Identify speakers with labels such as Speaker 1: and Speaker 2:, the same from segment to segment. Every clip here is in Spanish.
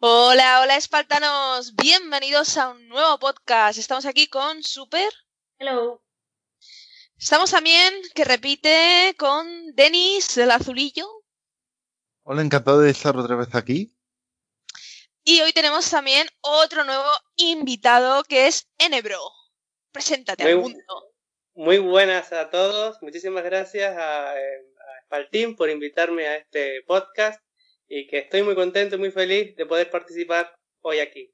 Speaker 1: Hola, hola espartanos, bienvenidos a un nuevo podcast. Estamos aquí con Super.
Speaker 2: Hello.
Speaker 1: Estamos también, que repite, con Denis del Azulillo.
Speaker 3: Hola, encantado de estar otra vez aquí.
Speaker 1: Y hoy tenemos también otro nuevo invitado que es Enebro. Preséntate al
Speaker 4: Muy-
Speaker 1: mundo.
Speaker 4: Muy buenas a todos. Muchísimas gracias a, eh, a Spaltín por invitarme a este podcast y que estoy muy contento y muy feliz de poder participar hoy aquí.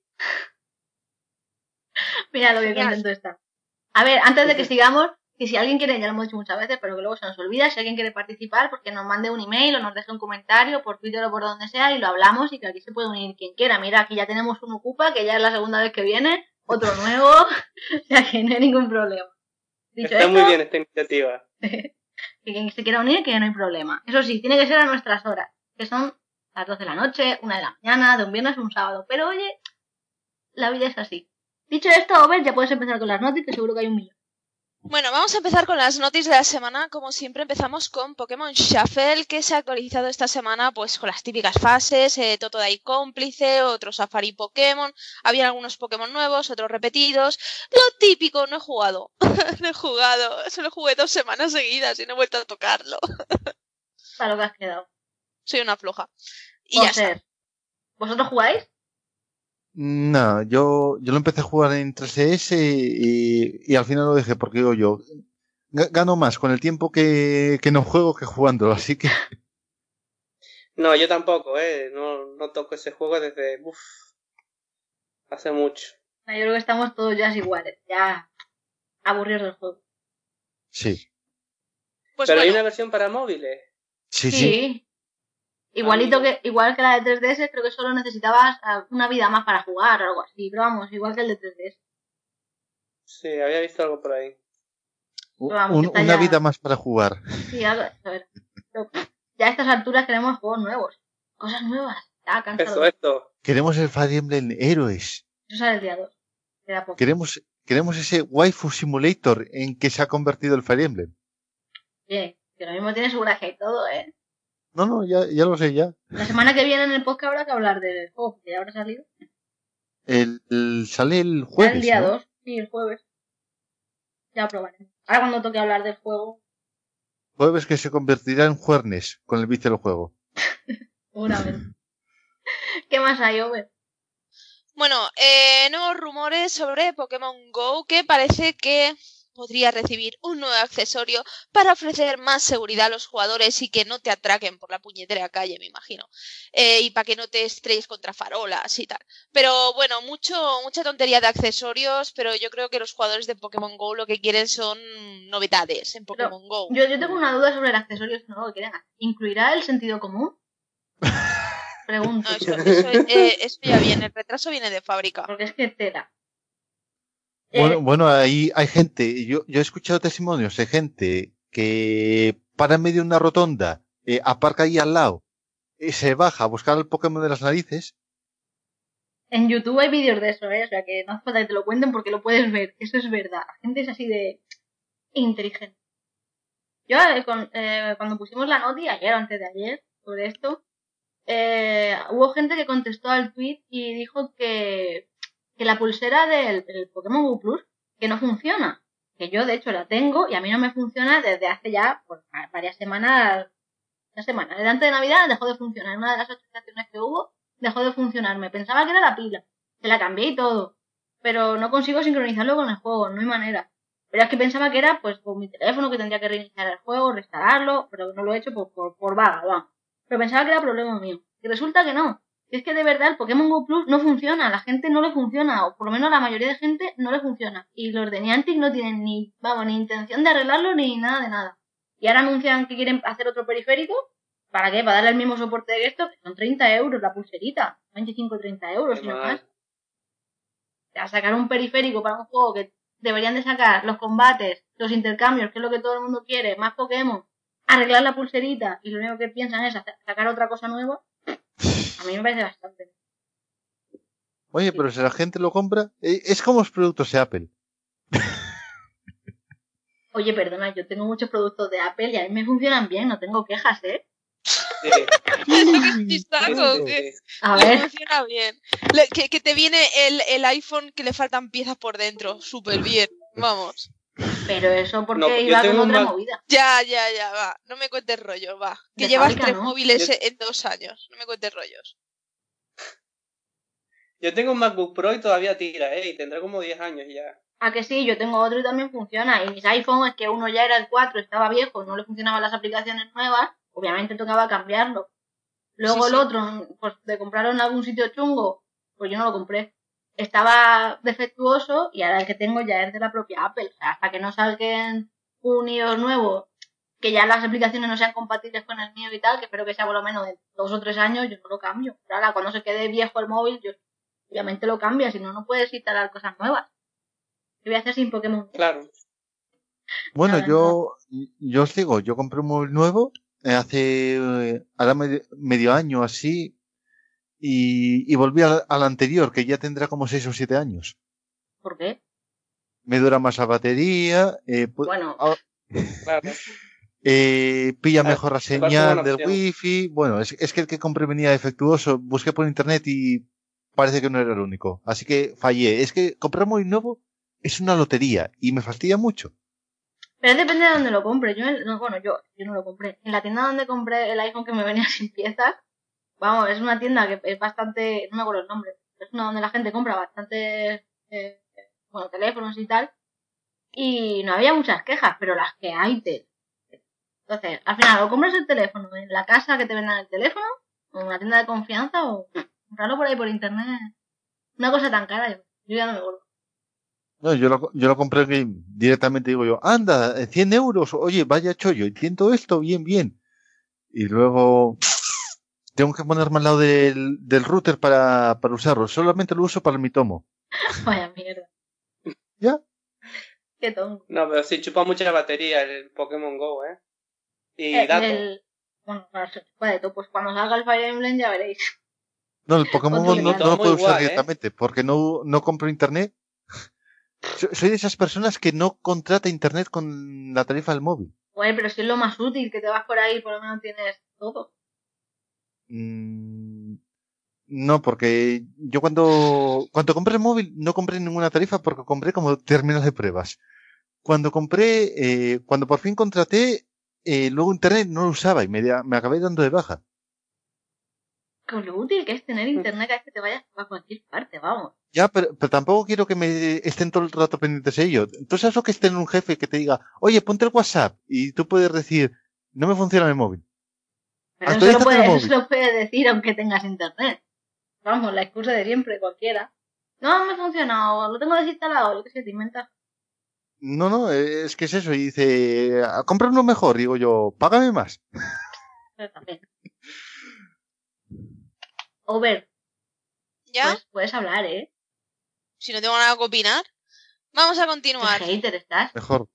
Speaker 2: Mira lo que contento está. A ver, antes de que sigamos, que si alguien quiere, ya lo hemos dicho muchas veces, pero que luego se nos olvida, si alguien quiere participar, pues que nos mande un email o nos deje un comentario por Twitter o por donde sea y lo hablamos y que aquí se puede unir quien quiera. Mira, aquí ya tenemos un Ocupa, que ya es la segunda vez que viene, otro nuevo, o sea que no hay ningún problema. Dicho
Speaker 4: Está
Speaker 2: esto,
Speaker 4: muy bien esta iniciativa.
Speaker 2: que quien se quiera unir, que no hay problema. Eso sí, tiene que ser a nuestras horas, que son las 12 de la noche, una de la mañana, de un viernes a un sábado. Pero oye, la vida es así. Dicho esto, Over, ya puedes empezar con las noticias, que seguro que hay un millón.
Speaker 1: Bueno, vamos a empezar con las noticias de la semana. Como siempre, empezamos con Pokémon Shuffle, que se ha actualizado esta semana, pues con las típicas fases, eh, Totodile cómplice, otro Safari Pokémon, había algunos Pokémon nuevos, otros repetidos. Lo típico, no he jugado. no he jugado, solo jugué dos semanas seguidas y no he vuelto a tocarlo.
Speaker 2: Para lo que has quedado.
Speaker 1: Soy una floja. Y ya está.
Speaker 2: Joder. ¿Vosotros jugáis?
Speaker 3: No, yo, yo lo empecé a jugar en 3DS y, y al final lo dejé porque digo yo, ga- gano más con el tiempo que, que no juego que jugándolo, así que
Speaker 4: No, yo tampoco, ¿eh? No, no toco ese juego desde... Uf, hace mucho.
Speaker 2: No, Yo creo que estamos todos ya iguales, ya aburridos del juego.
Speaker 3: sí,
Speaker 1: Pues
Speaker 4: Pero hay una versión para móviles.
Speaker 3: sí, sí.
Speaker 2: Igualito que, igual que la de 3DS, creo que solo necesitabas ah, una vida más para jugar o algo así. Pero vamos, igual que el de 3DS.
Speaker 4: Sí, había visto algo por ahí.
Speaker 2: Vamos,
Speaker 3: un- una
Speaker 2: ya-
Speaker 3: vida más para jugar.
Speaker 2: Sí, algo, a ver. Ya a estas alturas queremos juegos nuevos. Cosas nuevas. Ya, cansado.
Speaker 4: Esto, esto.
Speaker 3: Queremos el Fire Emblem Héroes.
Speaker 2: Eso sale el día 2. Queda poco.
Speaker 3: Queremos, queremos ese Waifu Simulator en que se ha convertido el Fire Emblem.
Speaker 2: Bien, que lo mismo tiene su gracia y todo, ¿eh?
Speaker 3: No, no, ya, ya lo sé, ya.
Speaker 2: La semana que viene en el podcast habrá que hablar del juego, porque ya habrá salido.
Speaker 3: El, el- sale el
Speaker 2: Ya
Speaker 3: jueves.
Speaker 2: el día
Speaker 3: ¿no?
Speaker 2: 2, sí, el jueves. Ya probaremos. Ahora cuando toque hablar del juego,
Speaker 3: Jueves que se convertirá en jueves con el vicio del juego.
Speaker 2: seguramente. ¿Qué más hay, Over?
Speaker 1: Bueno, eh, nuevos rumores sobre Pokémon Go que parece que podría recibir un nuevo accesorio para ofrecer más seguridad a los jugadores y que no te atraquen por la puñetera calle, me imagino. Eh, y para que no te estrelles contra farolas y tal. Pero bueno, mucho, mucha tontería de accesorios, pero yo creo que los jugadores de Pokémon Go lo que quieren son novedades en
Speaker 2: Pero
Speaker 1: Pokémon Go.
Speaker 2: Yo, yo tengo una duda sobre el accesorio nuevo que quieren. ¿Incluirá el sentido común? Pregunto.
Speaker 1: No, eso, eso, eh, eso ya viene, el retraso viene de fábrica.
Speaker 2: Porque es que tela. Eh,
Speaker 3: Bueno, bueno, ahí hay gente, yo, yo he escuchado testimonios de gente que para en medio de una rotonda, eh, aparca ahí al lado, eh, se baja a buscar el Pokémon de las narices.
Speaker 2: En YouTube hay vídeos de eso, ¿eh? O sea que no hace falta que te lo cuenten porque lo puedes ver. Eso es verdad. La gente es así de inteligente. Yo, eh, con- eh, cuando pusimos la noti, ayer o antes de ayer, sobre esto, eh, hubo gente que contestó al tweet y dijo que, que la pulsera del, Pokémon Go Plus, que no funciona. Que yo, de hecho, la tengo y a mí no me funciona desde hace ya pues, va- varias semanas. Una semana. Desde antes de Navidad dejó de funcionar. Una de las actualizaciones que hubo dejó de funcionar. Me pensaba que era la pila. Se la cambié y todo. Pero no consigo sincronizarlo con el juego, no hay manera. Pero es que pensaba que era pues con mi teléfono que tendría que reiniciar el juego, reinstalarlo, pero no lo he hecho por, por, por vaga, vamos. Pero pensaba que era problema mío. Y resulta que no. Es que de verdad el Pokémon Go Plus no funciona, a la gente no le funciona, o por lo menos a la mayoría de gente no le funciona. Y los de Niantic no tienen ni, vamos, ni intención de arreglarlo ni nada de nada. Y ahora anuncian que quieren hacer otro periférico. ¿Para qué? Para darle el mismo soporte de esto, que son 30 euros la pulserita. 25 30 euros, y no más. A sacar un periférico para un juego que deberían de sacar los combates, los intercambios, que es lo que todo el mundo quiere, más Pokémon, arreglar la pulserita y lo único que piensan es hacer- sacar otra cosa nueva, a mí me parece bastante.
Speaker 3: Oye, pero si la gente lo compra, eh, es como los productos de Apple.
Speaker 2: Oye, perdona, yo tengo muchos productos de Apple y a mí me funcionan bien, no tengo quejas, ¿eh?
Speaker 4: Sí.
Speaker 1: Chistaco, que
Speaker 2: A
Speaker 1: le
Speaker 2: ver,
Speaker 1: funciona bien. Le- que, que te viene el, el iPhone que le faltan piezas por dentro. Súper bien. Vamos.
Speaker 2: Pero eso porque
Speaker 4: No,
Speaker 2: iba con otra movida.
Speaker 1: Ya, ya, ya, va. No me cuentes rollos, va. Que
Speaker 2: De
Speaker 1: llevas
Speaker 2: fábrica,
Speaker 1: tres
Speaker 2: ¿no?
Speaker 1: móviles
Speaker 4: Yo-
Speaker 1: en dos años. No me cuentes rollos.
Speaker 4: Yo tengo un MacBook Pro y todavía tira, ¿eh? Y tendrá como 10 años ya.
Speaker 2: Ah, que sí, yo tengo otro y también funciona. Y mis iPhone es que uno ya era el 4, estaba viejo, no le funcionaban las aplicaciones nuevas, obviamente tocaba cambiarlo. Luego
Speaker 1: Sí,
Speaker 2: el
Speaker 1: sí.
Speaker 2: otro, pues te compraron en algún sitio chungo, pues yo no lo compré. Estaba defectuoso y ahora el que tengo ya es de la propia Apple. O sea, hasta que no salgan un iOS nuevo, que ya las aplicaciones no sean compatibles con el mío y tal, que espero que sea por lo menos de dos o tres años, yo no lo cambio. Pero ahora cuando se quede viejo el móvil, yo obviamente lo cambia, si no, no puedes instalar cosas nuevas. ¿Qué voy a hacer sin Pokémon?
Speaker 4: Claro.
Speaker 3: Bueno,
Speaker 2: Nada,
Speaker 3: yo, yo os digo, yo compré un móvil nuevo eh, hace eh, ahora medio, medio año así y, y volví al, al anterior, que ya tendrá como 6 o 7 años.
Speaker 2: ¿Por qué?
Speaker 3: Me dura más la batería, eh,
Speaker 2: Bueno,
Speaker 3: ah,
Speaker 4: Claro.
Speaker 3: eh, pilla mejor la señal del wifi. Bueno, es, es que el que compré venía defectuoso. Busqué por internet y parece que no era el único. Así que fallé. Es que comprar móvil nuevo es una lotería y me fastidia mucho.
Speaker 2: pero depende de dónde lo compre. Yo, no, bueno, yo, yo no lo compré. En la tienda donde compré el iPhone que me venía sin piezas, vamos, es una tienda que es bastante, no me acuerdo el nombre, es una donde la gente compra bastante, eh, bueno, teléfonos y tal. Y no había muchas quejas, pero las que hay te... Entonces, al final, o compras el teléfono en la casa que te vendan el teléfono, o una tienda de confianza, o comprarlo por ahí por internet. Una cosa tan cara, yo, yo ya no me acuerdo.
Speaker 3: No, yo lo, yo lo compré directamente digo yo, anda, eh, 100 euros, oye, vaya chollo, entiendo esto, bien, bien. Y luego tengo que ponerme al lado del, del router para, para usarlo. Solamente lo uso para mi tomo.
Speaker 2: Vaya mierda.
Speaker 3: ¿Ya?
Speaker 2: Qué tonto.
Speaker 4: No, pero sí chupa mucha batería el Pokémon Go, ¿eh? Y
Speaker 2: Eh,
Speaker 4: datos.
Speaker 2: el- bueno, para ser de todo, pues cuando salga el Fire Emblem ya veréis.
Speaker 3: No, el Pokémon Go no, lo puedo usar
Speaker 4: ¿eh?
Speaker 3: directamente porque no, no compro internet. So- Soy de esas personas que no contrata internet con la tarifa del móvil.
Speaker 2: Oye, pero si es lo más útil, que te vas por ahí, por lo menos tienes todo.
Speaker 3: Mm, No, porque yo cuando, cuando compré el móvil no compré ninguna tarifa porque compré como términos de pruebas. Cuando compré, eh, cuando por fin contraté, eh, luego internet no lo usaba y me, acabé dando de baja.
Speaker 2: Con lo útil que es tener internet cada vez que te vayas a cualquier parte, vamos.
Speaker 3: Ya, pero, pero tampoco quiero que me estén todo el rato pendientes de ello. Sabes lo que es tener un jefe que te diga, oye, ponte el WhatsApp y tú puedes decir, no me funciona el móvil.
Speaker 2: Pero eso lo,
Speaker 3: móvil.
Speaker 2: eso lo puedes decir aunque tengas internet. Vamos, la excusa de siempre, cualquiera. No, no me funciona, o lo tengo desinstalado, lo que sé, te inventas.
Speaker 3: No, no, es que es eso. Y dice, "Ah, compra uno mejor. Digo yo, págame más.
Speaker 2: Pero también. Over,
Speaker 1: ¿Ya?
Speaker 2: pues, puedes hablar, ¿eh?
Speaker 1: Si no tengo nada que opinar. Vamos a
Speaker 2: Qué
Speaker 1: continuar.
Speaker 2: hater estás.
Speaker 3: Mejor.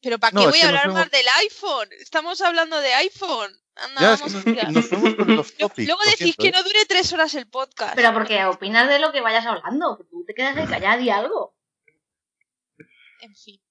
Speaker 1: Pero ¿para qué voy a hablar más del iPhone? Estamos hablando de iPhone. Anda,
Speaker 3: Ya, es que
Speaker 1: vamos
Speaker 3: nos,
Speaker 1: a tirar.
Speaker 3: nos fuimos con los
Speaker 1: Luego-
Speaker 3: topics.
Speaker 1: Luego
Speaker 3: lo
Speaker 1: decís
Speaker 3: siento,
Speaker 1: que
Speaker 3: ¿eh?
Speaker 1: no dure tres horas el podcast.
Speaker 2: Pero porque opinas de lo que vayas hablando, que tú te quedas ahí callado y algo.
Speaker 1: En fin.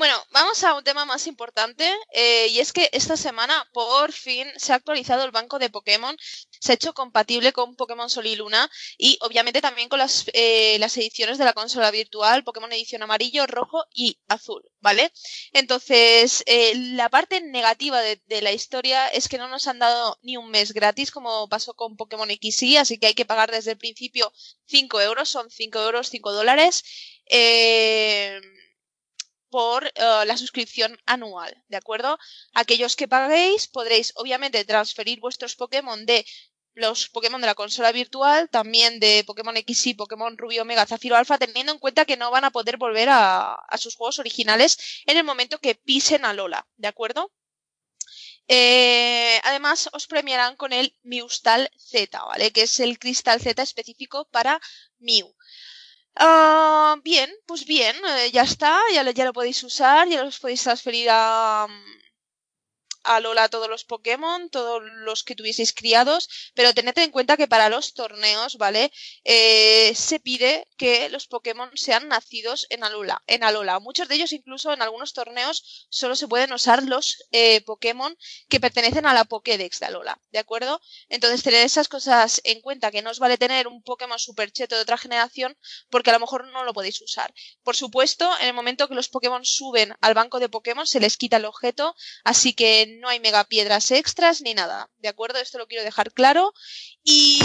Speaker 1: Bueno, vamos a un tema más importante eh, y es que esta semana por fin se ha actualizado el banco de Pokémon, se ha hecho compatible con Pokémon Sol y Luna y obviamente también con las, eh, las ediciones de la consola virtual, Pokémon edición amarillo, rojo y azul, ¿vale? Entonces, eh, la parte negativa de, la historia es que no nos han dado ni un mes gratis como pasó con Pokémon XY, así que hay que pagar desde el principio 5 euros, son 5 euros, 5 dólares. Eh, por eh, la suscripción anual, ¿de acuerdo? Aquellos que paguéis podréis obviamente transferir vuestros Pokémon de los Pokémon de la consola virtual, también de Pokémon XY, Pokémon Rubio, Omega, Zafiro, Alpha, teniendo en cuenta que no van a poder volver a, sus juegos originales en el momento que pisen a Lola, ¿de acuerdo? Eh, además, os premiarán con el Miustal Z, ¿vale? Que es el cristal Z específico para Mew. Ah, bien, pues bien, eh, ya está, ya ya lo podéis usar, ya los podéis transferir a, mm, a Lola todos los Pokémon, todos los que tuvieseis criados, pero tened en cuenta que para los torneos, ¿vale? Eh, se pide que los Pokémon sean nacidos en Alola, en Alola. Muchos de ellos incluso en algunos torneos solo se pueden usar los eh, Pokémon que pertenecen a la Pokédex de Alola, ¿de acuerdo? Entonces tened esas cosas en cuenta, que no os vale tener un Pokémon super cheto de otra generación porque a lo mejor no lo podéis usar. Por supuesto, en el momento que los Pokémon suben al banco de Pokémon se les quita el objeto, así que no hay megapiedras extras ni nada, ¿de acuerdo? Esto lo quiero dejar claro. Y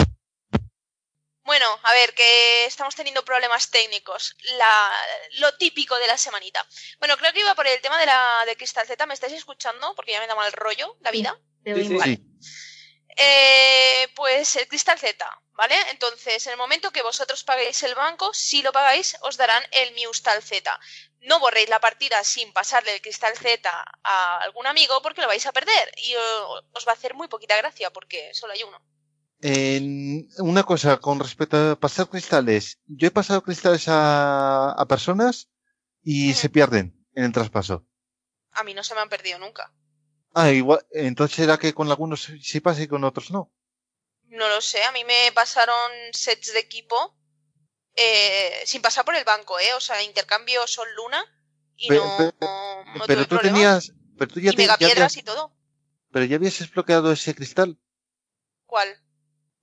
Speaker 1: bueno, a ver, que estamos teniendo problemas técnicos. La, lo típico de la semanita. Bueno, creo que iba por el tema de la de Crystal Z. ¿Me estáis escuchando? Porque ya me da mal rollo la vida. Eh, pues el Crystal Z, ¿vale? Entonces, en el momento que vosotros paguéis el banco, si lo pagáis, os darán el Miustal Z. No borréis la partida sin pasarle el Cristal Z a algún amigo porque lo vais a perder y os va a hacer muy poquita gracia porque solo hay uno.
Speaker 3: una cosa con respecto a pasar cristales. Yo he pasado cristales a, personas y se pierden en el traspaso.
Speaker 1: A mí no se me han perdido nunca.
Speaker 3: Ah, igual, entonces era que con algunos sí pasa y con otros no.
Speaker 1: No lo sé, a mí me pasaron sets de equipo eh, sin pasar por el banco, ¿eh? O sea, intercambio Sol Luna y no,
Speaker 3: pero, tú tenías, pero tú ya
Speaker 1: y megapiedras y todo.
Speaker 3: Pero ya habías desbloqueado ese cristal.
Speaker 1: ¿Cuál?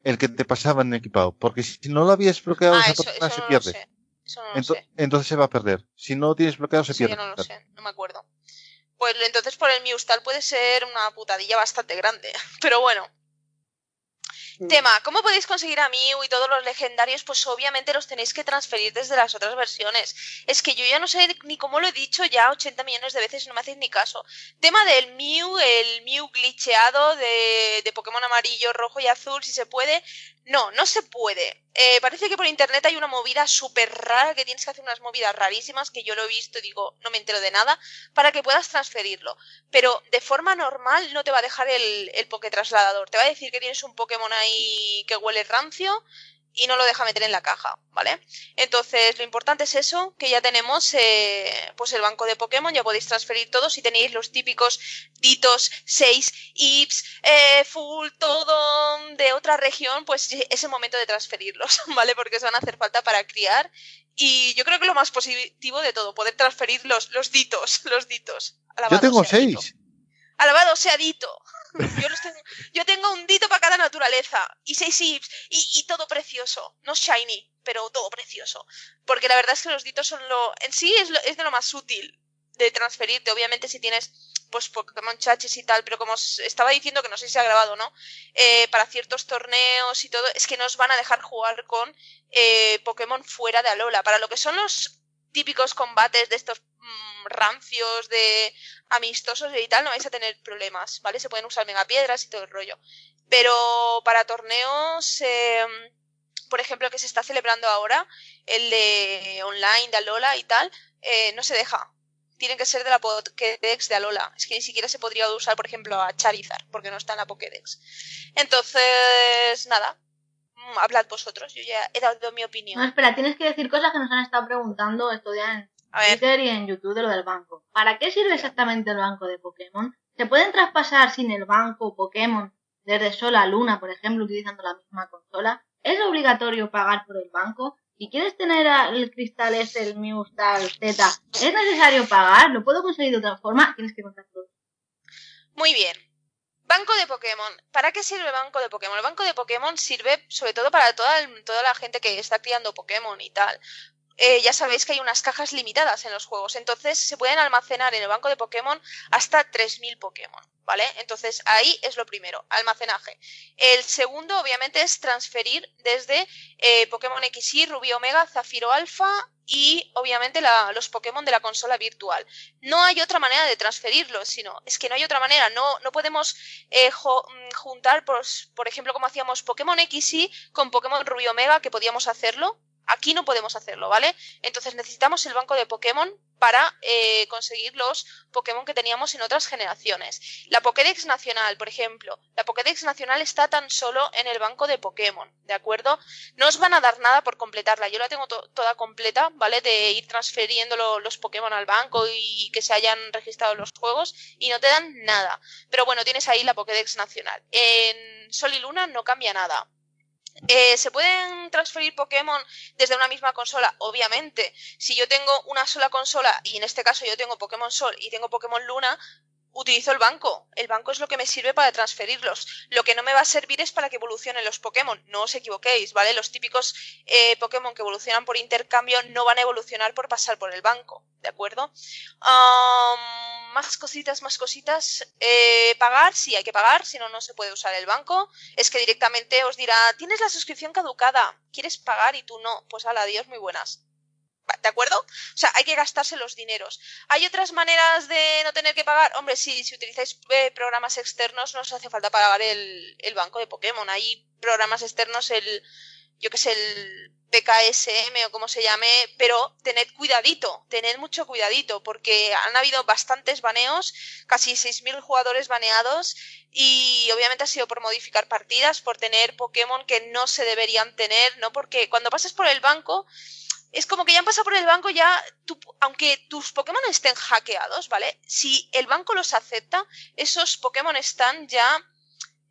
Speaker 3: El que te pasaba en equipado, porque si no lo habías bloqueado ah, esa persona se pierde. Entonces se va a perder. Si no lo tienes bloqueado se pierde.
Speaker 1: Yo no lo sé, no me acuerdo. Pues entonces por el Miustal puede ser una putadilla bastante grande. Pero bueno. Mm. Tema, ¿cómo podéis conseguir a Mew y todos los legendarios? Pues obviamente los tenéis que transferir desde las otras versiones. Es que yo ya no sé ni cómo lo he dicho ya 80 millones de veces y no me hacéis ni caso. Tema del Mew, el Mew glitcheado de, de Pokémon amarillo, rojo y azul, si se puede. No, no se puede. Eh, parece que por internet hay una movida súper rara, que tienes que hacer unas movidas rarísimas, que yo lo he visto y digo, no me entero de nada, para que puedas transferirlo. Pero de forma normal no te va a dejar el, el trasladador. Te va a decir que tienes un Pokémon ahí que huele rancio y no lo deja meter en la caja, ¿vale? Entonces, lo importante es eso, que ya tenemos eh, pues el banco de Pokémon, ya podéis transferir todo, si tenéis los típicos Ditos, 6, Ips, eh, Full, todo de otra región, pues es el momento de transferirlos, ¿vale? Porque os van a hacer falta para criar y yo creo que lo más positivo de todo, poder transferir los, los Ditos, los Ditos.
Speaker 3: yo tengo 6.
Speaker 1: Alabado sea Dito. Yo, tengo, yo tengo un dito para cada naturaleza y seis ips y, todo precioso. No shiny, pero todo precioso. Porque la verdad es que los ditos son lo. En sí es, es de lo más útil de transferirte. Obviamente, si tienes pues Pokémon chachis y tal, pero como os estaba diciendo que no sé si ha grabado no, eh, para ciertos torneos y todo, es que nos van a dejar jugar con eh, Pokémon fuera de Alola. Para lo que son los típicos combates de estos mm, rancios de amistosos y tal, no vais a tener problemas, ¿vale? Se pueden usar megapiedras y todo el rollo. Pero para torneos, em, por ejemplo, que se está celebrando ahora, el de online de Alola y tal, eh, no se deja. Tienen que ser de la Pokédex de Alola. Es que ni siquiera se podría usar, por ejemplo, a Charizard, porque no está en la Pokédex. Entonces, nada, Mm, hablad vosotros, yo ya he dado mi opinión.
Speaker 2: No, espera, tienes que decir cosas que nos han estado preguntando esto en Twitter y en YouTube de lo del banco. ¿Para qué sirve exactamente el banco de Pokémon? ¿Se pueden traspasar sin el banco Pokémon desde Sol a Luna, por ejemplo, utilizando la misma consola? ¿Es obligatorio pagar por el banco? Si quieres tener el cristal este, el Mewstar Z, ¿es necesario pagar? ¿Lo puedo conseguir de otra forma? Tienes que contar todo.
Speaker 1: Muy bien. Banco de Pokémon. ¿Para qué sirve Banco de Pokémon? El Banco de Pokémon sirve sobre todo para toda, toda la gente que está criando Pokémon y tal. Eh, ya sabéis que hay unas cajas limitadas en los juegos, entonces se pueden almacenar en el banco de Pokémon hasta 3.000 Pokémon, ¿vale? Entonces ahí es lo primero, almacenaje. El segundo, obviamente, es transferir desde eh, Pokémon XY, Rubí Omega, Zafiro Alpha y obviamente los Pokémon de la consola virtual. No hay otra manera de transferirlos, sino es que no hay otra manera. No, no podemos eh, mm, juntar, por, por ejemplo, como hacíamos Pokémon XY con Pokémon Rubí Omega, que podíamos hacerlo, Aquí no podemos hacerlo, ¿vale? Entonces necesitamos el banco de Pokémon para eh, conseguir los Pokémon que teníamos en otras generaciones. La Pokédex Nacional, por ejemplo, la Pokédex Nacional está tan solo en el banco de Pokémon, ¿de acuerdo? No os van a dar nada por completarla. Yo la tengo toda completa, ¿vale? De ir transfiriendo los Pokémon al banco y que se hayan registrado los juegos y no te dan nada. Pero bueno, tienes ahí la Pokédex Nacional. En Sol y Luna no cambia nada. Eh, ¿Se pueden transferir Pokémon desde una misma consola? Obviamente. Si yo tengo una sola consola y en este caso yo tengo Pokémon Sol y tengo Pokémon Luna, utilizo el banco. El banco es lo que me sirve para transferirlos. Lo que no me va a servir es para que evolucionen los Pokémon. No os equivoquéis, ¿vale? Los típicos eh, Pokémon que evolucionan por intercambio no van a evolucionar por pasar por el banco, ¿de acuerdo? Más cositas, más cositas. Eh, pagar, sí, hay que pagar, si no, no se puede usar el banco. Es que directamente os dirá, tienes la suscripción caducada, ¿quieres pagar y tú no? Pues la adiós, muy buenas. ¿De acuerdo? O sea, hay que gastarse los dineros. ¿Hay otras maneras de no tener que pagar? Hombre, sí, si utilizáis eh, programas externos no os hace falta pagar el, el banco de Pokémon. Hay programas externos, el, yo que sé, el PKSM o como se llame, pero tened cuidadito, tened mucho cuidadito, porque han habido bastantes baneos, casi 6.000 jugadores baneados, y obviamente ha sido por modificar partidas, por tener Pokémon que no se deberían tener, ¿no? Porque cuando pasas por el banco, es como que ya han pasado por el banco, ya, aunque tus Pokémon estén hackeados, ¿vale? Si el banco los acepta, esos Pokémon están ya...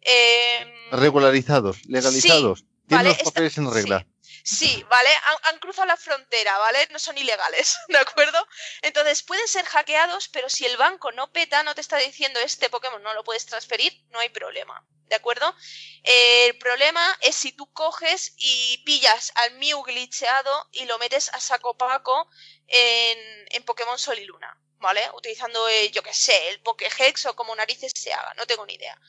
Speaker 3: Eh, Regularizados, legalizados. Tienen los papeles en regla.
Speaker 1: Sí, ¿vale? Han, cruzado la frontera, ¿vale? No son ilegales, ¿de acuerdo? Entonces pueden ser hackeados, pero si el banco no peta, no te está diciendo este Pokémon no lo puedes transferir, no hay problema, ¿de acuerdo? el problema es si tú coges y pillas al Mew glitcheado y lo metes a saco paco en, en Pokémon Sol y Luna, ¿vale? Utilizando, eh, yo qué sé, el Pokéhex o como narices se haga, no tengo ni idea.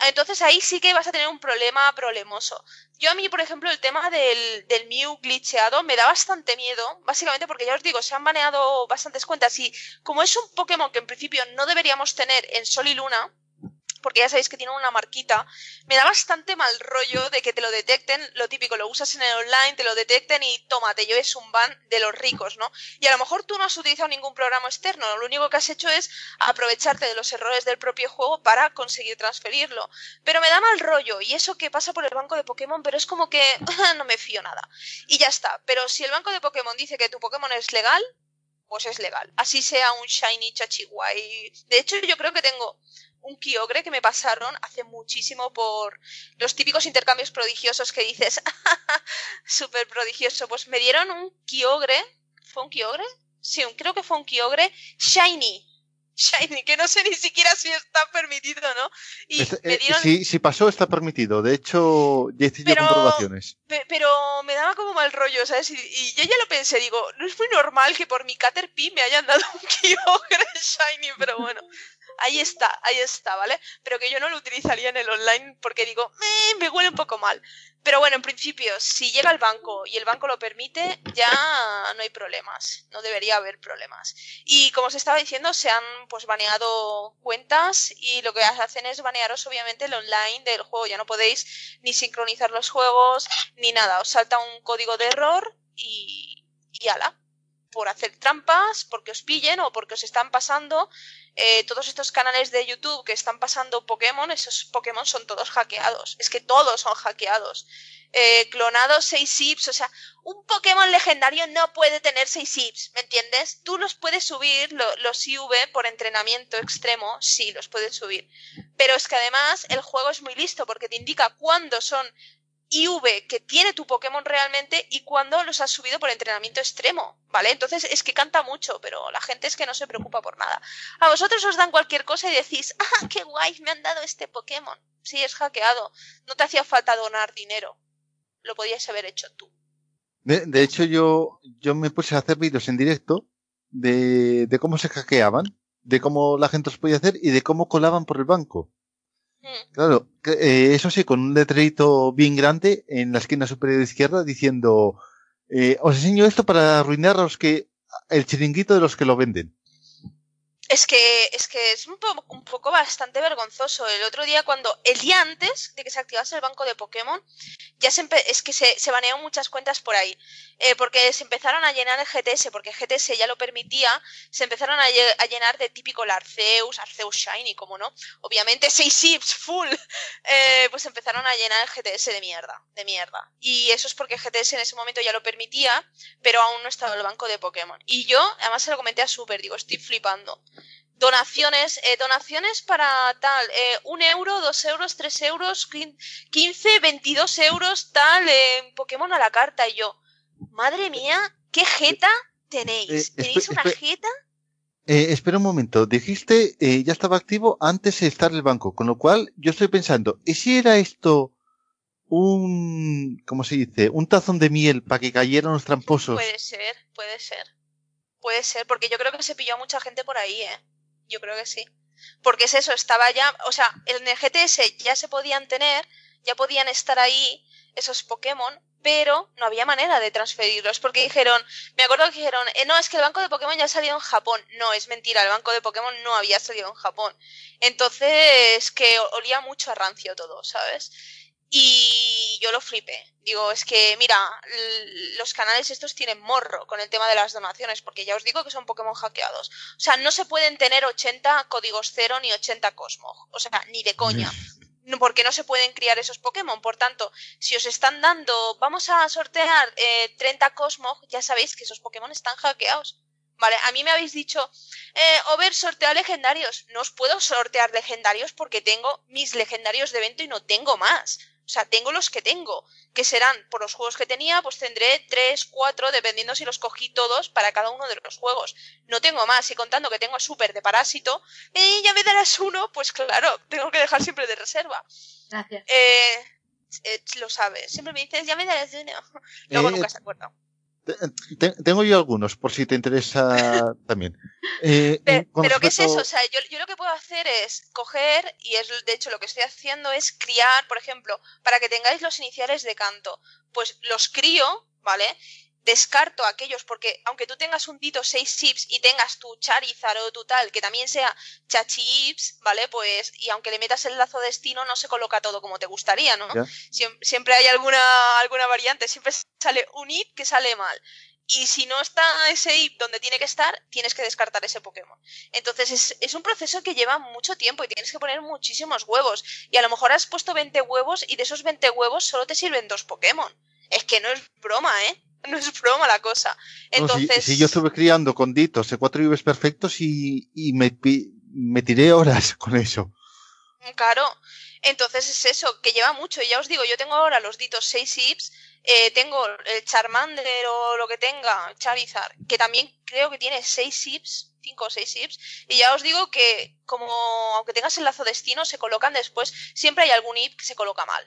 Speaker 1: Entonces ahí sí que vas a tener un problema problemoso. Yo a mí, por ejemplo, el tema del, del Mew glitcheado me da bastante miedo, básicamente porque ya os digo, se han baneado bastantes cuentas y como es un Pokémon que en principio no deberíamos tener en Sol y Luna, porque ya sabéis que tiene una marquita, me da bastante mal rollo de que te lo detecten, lo típico, lo usas en el online, te lo detecten y toma, te lleves un ban de los ricos, ¿no? Y a lo mejor tú no has utilizado ningún programa externo, lo único que has hecho es aprovecharte de los errores del propio juego para conseguir transferirlo. Pero me da mal rollo, y eso que pasa por el banco de Pokémon, pero es como que no me fío nada. Y ya está, pero si el banco de Pokémon dice que tu Pokémon es legal, pues es legal. Así sea un Shiny Chachihuay. De hecho, yo creo que tengo un Kyogre que me pasaron hace muchísimo por los típicos intercambios prodigiosos que dices, súper prodigioso. Pues me dieron un Kyogre, ¿fue un Kyogre? Sí, creo que fue un Kyogre Shiny. Shiny, que no sé ni siquiera si está permitido, ¿no?
Speaker 3: Y me eh, dieron... si, pasó, está permitido. De hecho, ya hice pero, comprobaciones.
Speaker 1: Pero me daba como mal rollo, ¿sabes? Y, yo ya lo pensé, digo, no es muy normal que por mi Caterpie me hayan dado un Kyogre Shiny, pero bueno ahí está, ahí está, ¿vale? Pero que yo no lo utilizaría en el online porque digo, me huele un poco mal. Pero bueno, en principio, si llega al banco y el banco lo permite, ya no hay problemas, no debería haber problemas. Y como os estaba diciendo, se han pues baneado cuentas y lo que hacen es banearos obviamente el online del juego, ya no podéis ni sincronizar los juegos ni nada, os salta un código de error y, y ala, por hacer trampas, porque os pillen o porque os están pasando eh, todos estos canales de YouTube que están pasando Pokémon, esos Pokémon son todos hackeados. Es que todos son hackeados. Eh, clonados 6 zips, o sea, un Pokémon legendario no puede tener 6 zips, ¿me entiendes? Tú los puedes subir, los IV, por entrenamiento extremo, sí, los puedes subir. Pero es que además el juego es muy listo porque te indica cuándo son IV que tiene tu Pokémon realmente y cuando los has subido por entrenamiento extremo, ¿vale? Entonces es que canta mucho, pero la gente es que no se preocupa por nada. A vosotros os dan cualquier cosa y decís, ah, qué guay, me han dado este Pokémon. Sí, es hackeado. No te hacía falta donar dinero. Lo podías haber hecho tú.
Speaker 3: De, hecho, yo, yo me puse a hacer vídeos en directo de, de cómo se hackeaban, de cómo la gente los podía hacer y de cómo colaban por el banco. Claro, eh, eso sí, con un letrerito bien grande en la esquina superior izquierda diciendo, eh, os enseño esto para arruinar a los que, el chiringuito de los que lo venden.
Speaker 1: Es que, es que es un, po- un poco bastante vergonzoso. El otro día, cuando, el día antes de que se activase el banco de Pokémon, ya se es que se, se banearon muchas cuentas por ahí. Eh, porque se empezaron a llenar el GTS, porque GTS ya lo permitía, se empezaron a, lle- a llenar de típico Arceus, Arceus Shiny, como no. Obviamente, 6 ships full. Eh, pues empezaron a llenar el GTS de mierda, de mierda. Y eso es porque GTS en ese momento ya lo permitía, pero aún no estaba el banco de Pokémon. Y yo, además se lo comenté a Super, digo, estoy flipando. Donaciones, eh, donaciones para tal, eh, un euro, dos euros, tres euros, quin- 15, 22 euros, tal, eh, Pokémon a la carta. Y yo, madre mía, qué jeta tenéis.
Speaker 3: Eh,
Speaker 1: ¿Tenéis una jeta?
Speaker 3: Eh, espera un momento, dijiste eh, ya estaba activo antes de estar el banco, con lo cual yo estoy pensando, ¿y si era esto un, ¿cómo se dice? Un tazón de miel para que cayeran los tramposos?
Speaker 1: Puede ser, puede ser. Puede ser, porque yo creo que se pilló a mucha gente por ahí, ¿eh? Yo creo que sí. Porque es eso, estaba ya, o sea, en el GTS ya se podían tener, ya podían estar ahí esos Pokémon, pero no había manera de transferirlos, porque dijeron, me acuerdo que dijeron, eh, no, es que el banco de Pokémon ya ha salido en Japón. No, es mentira, el banco de Pokémon no había salido en Japón. Entonces, que olía mucho a rancio todo, ¿sabes? Y yo lo flipé. Digo, es que, mira, los canales estos tienen morro con el tema de las donaciones, porque ya os digo que son Pokémon hackeados. O sea, no se pueden tener 80 códigos cero ni 80 Cosmog. O sea, ni de coña. Porque no se pueden criar esos Pokémon. Por tanto, si os están dando, vamos a sortear eh, 30 Cosmog, ya sabéis que esos Pokémon están hackeados. Vale, a mí me habéis dicho, eh, Over, sortea legendarios. No os puedo sortear legendarios porque tengo mis legendarios de evento y no tengo más. O sea, tengo los que tengo, que serán por los juegos que tenía, pues tendré tres, cuatro, dependiendo si los cogí todos para cada uno de los juegos. No tengo más, y contando que tengo a Super de Parásito, y ya me darás uno, pues claro, tengo que dejar siempre de reserva.
Speaker 2: Gracias.
Speaker 1: Eh, eh, lo sabes, siempre me dices, ya me darás uno. Luego
Speaker 3: Eh,
Speaker 1: nunca se acuerda.
Speaker 3: Te- tengo yo algunos, por si te interesa también. Eh,
Speaker 1: Pero, ¿qué es eso? O sea, yo, yo lo que puedo hacer es coger, y es de hecho lo que estoy haciendo, es criar, por ejemplo, para que tengáis los iniciales de canto, pues los crío, ¿vale? Descarto aquellos, porque aunque tú tengas un Dito 6 chips y tengas tu Charizard o tu tal, que también sea Chachips, ¿vale? Pues, y aunque le metas el lazo destino, no se coloca todo como te gustaría, ¿no? Siempre hay alguna, alguna variante, siempre sale un hit que sale mal. Y si no está ese hit donde tiene que estar, tienes que descartar ese Pokémon. Entonces es, es un proceso que lleva mucho tiempo y tienes que poner muchísimos huevos. Y a lo mejor has puesto 20 huevos y de esos 20 huevos solo te sirven dos Pokémon. Es que no es broma, ¿eh? No es broma la cosa.
Speaker 3: No, si-
Speaker 1: Entonces,
Speaker 3: si, yo estuve criando con ditos de cuatro vives perfectos y, y me, me tiré horas con eso.
Speaker 1: Claro, entonces es eso, que lleva mucho. Y ya os digo, yo tengo ahora los ditos 6 sips, eh, tengo el Charmander o lo que tenga, Charizard, que también creo que tiene 6 sips, 5 o 6 sips. Y ya os digo que, como aunque tengas el lazo destino, se colocan después, siempre hay algún IP que se coloca mal.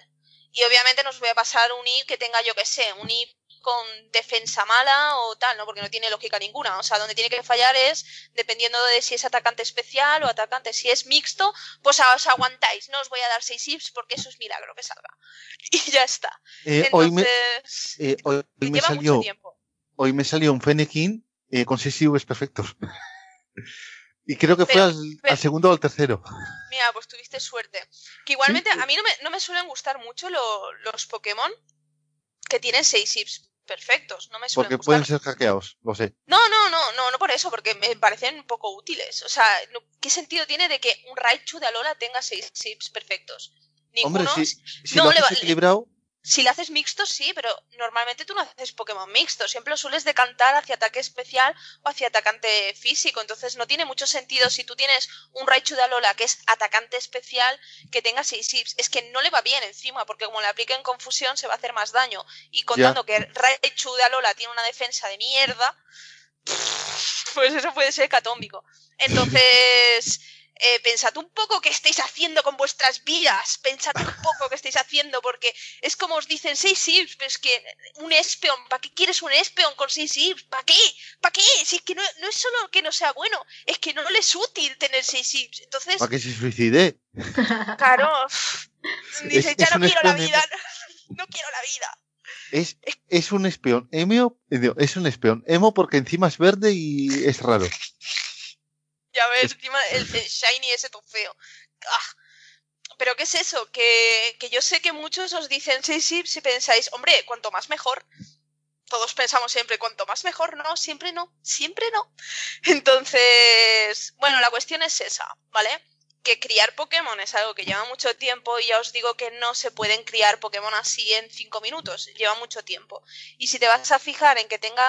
Speaker 1: Y obviamente nos voy a pasar un IP que tenga, yo que sé, un IP con defensa mala o tal, ¿no? Porque no tiene lógica ninguna. O sea, donde tiene que fallar es dependiendo de si es atacante especial o atacante. Si es mixto, pues os aguantáis. No os voy a dar 6 IPs porque eso es milagro que salga. Y ya está.
Speaker 3: Eh, hoy me,
Speaker 1: Entonces,
Speaker 3: eh, hoy, hoy me
Speaker 1: lleva
Speaker 3: salió,
Speaker 1: mucho tiempo.
Speaker 3: hoy me salió un Fennekin eh, con 6 IVs perfectos. y creo que fue al,
Speaker 1: pero-
Speaker 3: al segundo o al tercero.
Speaker 1: Mira, pues tuviste suerte. Que igualmente
Speaker 3: Sí.
Speaker 1: a mí no me, no me suelen gustar mucho lo- los Pokémon que tienen 6 IPs perfectos. No me suelen
Speaker 3: Porque
Speaker 1: gustar.
Speaker 3: pueden ser hackeados, lo sé.
Speaker 1: No, no, no, no, no por eso, porque me parecen un poco útiles. O sea, ¿qué sentido tiene de que un Raichu de Alola tenga 6 chips perfectos? Ninguno.
Speaker 3: Hombre, si, si
Speaker 1: no,
Speaker 3: lo
Speaker 1: le va-
Speaker 3: equilibrado,
Speaker 1: Si lo haces mixto, sí, pero normalmente tú no haces Pokémon mixto. Siempre lo sueles decantar hacia ataque especial o hacia atacante físico. Entonces no tiene mucho sentido si tú tienes un Raichu de Alola que es atacante especial que tenga 6 chips. Es que no le va bien encima, porque como le apliquen confusión se va a hacer más daño. Y contando que Raichu de Alola tiene una defensa de mierda, pues eso puede ser catómbico. Entonces, eh, pensad un poco qué estáis haciendo con vuestras vidas. Pensad un poco qué estáis haciendo, porque es como os dicen 6 sips, pero es que un Espeon, ¿para qué quieres un Espeon con 6 sips? ¿Para qué? ¿Para qué? Si es que no, no es solo que no sea bueno, es que no le es útil tener 6 sips. Entonces,
Speaker 3: para que se suicide.
Speaker 1: claro, dice, ya no quiero la vida, no quiero la vida.
Speaker 3: Es, es un espión emo, es un espión emo porque encima es verde y es raro.
Speaker 1: Ya ves, encima el, el shiny ese todo feo. Ah. Pero ¿qué es eso? Que, que yo sé que muchos os dicen sí, sí, si pensáis, hombre, cuanto más mejor. Todos pensamos siempre, cuanto más mejor, no, siempre no, siempre no. Entonces, bueno, la cuestión es esa, ¿vale? Que criar Pokémon es algo que lleva mucho tiempo y ya os digo que no se pueden criar Pokémon así en 5 minutos, lleva mucho tiempo. Y si te vas a fijar en que tenga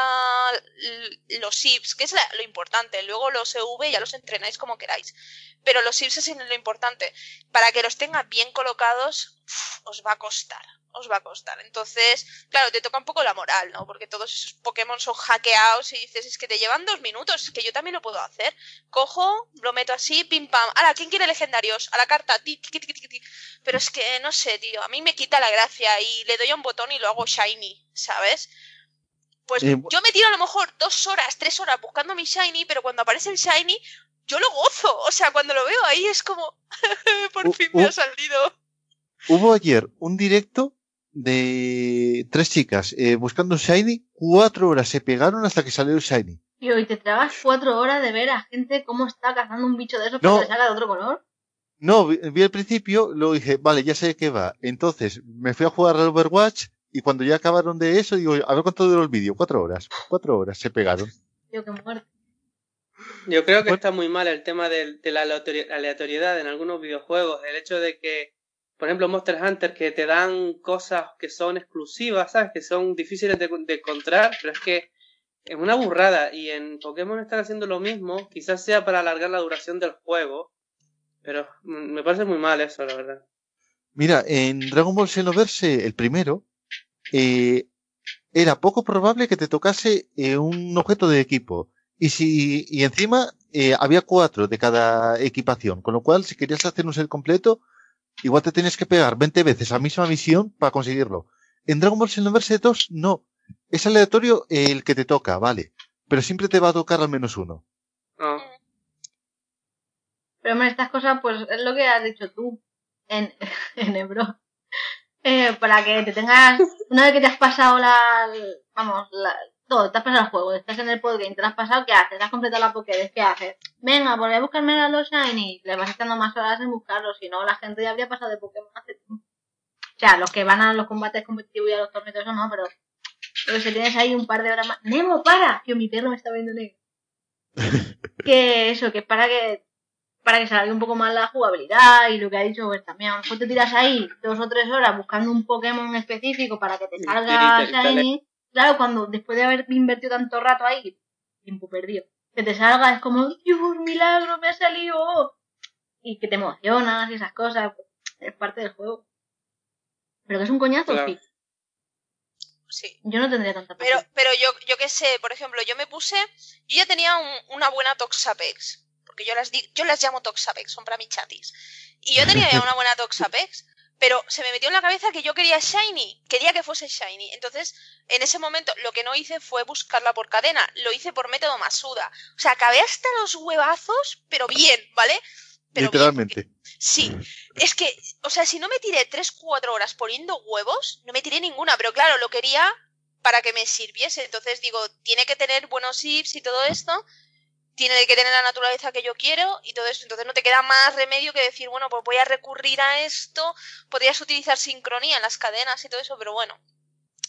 Speaker 1: los SIPs, que es lo importante, luego los EV ya los entrenáis como queráis, pero los SIPs es lo importante, para que los tenga bien colocados, os va a costar os va a costar. Entonces, claro, te toca un poco la moral, ¿no? Porque todos esos Pokémon son hackeados y dices, es que te llevan dos minutos, es que yo también lo puedo hacer. Cojo, lo meto así, pim pam. Ahora, ¿quién quiere legendarios? A la carta, Pero es que, no sé, tío, a mí me quita la gracia y le doy a un botón y lo hago shiny, ¿sabes? Pues
Speaker 3: Eh,
Speaker 1: yo me tiro a lo mejor dos horas, tres horas buscando mi shiny, pero cuando aparece el shiny, yo lo gozo. O sea, cuando lo veo ahí es como, por
Speaker 3: Uh,
Speaker 1: fin me
Speaker 3: uh.
Speaker 1: ha salido.
Speaker 3: Hubo ayer un directo de tres chicas eh, buscando un Shiny, cuatro horas se pegaron hasta que salió el Shiny.
Speaker 2: Y hoy te tragas cuatro horas de ver a gente cómo está cazando un bicho de esos
Speaker 3: No.
Speaker 2: que salga de otro color.
Speaker 3: No, vi, vi al principio, luego dije, vale, ya sé de qué va. Entonces me fui a jugar al Overwatch y cuando ya acabaron de eso, digo, a ver cuánto duró el vídeo. Cuatro horas. Cuatro horas se pegaron.
Speaker 2: Tío, qué muerte.
Speaker 4: Yo creo que
Speaker 3: Bueno.
Speaker 4: está muy mal el tema del- de, la aleatori- aleatoriedad en algunos videojuegos. El hecho de que, por ejemplo, Monster Hunter, que te dan cosas que son exclusivas, ¿sabes? Que son difíciles de, encontrar, pero es que es una burrada. Y en Pokémon están haciendo lo mismo, quizás sea para alargar la duración del juego, pero me parece muy mal eso, la verdad.
Speaker 3: Mira, en Dragon Ball Xenoverse, el primero, eh, era poco probable que te tocase eh, un objeto de equipo. Y si, y encima, eh, había cuatro de cada equipación. Con lo cual, si querías hacer un set completo, igual te tenías que pegar 20 veces la misma misión para conseguirlo. En Dragon Ball Xenoverse 2, no. Es aleatorio el que te toca, vale. Pero siempre te va a tocar al menos uno.
Speaker 4: No.
Speaker 2: Pero hombre, estas cosas, pues es lo que has dicho tú en, en Ebro. Eh, para que te tengas, una vez que te has pasado la, vamos, la, todo, te has pasado el juego, estás en el podgame, te lo has pasado, ¿qué haces? Has completado la Pokédex, ¿qué haces? Venga, voy a buscarme a los Shiny, le vas echando más horas en buscarlos, si no la gente ya habría pasado de Pokémon hace tiempo. O sea, los que van a los combates competitivos y a los torneos, eso no, pero, pero si tienes ahí un par de horas más. ¡Nemo, para! Que mi perro me está viendo negro. que eso, que es para que para que alargue un poco más la jugabilidad y lo que ha dicho pues también a lo mejor te tiras ahí dos o tres horas buscando un Pokémon específico para que te salga Shiny claro cuando después de haber invertido tanto rato ahí tiempo perdido que te salga es como ¡Dios, milagro, me ha salido! y que te emocionas y esas cosas pues, es parte del juego pero que es un coñazo
Speaker 4: Claro.
Speaker 2: sí
Speaker 1: Sí.
Speaker 2: yo no tendría tanta
Speaker 1: Pero,
Speaker 2: paciencia.
Speaker 1: pero yo, yo qué sé, por ejemplo, yo me puse, yo ya tenía un- una buena Toxapex, porque yo las, di- yo las llamo Toxapex, son para mis chatis. Y yo tenía ya una buena Toxapex, pero se me metió en la cabeza que yo quería Shiny, quería que fuese Shiny. Entonces, en ese momento, lo que no hice fue buscarla por cadena, lo hice por método Masuda. O sea, acabé hasta los huevazos, pero bien, ¿vale? Pero bien,
Speaker 3: Literalmente.
Speaker 1: Sí, es que, o sea, si no me tiré 3-4 horas poniendo huevos, no me tiré ninguna, pero claro, lo quería para que me sirviese. Entonces digo, tiene que tener buenos sips y todo esto, tiene que tener la naturaleza que yo quiero y todo eso. Entonces no te queda más remedio que decir, bueno, pues voy a recurrir a esto. Podrías utilizar sincronía en las cadenas y todo eso, pero bueno.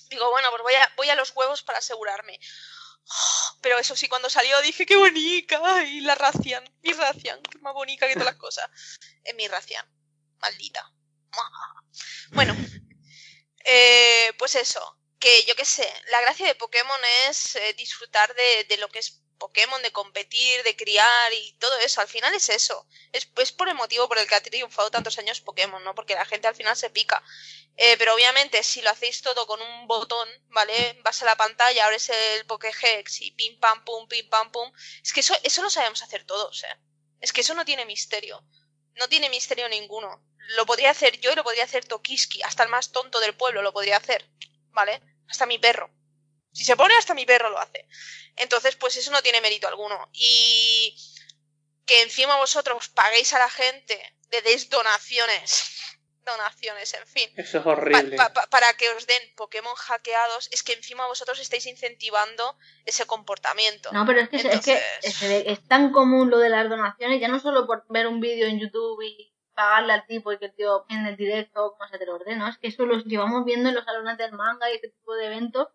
Speaker 1: Digo, bueno, pues voy a, voy a los huevos para asegurarme. Pero eso sí, cuando salió dije, qué bonita. Y la Racian, mi Racian, que más bonita que todas las cosas. Es mi Racian. Maldita. Bueno, eh, pues eso, que yo qué sé, la gracia de Pokémon es eh, disfrutar de, de lo que es Pokémon, de competir, de criar y todo eso. Al final es eso. Es, por el motivo por el que ha triunfado tantos años Pokémon, ¿no? Porque la gente al final se pica. Eh, pero obviamente, si lo hacéis todo con un botón, ¿vale? Vas a la pantalla, abres el Pokéhex y pim pam pum, pim pam pum. Es que eso, eso lo sabemos hacer todos, ¿eh? Es que eso no tiene misterio. No tiene misterio ninguno. Lo podría hacer yo y lo podría hacer Tokiski. Hasta el más tonto del pueblo lo podría hacer. ¿Vale? Hasta mi perro. Si se pone, hasta mi perro lo hace. Entonces, pues eso no tiene mérito alguno. Y que encima vosotros paguéis a la gente, le deis donaciones donaciones, en fin.
Speaker 4: Eso es horrible.
Speaker 1: pa- pa- para que os den Pokémon hackeados, es que encima vosotros estáis incentivando ese comportamiento.
Speaker 2: No, pero es que, es, que tan común lo de las donaciones, ya no solo por ver un vídeo en YouTube y pagarle al tipo y que el tío en el directo como se te lo ordena, es que eso lo llevamos viendo en los salones del manga y este tipo de eventos,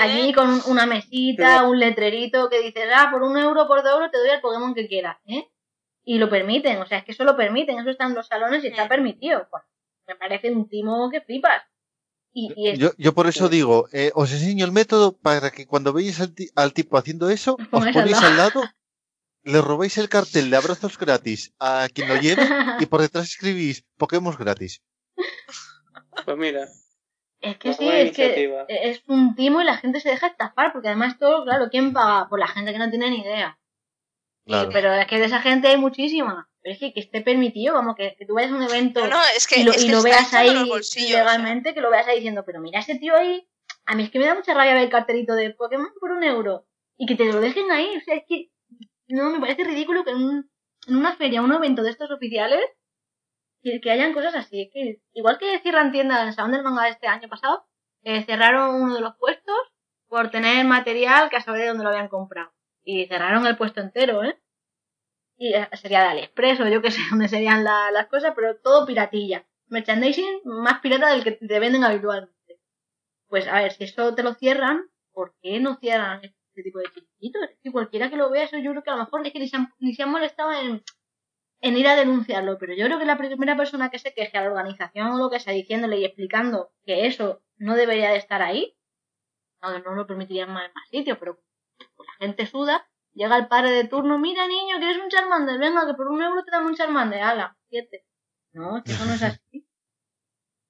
Speaker 2: allí con un- una mesita, un letrerito que dices, ah, por un euro, por dos euros te doy el Pokémon que quieras, ¿eh? Y lo permiten, o sea, es que eso lo permiten, eso está en los salones y está
Speaker 1: Mm.
Speaker 2: permitido. Pues, me parece un timo que flipas. Y, y es-
Speaker 3: Yo, yo por eso digo, eh, os enseño el método para que cuando veáis al, ti- al tipo haciendo eso, os
Speaker 2: pongáis al
Speaker 3: ponéis
Speaker 2: lado.
Speaker 3: al lado, le robáis el cartel de abrazos gratis a quien lo lleve y por detrás escribís Pokémon gratis.
Speaker 4: Pues mira,
Speaker 2: Es que
Speaker 4: Una
Speaker 2: sí, es que
Speaker 4: iniciativa.
Speaker 2: es un timo y la gente se deja estafar, porque además todo, claro, ¿quién paga? Pues la gente que no tiene ni idea. Y-
Speaker 3: Claro.
Speaker 2: pero es que de esa gente hay muchísima. Pero es que, que esté permitido, vamos, que, que tú vayas a un evento
Speaker 1: No, no, es que,
Speaker 2: y lo,
Speaker 1: es
Speaker 2: y
Speaker 1: que
Speaker 2: lo
Speaker 1: está
Speaker 2: veas ahí legalmente, que lo veas ahí diciendo, pero mira ese tío ahí, a mí es que me da mucha rabia ver el cartelito de Pokémon por un euro. Y que te lo dejen ahí, o sea, es que no, me parece ridículo que en, un- en una feria, un evento de estos oficiales, que, que hayan cosas así. Que, igual que cierran tiendas en el Salón del Manga este año pasado, eh, cerraron uno de los puestos por tener material que a saber de dónde lo habían comprado. Y cerraron el puesto entero, ¿eh? Y eh, sería de AliExpress o yo que sé dónde serían la- las cosas, pero todo piratilla. Merchandising más pirata del que te venden habitualmente. Pues a ver, si eso te lo cierran, ¿por qué no cierran este tipo de chiquitos? Que cualquiera que lo vea, eso yo creo que a lo mejor es que ni se han, ni se han molestado en, en ir a denunciarlo, pero yo creo que la primera persona que se queje a la organización o lo que sea diciéndole y explicando que eso no debería de estar ahí, no, no lo permitirían más en más sitios, pero pues la gente suda, llega el padre de turno, mira niño, ¿quieres un Charmander? Venga, que por un euro te dan un Charmander, ala, siete. No, es que eso no es así.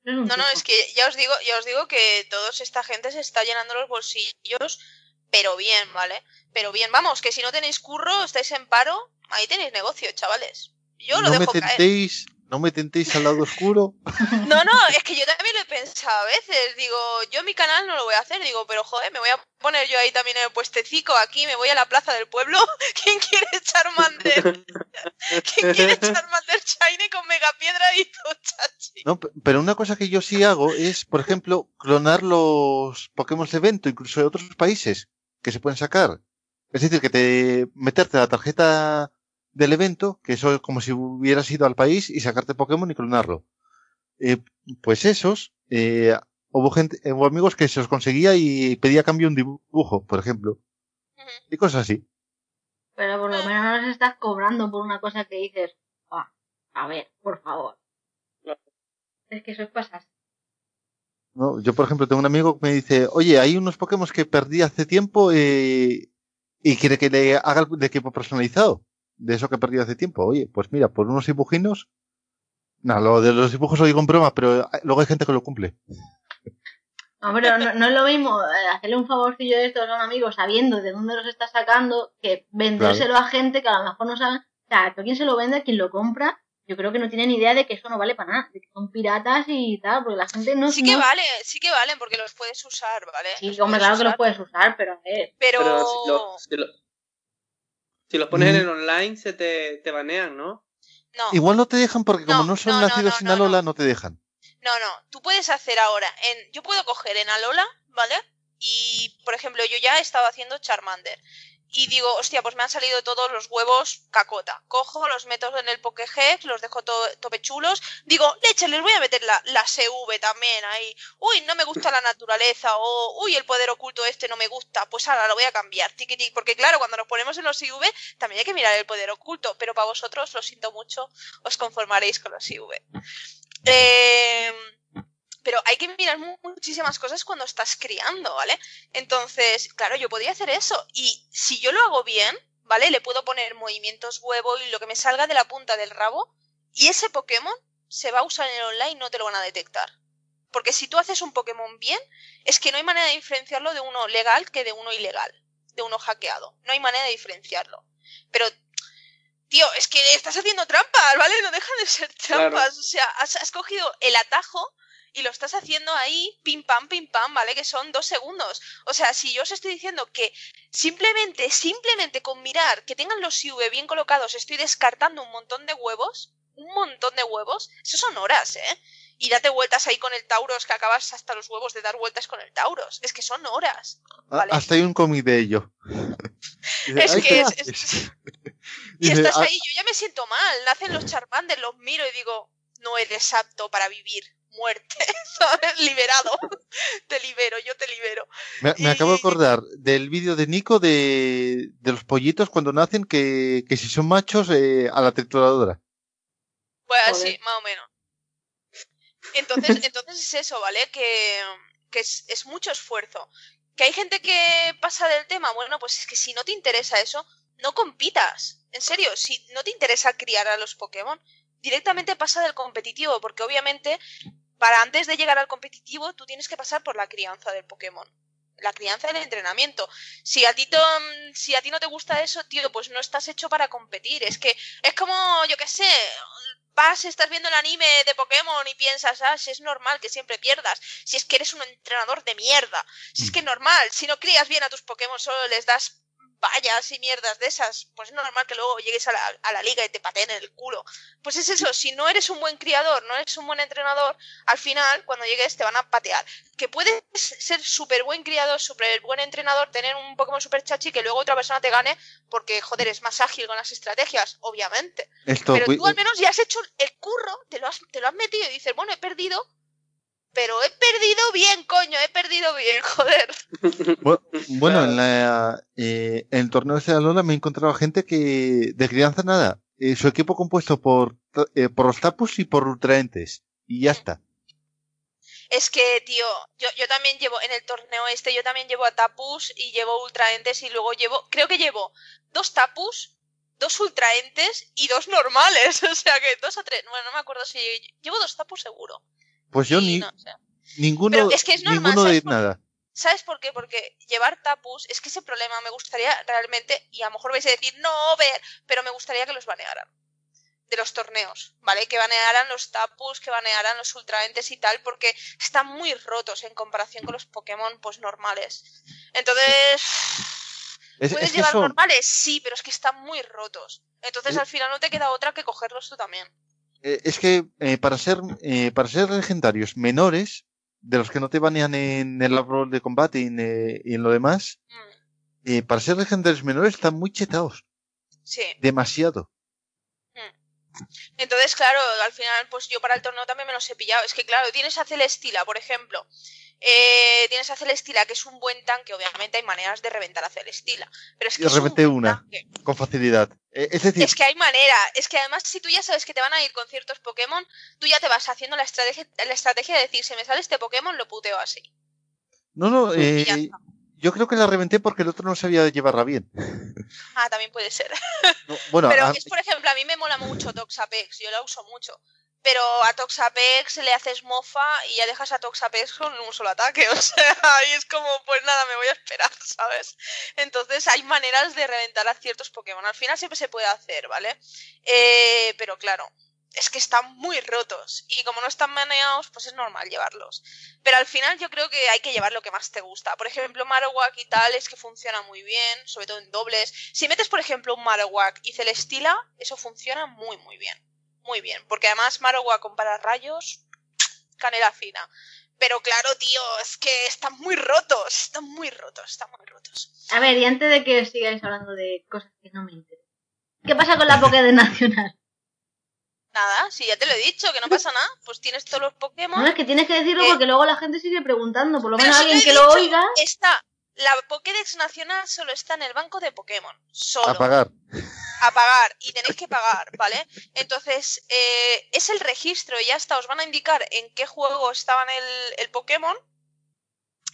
Speaker 2: Es
Speaker 1: No, no, es que ya os digo, ya os digo que toda esta gente se está llenando los bolsillos, pero bien, ¿vale? Pero bien, vamos, que si no tenéis curro, estáis en paro, ahí tenéis negocio, chavales. Yo lo
Speaker 3: no me
Speaker 1: caer.
Speaker 3: tentéis, no me tentéis al lado oscuro.
Speaker 1: No, no, es que yo también lo he pensado a veces. Digo, yo mi canal no lo voy a hacer. Digo, pero joder, me voy a poner yo ahí también en el puestecico. Aquí me voy a la plaza del pueblo. ¿Quién quiere Charmander? ¿Quién quiere Charmander Shiny con Megapiedra y Tochachi?
Speaker 3: No, pe- pero una cosa que yo sí hago es, por ejemplo, clonar los Pokémon de evento, incluso de otros países, que se pueden sacar. Es decir, que te meterte la tarjeta del evento, que eso es como si hubieras ido al país y sacarte Pokémon y clonarlo. Eh, pues esos, eh, hubo gente, eh, hubo amigos que se los conseguía y pedía a cambio un dibujo, por ejemplo. Y cosas así.
Speaker 2: Pero por lo menos no les estás cobrando por una cosa que dices, ah, a ver, por favor. Es que eso es pasar.
Speaker 3: ¿no? Yo, por ejemplo, tengo un amigo que me dice, oye, hay unos Pokémon que perdí hace tiempo eh, y quiere que le haga el de equipo personalizado. De eso que perdí hace tiempo. Oye, pues mira, por unos dibujinos. No, lo de los dibujos lo digo en broma, pero luego hay gente que lo cumple.
Speaker 2: No, pero no, no es lo mismo eh, hacerle un favorcillo de estos a un amigo sabiendo de dónde los está sacando que vendérselo a gente que a lo mejor no sabe. O sea, a quien se lo vende, a quien lo compra, yo creo que no tiene ni idea de que eso no vale para nada, de que son piratas y tal, porque la gente no
Speaker 1: Sí que
Speaker 2: no-
Speaker 1: vale, sí que valen porque los puedes usar, ¿vale?
Speaker 2: Sí, hombre, claro que los
Speaker 1: usar,
Speaker 2: puedes usar, pero a ver.
Speaker 1: Pero,
Speaker 4: pero si, lo- si lo- si los pones
Speaker 3: Mm.
Speaker 4: en el online se te, te banean, ¿no?
Speaker 1: no.
Speaker 3: Igual no te dejan porque como
Speaker 1: No,
Speaker 3: no son
Speaker 1: no,
Speaker 3: nacidos
Speaker 1: no,
Speaker 3: en Alola,
Speaker 1: no.
Speaker 3: no te dejan.
Speaker 1: No, no, tú puedes hacer ahora, en, yo puedo coger en Alola, ¿vale? Y, por ejemplo, yo ya estaba haciendo Charmander. Y digo, hostia, pues me han salido todos los huevos cacota. Cojo, los meto en el Pokéhex, los dejo to topechulos. Digo, leche, les voy a meter la, la CV también ahí. Uy, no me gusta la naturaleza. O, uy, el poder oculto este no me gusta. Pues ahora lo voy a cambiar. Tiki, tiki. Porque claro, cuando nos ponemos en los IV, también hay que mirar el poder oculto. Pero para vosotros, lo siento mucho, os conformaréis con los IV. Eh, pero hay que mirar mu- muchísimas cosas cuando estás criando, ¿vale? Entonces, claro, yo podría hacer eso. Y si yo lo hago bien, ¿vale? Le puedo poner movimientos huevo y lo que me salga de la punta del rabo. Y ese Pokémon se va a usar en el online y no te lo van a detectar. Porque si tú haces un Pokémon bien, es que no hay manera de diferenciarlo de uno legal que de uno ilegal. De uno hackeado. No hay manera de diferenciarlo. Pero, tío, es que estás haciendo trampas, ¿vale? No dejan de ser
Speaker 4: Claro.
Speaker 1: trampas. O sea, has, has cogido el atajo y lo estás haciendo ahí, pim pam, pim pam, ¿vale? Que son dos segundos. O sea, si yo os estoy diciendo que simplemente, simplemente con mirar que tengan los IV bien colocados, estoy descartando un montón de huevos, un montón de huevos, eso son horas, ¿eh? y date vueltas ahí con el Tauros que acabas hasta los huevos de dar vueltas con el Tauros. Es que son horas.
Speaker 3: Ah. Hasta hay un cómic de ello.
Speaker 1: Es
Speaker 3: "Ay,
Speaker 1: que
Speaker 3: ¿qué
Speaker 1: es-
Speaker 3: haces?".
Speaker 1: Y
Speaker 3: Dice,
Speaker 1: estás
Speaker 3: "Ah,
Speaker 1: ahí, yo ya me siento mal. Nacen los Charmander, los miro y digo, no eres apto para vivir. Muerte, ¿sabes? Liberado. te libero, yo te libero.
Speaker 3: Me, me acabo de acordar del vídeo de Nico de, de los pollitos cuando nacen que, que si son machos eh, a la trituradora.
Speaker 1: Pues
Speaker 2: Joder.
Speaker 1: así, más o menos. Entonces, entonces es eso, ¿vale? Que, que es, es mucho esfuerzo. Que hay gente que pasa del tema, bueno, pues es que si no te interesa eso, no compitas. En serio, si no te interesa criar a los Pokémon, directamente pasa del competitivo, porque obviamente, para antes de llegar al competitivo, tú tienes que pasar por la crianza del Pokémon. La crianza del entrenamiento. Si a ti, to- si a ti no te gusta eso, tío, pues no estás hecho para competir. Es que es como, yo qué sé, vas, estás viendo el anime de Pokémon y piensas, ah, si es normal que siempre pierdas, si es que eres un entrenador de mierda, si es que es normal, si no crías bien a tus Pokémon, solo les das vallas y mierdas de esas, pues es normal que luego llegues a la, a la liga y te pateen en el culo. Pues es eso, si no eres un buen criador, no eres un buen entrenador, al final, cuando llegues, te van a patear. Que puedes ser súper buen criador, súper buen entrenador, tener un Pokémon súper chachi que luego otra persona te gane porque, joder, es más ágil con las estrategias, obviamente.
Speaker 3: Esto,
Speaker 1: Pero tú al menos ya has hecho el curro, te lo has, te lo has metido y dices, bueno, he perdido, pero he perdido bien, coño, he perdido bien, joder.
Speaker 3: Bu- Bueno, en, la, eh, en el torneo de Lola me he encontrado gente que de crianza nada. eh, su equipo compuesto por, eh, por los tapus y por ultraentes. Y ya está.
Speaker 1: Es que, tío, yo, yo también llevo, en el torneo este, yo también llevo a Tapus y llevo Ultraentes y luego llevo, creo que llevo dos Tapus, dos Ultraentes y dos normales. O sea que dos o tres, bueno, no me acuerdo si llevo dos Tapus seguro.
Speaker 3: Pues yo ni,
Speaker 1: no, o sea,
Speaker 3: ninguno,
Speaker 1: Pero es que es normal,
Speaker 3: ninguno de nada.
Speaker 1: ¿Sabes por qué? Porque llevar tapus, es que ese problema me gustaría realmente, y a lo mejor vais a decir, no, ver, pero me gustaría que los banearan. De los torneos, ¿vale? Que banearan los tapus, que banearan los ultraentes y tal, porque están muy rotos en comparación con los Pokémon, pues normales. Entonces,
Speaker 3: Es,
Speaker 1: ¿puedes
Speaker 3: es
Speaker 1: llevar
Speaker 3: son,
Speaker 1: normales? Sí, pero es que están muy rotos. Entonces
Speaker 3: Es-
Speaker 1: al final no te queda otra que cogerlos tú también.
Speaker 3: Eh, es que eh, para ser eh, para ser legendarios menores, de los que no te banean en el árbol de combate y en, eh, y en lo demás,
Speaker 1: Mm,
Speaker 3: eh, para ser legendarios menores están muy chetados.
Speaker 1: sí.
Speaker 3: Demasiado.
Speaker 1: Entonces, claro, al final, pues yo para el torneo también me los he pillado. Es que, claro, tienes a Celestila, por ejemplo. Eh, tienes a Celestila, que es un buen tanque. Obviamente hay maneras de reventar a Celestila. Pero es que es un
Speaker 3: reventé
Speaker 1: buen
Speaker 3: una.
Speaker 1: tanque.
Speaker 3: Con facilidad. Eh, es decir,
Speaker 1: Es que hay manera. Es que además, si tú ya sabes que te van a ir con ciertos Pokémon, tú ya te vas haciendo la estrategia, la estrategia de decir, si me sale este Pokémon, lo puteo así.
Speaker 3: no, no, eh, yo creo que la reventé porque el otro no sabía llevarla bien.
Speaker 1: Ah, también puede ser.
Speaker 3: No, bueno,
Speaker 1: Pero
Speaker 3: a-
Speaker 1: es, por ejemplo, a mí me mola mucho Toxapex, yo la uso mucho. Pero a Toxapex le haces mofa y ya dejas a Toxapex con un solo ataque. O sea, ahí es como, pues nada, me voy a esperar, ¿sabes? Entonces hay maneras de reventar a ciertos Pokémon. Al final siempre se puede hacer, ¿vale? Eh, pero claro, es que están muy rotos. Y como no están maneados, pues es normal llevarlos. Pero al final yo creo que hay que llevar lo que más te gusta. Por ejemplo, Marowak y tal es que funciona muy bien, sobre todo en dobles. Si metes, por ejemplo, un Marowak y Celestila, eso funciona muy, muy bien. Muy bien. Porque además Marowak con rayos, canela fina. Pero claro, tío, es que están muy rotos. Están muy rotos, están muy rotos.
Speaker 2: A ver, y antes de que sigáis hablando de cosas que no me interesan. ¿Qué pasa con la Pokédex Nacional?
Speaker 1: Nada, si ya te lo he dicho, que no pasa nada, pues tienes todos los Pokémon.
Speaker 2: No, es que tienes que decirlo
Speaker 1: Eh,
Speaker 2: porque luego la gente sigue preguntando. Por lo menos alguien que lo oiga.
Speaker 1: Está, la Pokédex nacional solo está en el banco de Pokémon. Solo.
Speaker 3: a pagar.
Speaker 1: a pagar y tenéis que pagar, ¿vale? Entonces, eh, es el registro y ya está, os van a indicar en qué juego estaban el, el Pokémon,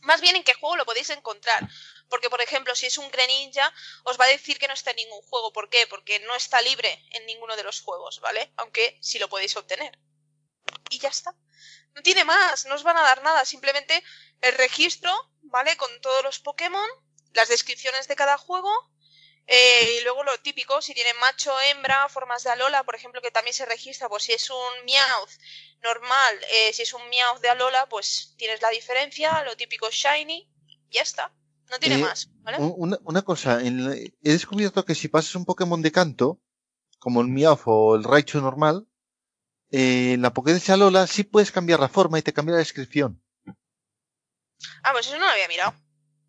Speaker 1: más bien en qué juego lo podéis encontrar. Porque, por ejemplo, si es un Greninja, os va a decir que no está en ningún juego. ¿Por qué? Porque no está libre en ninguno de los juegos, ¿vale? Aunque sí lo podéis obtener. Y ya está. No tiene más, no os van a dar nada, simplemente el registro, ¿vale? Con todos los Pokémon, las descripciones de cada juego eh, y luego lo típico, si tiene macho, hembra, formas de Alola, por ejemplo, que también se registra, pues si es un Meowth normal, eh, si es un Meowth de Alola, pues tienes la diferencia, lo típico Shiny, ya está. No tiene
Speaker 3: Eh,
Speaker 1: más, ¿vale?
Speaker 3: Un- Una, una cosa, la- he descubierto que si pasas un Pokémon de canto, como el Meowth o el Raichu normal, eh, en la Pokédex Alola sí puedes cambiar la forma y te cambia la descripción.
Speaker 1: Ah, pues eso no lo había mirado.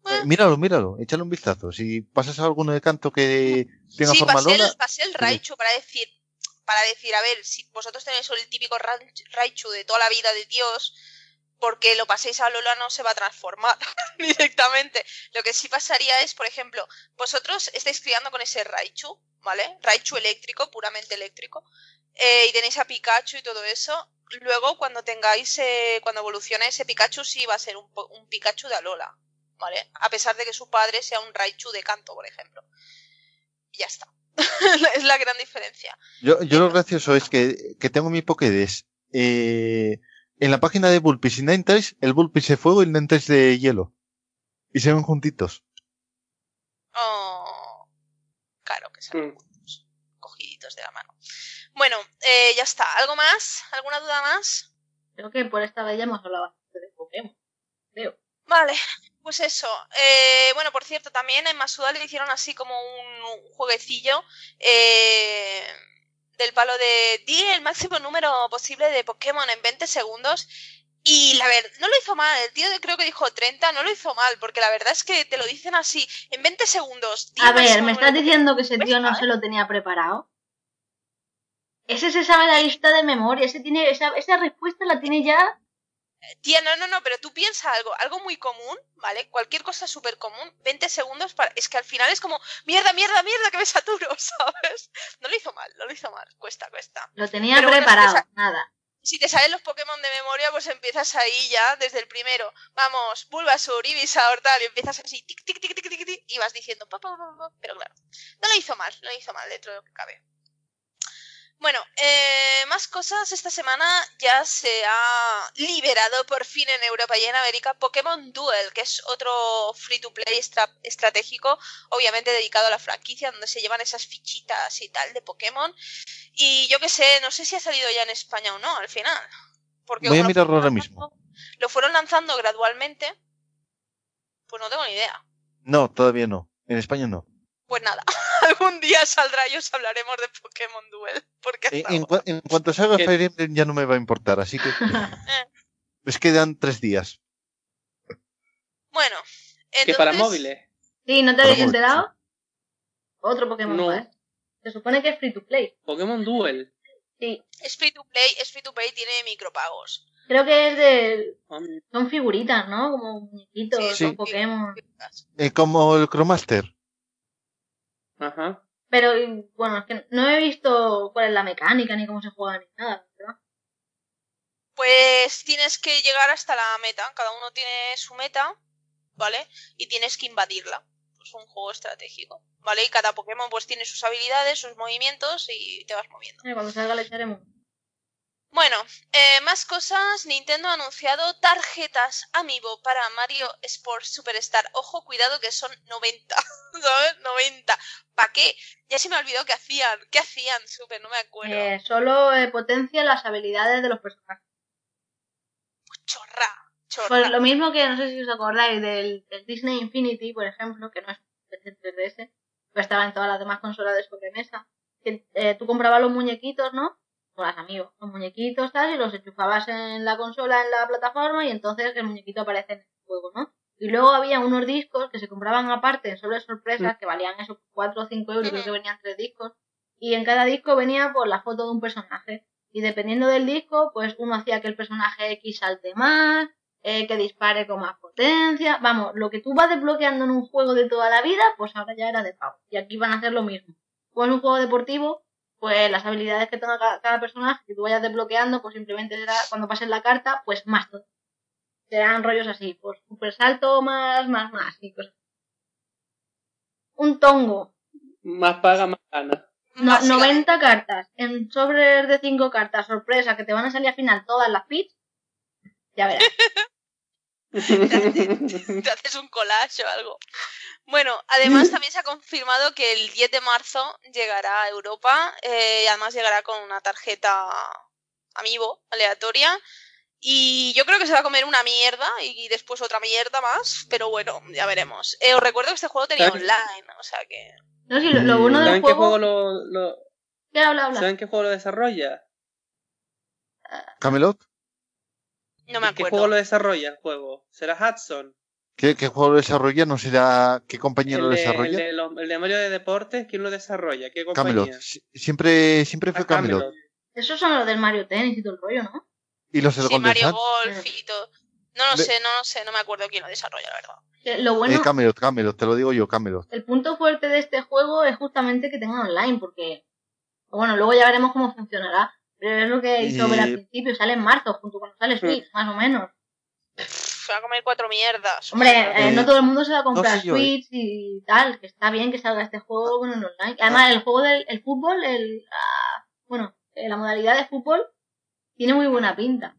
Speaker 3: Eh, míralo, míralo, échale un vistazo. Si pasas a alguno de canto que tenga
Speaker 1: Sí,
Speaker 3: forma
Speaker 1: pasé
Speaker 3: Alola,
Speaker 1: pasé el Raichu para decir, para decir, a ver, si vosotros tenéis el típico Ra- Raichu de toda la vida de Dios, porque lo paséis a Lola no se va a transformar directamente. Lo que sí pasaría es, por ejemplo, vosotros estáis criando con ese Raichu, ¿vale? Raichu eléctrico, puramente eléctrico, eh, y tenéis a Pikachu y todo eso. Luego, cuando tengáis, eh, cuando evolucione ese Pikachu, sí va a ser un, un Pikachu de Alola, ¿vale? A pesar de que su padre sea un Raichu de canto, por ejemplo. Y ya está. es la gran diferencia.
Speaker 3: yo, yo lo gracioso es que, que tengo mi Pokédex. Eh, en la página de Bulpix y Ninetales, el Bulpix de fuego y el Ninetales de hielo. Y se ven juntitos.
Speaker 1: Oh, claro que son
Speaker 4: Mm.
Speaker 1: cogiditos de la mano. Bueno, eh, ya está. ¿Algo más? ¿Alguna duda más?
Speaker 2: Creo que por esta vez ya hemos hablado bastante de Pokémon. Creo.
Speaker 1: Vale, pues eso. Eh, bueno, por cierto, también en Masuda le hicieron así como un, un jueguecillo eh, del palo de di el máximo número posible de Pokémon en 20 segundos. Y la verdad, no lo hizo mal. El tío creo que dijo 30, no lo hizo mal, porque la verdad es que te lo dicen así, en 20 segundos.
Speaker 2: A ver, ¿me estás diciendo que ese tío no se lo tenía preparado? Ese se sabe la lista de memoria, ese tiene, esa, esa respuesta la tiene ya.
Speaker 1: Tía, no, no, no, pero tú piensa algo, algo muy común, ¿vale? Cualquier cosa súper común, 20 segundos para... Es que al final es como, mierda, mierda, mierda, que me saturo, ¿sabes? No lo hizo mal, no lo hizo mal, cuesta, cuesta.
Speaker 2: Lo tenía
Speaker 1: Pero bueno,
Speaker 2: preparado, nada.
Speaker 1: Si te salen los Pokémon de memoria, pues empiezas ahí ya desde el primero. Vamos, Bulbasaur, Ivysaur, tal, y empiezas así, tic, tic, tic, tic, tic, tic, y vas diciendo, pa, pa, pa, pa, pero claro, no lo hizo mal, no lo hizo mal dentro de lo que cabe. Bueno, eh, más cosas. Esta semana ya se ha liberado por fin en Europa y en América Pokémon Duel, que es otro free to play estra- estratégico, obviamente dedicado a la franquicia, donde se llevan esas fichitas y tal de Pokémon. Y yo qué sé, no sé si ha salido ya en España o no al final. Porque
Speaker 3: Voy a mirarlo ahora
Speaker 1: lanzando- Lo fueron lanzando gradualmente. Pues no tengo ni idea.
Speaker 3: No, todavía no. En España no.
Speaker 1: Pues nada, algún día saldrá y os hablaremos de Pokémon Duel. Porque
Speaker 3: En, cuanto salga
Speaker 4: ¿Qué?
Speaker 3: Fire Emblem ya no me va a importar, así que les quedan tres días.
Speaker 1: Bueno,
Speaker 4: Que para
Speaker 1: entonces-
Speaker 4: móviles.
Speaker 2: sí, ¿no te habéis enterado? Otro Pokémon
Speaker 4: No.
Speaker 2: más. Se supone que es free to play.
Speaker 4: Pokémon Duel.
Speaker 2: Sí.
Speaker 1: Es free to play, es free to play, tiene micropagos.
Speaker 2: Creo que es de.
Speaker 4: Hombre,
Speaker 2: Son figuritas, ¿no? Como muñequitos,
Speaker 1: Sí,
Speaker 2: son
Speaker 3: sí.
Speaker 2: Pokémon.
Speaker 3: Eh, como el Chromaster.
Speaker 4: Ajá.
Speaker 2: Pero bueno, es que no he visto cuál es la mecánica ni cómo se juega ni nada, ¿verdad?
Speaker 1: Pues tienes que llegar hasta la meta. Cada uno tiene su meta, ¿vale? Y tienes que invadirla. Es un juego estratégico, ¿vale? Y cada Pokémon pues tiene sus habilidades, sus movimientos y te vas moviendo.
Speaker 2: Cuando salga le echaremos.
Speaker 1: Bueno, eh, más cosas. Nintendo ha anunciado tarjetas Amiibo para Mario Sports Superstar. Ojo, cuidado que son 90. ¿Sabes? 90. ¿Para qué? Ya se me olvidó qué hacían. ¿Qué hacían? Super, no me acuerdo.
Speaker 2: Eh, solo eh, potencia las habilidades de los personajes.
Speaker 1: Chorra. Chorra.
Speaker 2: Pues lo mismo que no sé si os acordáis del, del Disney Infinity, por ejemplo, que no es PC 3DS, pero estaba en todas las demás consolas de sobremesa. Que, eh, tú comprabas los muñequitos, ¿no? Con las amigos, los muñequitos tal, y los enchufabas en la consola, en la plataforma, y entonces el muñequito aparece en el juego, ¿no? Y luego había unos discos que se compraban aparte en sobre sorpresas, que valían esos 4 o 5 euros, creo que venían tres discos, y en cada disco venía por la foto de un personaje. Y dependiendo del disco, pues uno hacía que el personaje X salte más, eh, que dispare con más potencia. Vamos, lo que tú vas desbloqueando en un juego de toda la vida, pues ahora ya era de pago. Y aquí van a hacer lo mismo. En un juego deportivo, pues las habilidades que tenga cada, cada personaje que tú vayas desbloqueando, pues simplemente será cuando pases la carta, pues más todo. Serán rollos así, pues super salto, más, más, más, y cosas. Un tongo,
Speaker 4: Más paga, más gana.
Speaker 2: no-
Speaker 1: Básicamente.
Speaker 2: 90 cartas, en sobres de 5 cartas, sorpresa, que te van a salir al final todas las pits, ya verás.
Speaker 1: te haces un collage o algo. Bueno, además también se ha confirmado que el 10 de marzo llegará a Europa eh, y además llegará con una tarjeta amiibo aleatoria y yo creo que se va a comer una mierda y después otra mierda más, pero bueno, ya veremos. Eh, os recuerdo que este juego tenía online, o sea que...
Speaker 2: No, sí, lo, lo bueno del
Speaker 4: ¿Saben qué
Speaker 2: juego...
Speaker 4: juego lo, lo-
Speaker 2: ¿Qué habla, habla?
Speaker 4: ¿Saben qué juego lo desarrolla?
Speaker 3: ¿Camelot?
Speaker 1: No me
Speaker 4: ¿Qué juego lo desarrolla el juego? ¿Será Hudson?
Speaker 3: ¿Qué, qué juego lo desarrolla? ¿No será qué compañía
Speaker 4: El
Speaker 3: lo
Speaker 4: de,
Speaker 3: desarrolla?
Speaker 4: el, de los- el de Mario de Deportes, ¿quién lo desarrolla? ¿Qué compañía?
Speaker 3: Camelot. Si- Siempre, siempre fue
Speaker 4: Ah,
Speaker 3: Camelot.
Speaker 2: Esos son los del Mario Tennis y todo el rollo, ¿no?
Speaker 3: Y los del
Speaker 1: Sí,
Speaker 3: Golden
Speaker 1: Mario. Golf y todo. No lo
Speaker 3: De-
Speaker 1: sé, no lo sé, no me acuerdo quién lo desarrolla, la verdad.
Speaker 2: Lo bueno,
Speaker 3: Eh, Camelot, Camelot, te lo digo yo, Camelot.
Speaker 2: el punto fuerte de este juego es justamente que tenga online, porque, bueno, luego ya veremos cómo funcionará. Pero es lo que hizo
Speaker 3: Y-
Speaker 2: ver al principio, sale en marzo, junto cuando sale Switch, más o menos.
Speaker 1: Se va a comer cuatro mierdas.
Speaker 2: Hombre,
Speaker 3: Eh,
Speaker 2: eh, no todo el mundo se va a comprar
Speaker 3: no sé yo, eh.
Speaker 2: Switch y tal, que está bien que salga este juego con el online. Además, el juego del el fútbol, el, ah, bueno, eh, la modalidad de fútbol tiene muy buena pinta.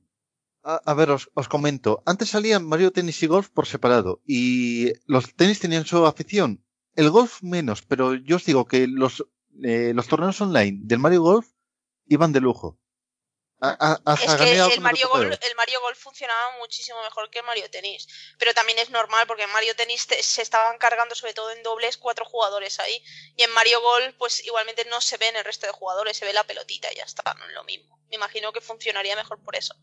Speaker 3: A, a ver, os, os comento. Antes salían Mario Tennis y Golf por separado. Y los tenis tenían su afición. El golf menos, pero yo os digo que los, eh, los torneos online del Mario Golf iban de lujo. A- a- hasta
Speaker 1: Es que el Mario. Golf, el Mario Golf funcionaba muchísimo mejor que el Mario Tennis. Pero también es normal porque en Mario Tennis te- se estaban cargando sobre todo en dobles cuatro jugadores ahí. Y en Mario Golf pues igualmente no se ven el resto de jugadores, se ve la pelotita y ya está, no es lo mismo. Me imagino que funcionaría mejor por eso.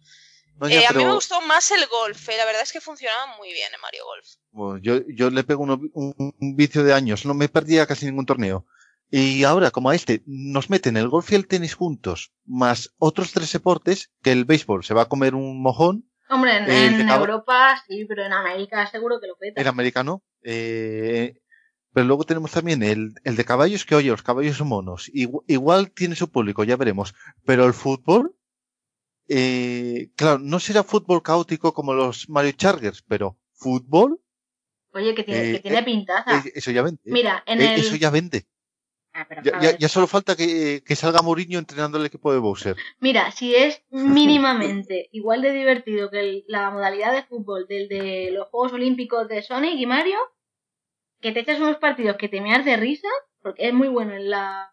Speaker 3: No, ya,
Speaker 1: Eh, A mí me gustó más el golf, eh, la verdad es que funcionaba muy bien en Mario Golf.
Speaker 3: bueno, yo, yo le pego un vicio de años. No me perdía casi ningún torneo. Y ahora, como a este, nos meten el golf y el tenis juntos, más otros tres deportes, que el béisbol se va a comer un mojón,
Speaker 2: Hombre, en, en
Speaker 3: cabo-
Speaker 2: Europa sí, pero en América seguro que lo peta.
Speaker 3: el americano. eh, pero luego tenemos también el, el de caballos, que oye, los caballos son monos. Igu- Igual, tiene su público, ya veremos. Pero el fútbol, eh, claro, no será fútbol caótico como los Mario Chargers, pero fútbol,
Speaker 2: Oye, que tiene,
Speaker 3: eh,
Speaker 2: que tiene
Speaker 3: eh,
Speaker 2: pintaza.
Speaker 3: eh, eso ya vende.
Speaker 2: Mira, en
Speaker 3: Eh,
Speaker 2: el...
Speaker 3: Eso ya vende.
Speaker 2: Ah, pero,
Speaker 3: Ya, solo falta que, que salga Mourinho entrenando el equipo de Bowser.
Speaker 2: Mira, si es mínimamente igual de divertido que el- la modalidad de fútbol del de los Juegos Olímpicos de Sonic y Mario, que te echas unos partidos que te meas de risa, porque es muy bueno en la...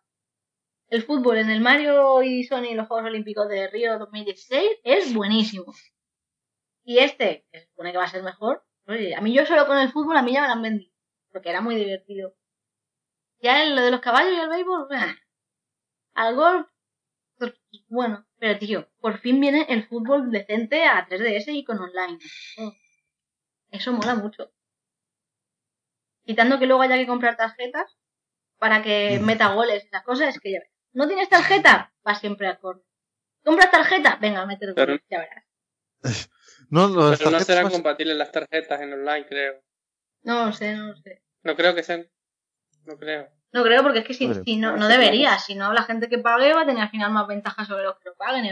Speaker 2: El fútbol en el Mario y Sonic y los Juegos Olímpicos de Río 2016 es buenísimo. Y este, que se supone que va a ser mejor, oye, a mí yo solo con el fútbol a mí ya me lo han vendido, porque era muy divertido. Ya en lo de los caballos y el béisbol, ¡ah! al golf, bueno, pero tío, por fin viene el fútbol decente a 3DS y con online. Oh, Eso mola mucho. Quitando que luego haya que comprar tarjetas para que meta goles y esas cosas, es que ya ves. ¿No tienes tarjeta? Va siempre a corto. ¿Compras tarjeta? Venga, meter
Speaker 4: Pero-
Speaker 2: goles, ya verás.
Speaker 3: No,
Speaker 4: Pero no serán
Speaker 3: más-
Speaker 4: compatibles las tarjetas en online, creo.
Speaker 2: No lo sé, no lo sé.
Speaker 4: No creo que sean. No creo.
Speaker 2: No creo, porque es que si, no,
Speaker 4: no
Speaker 2: debería. Si no, la gente que pague va a tener al final más ventajas sobre los que no paguen. y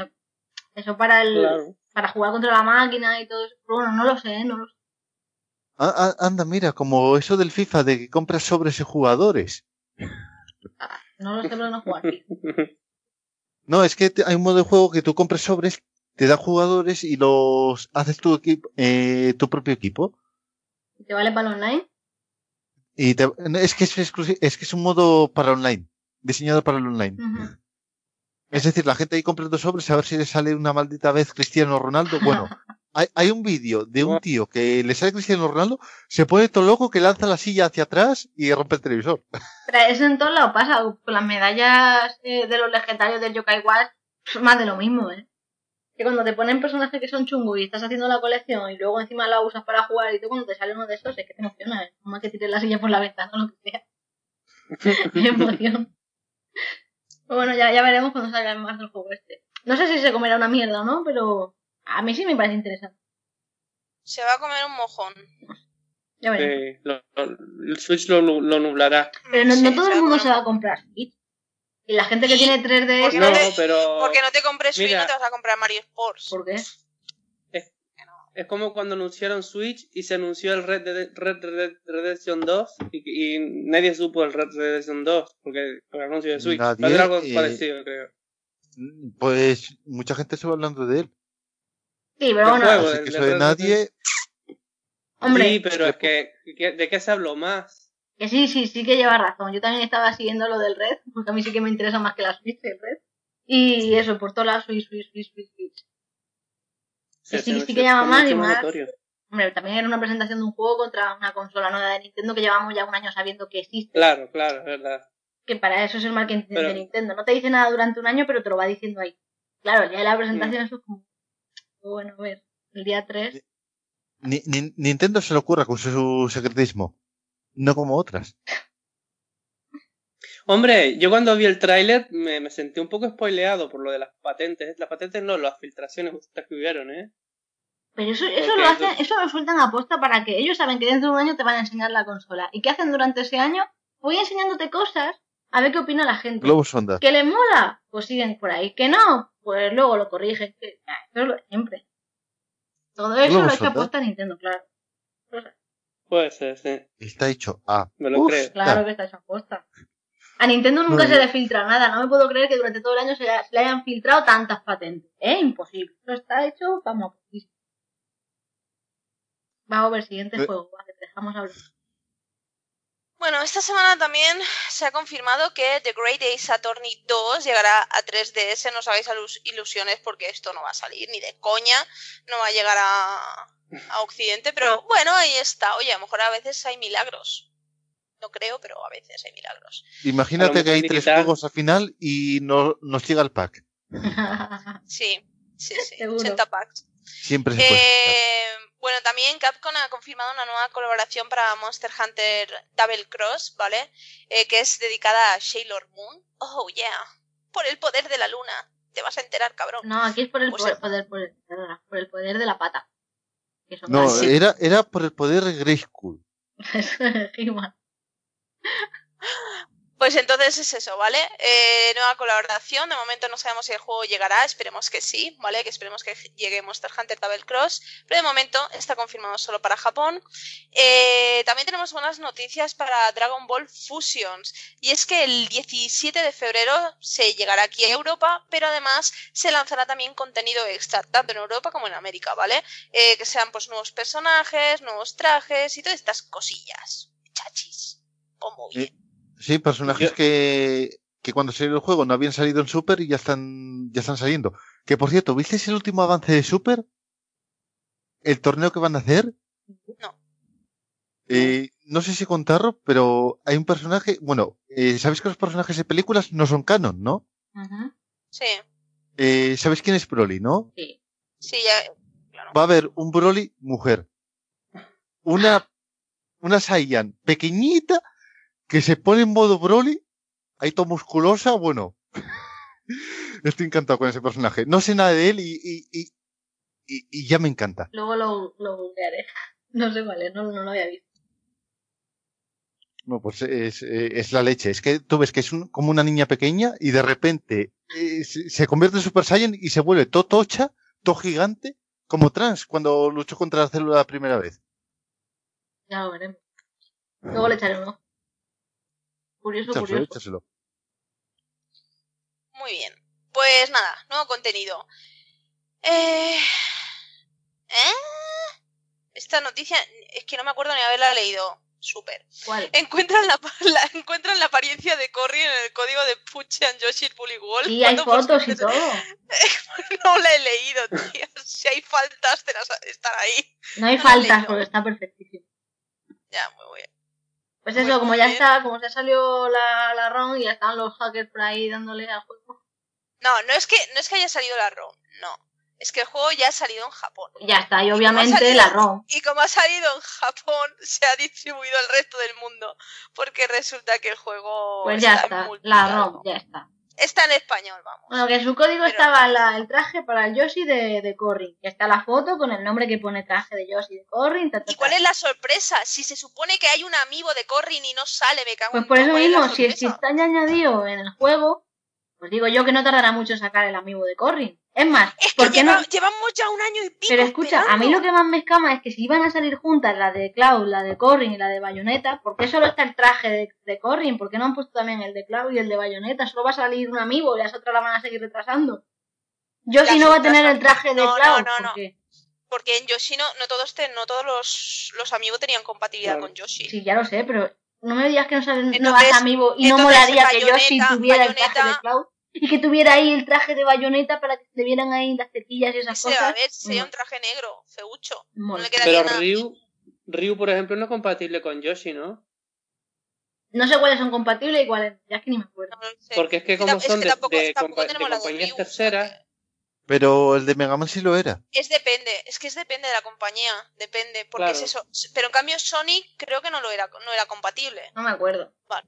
Speaker 2: Eso para el,
Speaker 4: Claro.
Speaker 2: para jugar contra la máquina y todo eso. Pero bueno, no lo sé, no lo sé.
Speaker 3: Ah, ah, anda, mira, como eso del FIFA de que compras sobres y jugadores.
Speaker 2: No lo sé, pero no jugar.
Speaker 3: No, es que hay un modo de juego que tú compras sobres, te da jugadores y los haces tu equipo, eh, tu propio equipo.
Speaker 2: ¿Te vale para el online?
Speaker 3: Y te- es que es es que es un modo para online, diseñado para el online. Es decir, la gente ahí compra dos sobres a ver si le sale una maldita vez Cristiano Ronaldo. Bueno, hay, hay un vídeo de un tío que le sale Cristiano Ronaldo, se pone todo loco que lanza la silla hacia atrás y rompe el televisor.
Speaker 2: Pero eso en todos lados pasa. Con las medallas eh, de los legendarios del Yokai Watch, más de lo mismo, ¿eh? Que cuando te ponen personajes que son chungos y estás haciendo la colección y luego encima la usas para jugar y tú cuando te sale uno de esos es que te emociona, ¿eh? Más que tires la silla por la ventana o lo que sea. Qué emoción. Pero bueno, ya, ya veremos cuando salga más el juego este. No sé si se comerá una mierda o no, pero a mí sí me parece interesante.
Speaker 1: Se va a comer un mojón.
Speaker 2: Ya veremos.
Speaker 4: Sí, lo- lo- el Switch lo, lo nublará.
Speaker 2: Pero no,
Speaker 1: Sí,
Speaker 2: no todo el mundo se va a comprar Switch. Y la gente que tiene 3DS...
Speaker 1: Porque
Speaker 4: No,
Speaker 1: no te-
Speaker 4: pero.
Speaker 1: Porque no te compres Switch,
Speaker 4: Mira.
Speaker 1: no te vas a comprar Mario Sports.
Speaker 2: ¿Por qué?
Speaker 4: Es como cuando anunciaron Switch y se anunció el Red Dead Red Dead Redemption 2 y, y nadie supo el Red Dead Redemption 2 porque por el anuncio de Switch.
Speaker 3: Nadie,
Speaker 4: Va a ser algo
Speaker 3: eh,
Speaker 4: parecido, creo.
Speaker 3: Pues mucha gente estuvo hablando de él.
Speaker 2: Sí, pero bueno,
Speaker 4: juego.
Speaker 3: Que de
Speaker 4: Red Dead
Speaker 3: nadie,
Speaker 2: hombre,
Speaker 4: Sí, pero es que, que- ¿de qué se habló más?
Speaker 2: Que sí, sí, sí que lleva razón. Yo también estaba siguiendo lo del Red, porque a mí sí que me interesa más que la Switch el Red. Y eso, por todas las Switch, Switch, Switch, Switch, Switch. Sí, sí
Speaker 4: se-
Speaker 2: que llama más y más. Hombre, también era una presentación de un juego contra una consola nueva de Nintendo que llevamos ya un año sabiendo que existe.
Speaker 4: Claro, claro, es verdad.
Speaker 2: Que para eso es el marketing
Speaker 4: Pero-
Speaker 2: de Nintendo. No te dice nada durante un año, pero te lo va diciendo ahí. Claro, ya en la presentación eso es como... Pero bueno, a ver, el día 3.
Speaker 3: Ni- ni- Nintendo se le ocurra con su secretismo. No como otras.
Speaker 4: Hombre, yo cuando vi el tráiler me, me sentí un poco spoileado por lo de las patentes. Las patentes no, las filtraciones estas que hubieron, ¿eh?
Speaker 2: Pero eso, eso
Speaker 4: Porque
Speaker 2: lo hacen, eso lo sueltan a posta para que ellos saben que dentro de un año te van a enseñar la consola. ¿Y qué hacen durante ese año? Voy enseñándote cosas a ver qué opina la gente.
Speaker 3: Globos sonda.
Speaker 2: ¿Que les mola? Pues siguen por ahí. ¿Que no? Pues luego lo corrigen. Ah, Eso es lo de siempre. Todo eso
Speaker 3: Globos
Speaker 2: lo ha hecho aposta Nintendo, claro.
Speaker 4: Puede ser, sí.
Speaker 3: Está hecho a.
Speaker 4: Me lo
Speaker 3: Uf,
Speaker 4: creo.
Speaker 2: Claro que está hecho aposta. A Nintendo nunca
Speaker 3: No,
Speaker 2: se le filtra nada. No me puedo creer que durante todo el año se, le- hayan filtrado tantas patentes. Es imposible. Eso está hecho, vamos. Vamos a ver, siguiente
Speaker 3: Eh.
Speaker 2: juego. Va, que te dejamos hablar.
Speaker 1: Bueno, esta semana también se ha confirmado que The Great Ace Attorney 2 llegará a 3DS. No os hagáis ilusiones porque esto no va a salir ni de coña. No va a llegar a, a Occidente. Pero bueno, ahí está. Oye, a lo mejor a veces hay milagros. No creo, pero a veces hay milagros.
Speaker 3: Imagínate que hay tres juegos al final y no nos llega el pack.
Speaker 1: Sí, sí, sí.
Speaker 2: Seguro.
Speaker 1: 80 packs.
Speaker 3: Siempre se puede.
Speaker 1: Eh, bueno, también Capcom ha confirmado una nueva colaboración para Monster Hunter Double Cross, ¿vale? Eh, que es dedicada a Sailor Moon. Oh, yeah. Por el poder de la luna. Te vas a enterar, cabrón.
Speaker 2: No, aquí es por el
Speaker 1: Pues
Speaker 2: poder, por el- perdona, por el poder de la pata.
Speaker 3: No, era, era por el poder de Grayskull.
Speaker 1: Pues entonces es eso, ¿vale? Eh, nueva colaboración. De momento no sabemos si el juego llegará. Esperemos que sí, ¿vale? Que esperemos que llegue Monster Hunter Double Cross. Pero de momento está confirmado solo para Japón. Eh, también tenemos buenas noticias para Dragon Ball Fusions. Y es que el 17 de febrero se llegará aquí a Europa, pero además se lanzará también contenido extra, tanto en Europa como en América, ¿vale? Eh, que sean pues nuevos personajes, nuevos trajes y todas estas cosillas. Chachis. Como bien.
Speaker 3: Sí, personajes
Speaker 4: Yo-
Speaker 3: que, que cuando salió el juego no habían salido en Super y ya están, ya están saliendo. Que por cierto, ¿visteis el último avance de Super? ¿El torneo que van a hacer?
Speaker 1: No.
Speaker 3: Eh, no sé si contarlo, pero hay un personaje, bueno, eh, sabéis que los personajes de películas no son canon, ¿no?
Speaker 1: Sí,
Speaker 3: Eh, ¿Sabéis quién es Broly, no?
Speaker 2: Sí.
Speaker 1: sí, ya. Claro.
Speaker 3: Va a haber un Broly mujer. Una, una Saiyan pequeñita que se pone en modo Broly, ahí todo musculosa, bueno. Estoy encantado con ese personaje. No sé nada de él y, y, y, y- ya me encanta.
Speaker 2: Luego lo, lo googlearé. No sé cuál es, no, no lo había visto.
Speaker 3: No, pues es, eh, es la leche. Es que tú ves que es un- como una niña pequeña y de repente eh, se, convierte en Super Saiyan y se vuelve todo tocha, todo gigante, como Trans cuando luchó contra la célula la primera vez.
Speaker 2: Ya lo veremos. Luego le echaré un ojo. Curioso,
Speaker 3: Échaselo,
Speaker 2: curioso.
Speaker 3: échaselo.
Speaker 1: Muy bien. Pues nada, nuevo contenido. Eh... ¿Eh? Esta noticia es que no me acuerdo ni haberla leído. Súper.
Speaker 2: ¿Cuál?
Speaker 1: Encuentran la, la- encuentran la apariencia de Corry en el código de Pucci and Yoshi Bully Wall.
Speaker 2: Y hay fotos y todo.
Speaker 1: No la he leído, tío. Si hay faltas, te las estar ahí.
Speaker 2: No hay
Speaker 1: No
Speaker 2: faltas porque está perfectísimo.
Speaker 1: Ya, muy bien.
Speaker 2: Pues eso, como ya
Speaker 1: bien.
Speaker 2: está, como ya salió la, la ROM y ya están los hackers por ahí dándole al juego.
Speaker 1: No, no es que no es que haya salido la ROM, no. Es que el juego ya ha salido en Japón.
Speaker 2: Ya está, y obviamente
Speaker 1: salido-
Speaker 2: la ROM.
Speaker 1: Y como ha salido en Japón, se ha distribuido al resto del mundo. Porque resulta que el juego.
Speaker 2: Pues ya está, la. ROM, ya está.
Speaker 1: Está en español, vamos.
Speaker 2: Bueno, que en su código
Speaker 1: Pero-
Speaker 2: estaba la- el traje para el Yoshi de, de Corrin. Que está la foto con el nombre que pone traje de Yoshi de Corrin. ta, ta,
Speaker 1: ¿Y cuál es la sorpresa? Si se supone que hay un amigo de Corrin y no sale, me cago
Speaker 2: Pues
Speaker 1: en
Speaker 2: por eso
Speaker 1: ¿cuál es la
Speaker 2: mismo, si, si está añadido en el juego, pues digo yo que no tardará mucho en sacar el amigo de Corrin. Es más,
Speaker 1: Es que
Speaker 2: ¿por qué
Speaker 1: lleva-
Speaker 2: no?
Speaker 1: llevamos ya un año y pico.
Speaker 2: Pero escucha, a mí lo que más me escama es que si iban a salir juntas la de Cloud, la de Corrin y la de Bayonetta, ¿por qué solo está el traje de, de Corrin? ¿Por qué no han puesto también el de Cloud y el de Bayonetta? Solo va a salir un amigo y las otras la van a seguir retrasando. Yo
Speaker 1: Las
Speaker 2: si no va a tener el traje de
Speaker 1: No, no,
Speaker 2: Cloud.
Speaker 1: no, no.
Speaker 2: porque-
Speaker 1: Porque en Yoshi no, no todos, te- no todos los, los amigos tenían compatibilidad
Speaker 4: Claro.
Speaker 1: con Yoshi.
Speaker 2: Sí, ya lo sé, pero no me digas que no salen
Speaker 1: Entonces-
Speaker 2: nuevas amigo y no molaría que Yoshi
Speaker 1: Bayonetta-
Speaker 2: tuviera el traje de Cloud y que tuviera ahí el traje de Bayonetta para que le vieran ahí las tetillas y esas cosas.
Speaker 1: a ver, sería un traje negro, feucho.
Speaker 2: Mola.
Speaker 1: No le quedaría
Speaker 4: Pero
Speaker 1: nada.
Speaker 4: Ryu, Ryu, por ejemplo, no es compatible con Yoshi, ¿no?
Speaker 2: No sé cuáles son compatibles y cuáles, ya es que ni me acuerdo.
Speaker 1: No lo sé.
Speaker 4: Porque es que como
Speaker 1: es
Speaker 4: son
Speaker 1: que
Speaker 4: de,
Speaker 1: tampoco-
Speaker 4: de compa- de compañías
Speaker 1: Ryu,
Speaker 4: terceras,
Speaker 3: Pero el de Mega Man sí lo era.
Speaker 1: Es depende, es que es depende de la compañía, depende, porque
Speaker 4: Claro.
Speaker 1: es eso. Pero en cambio Sonic creo que no lo era, no era compatible.
Speaker 2: No me acuerdo.
Speaker 3: Pues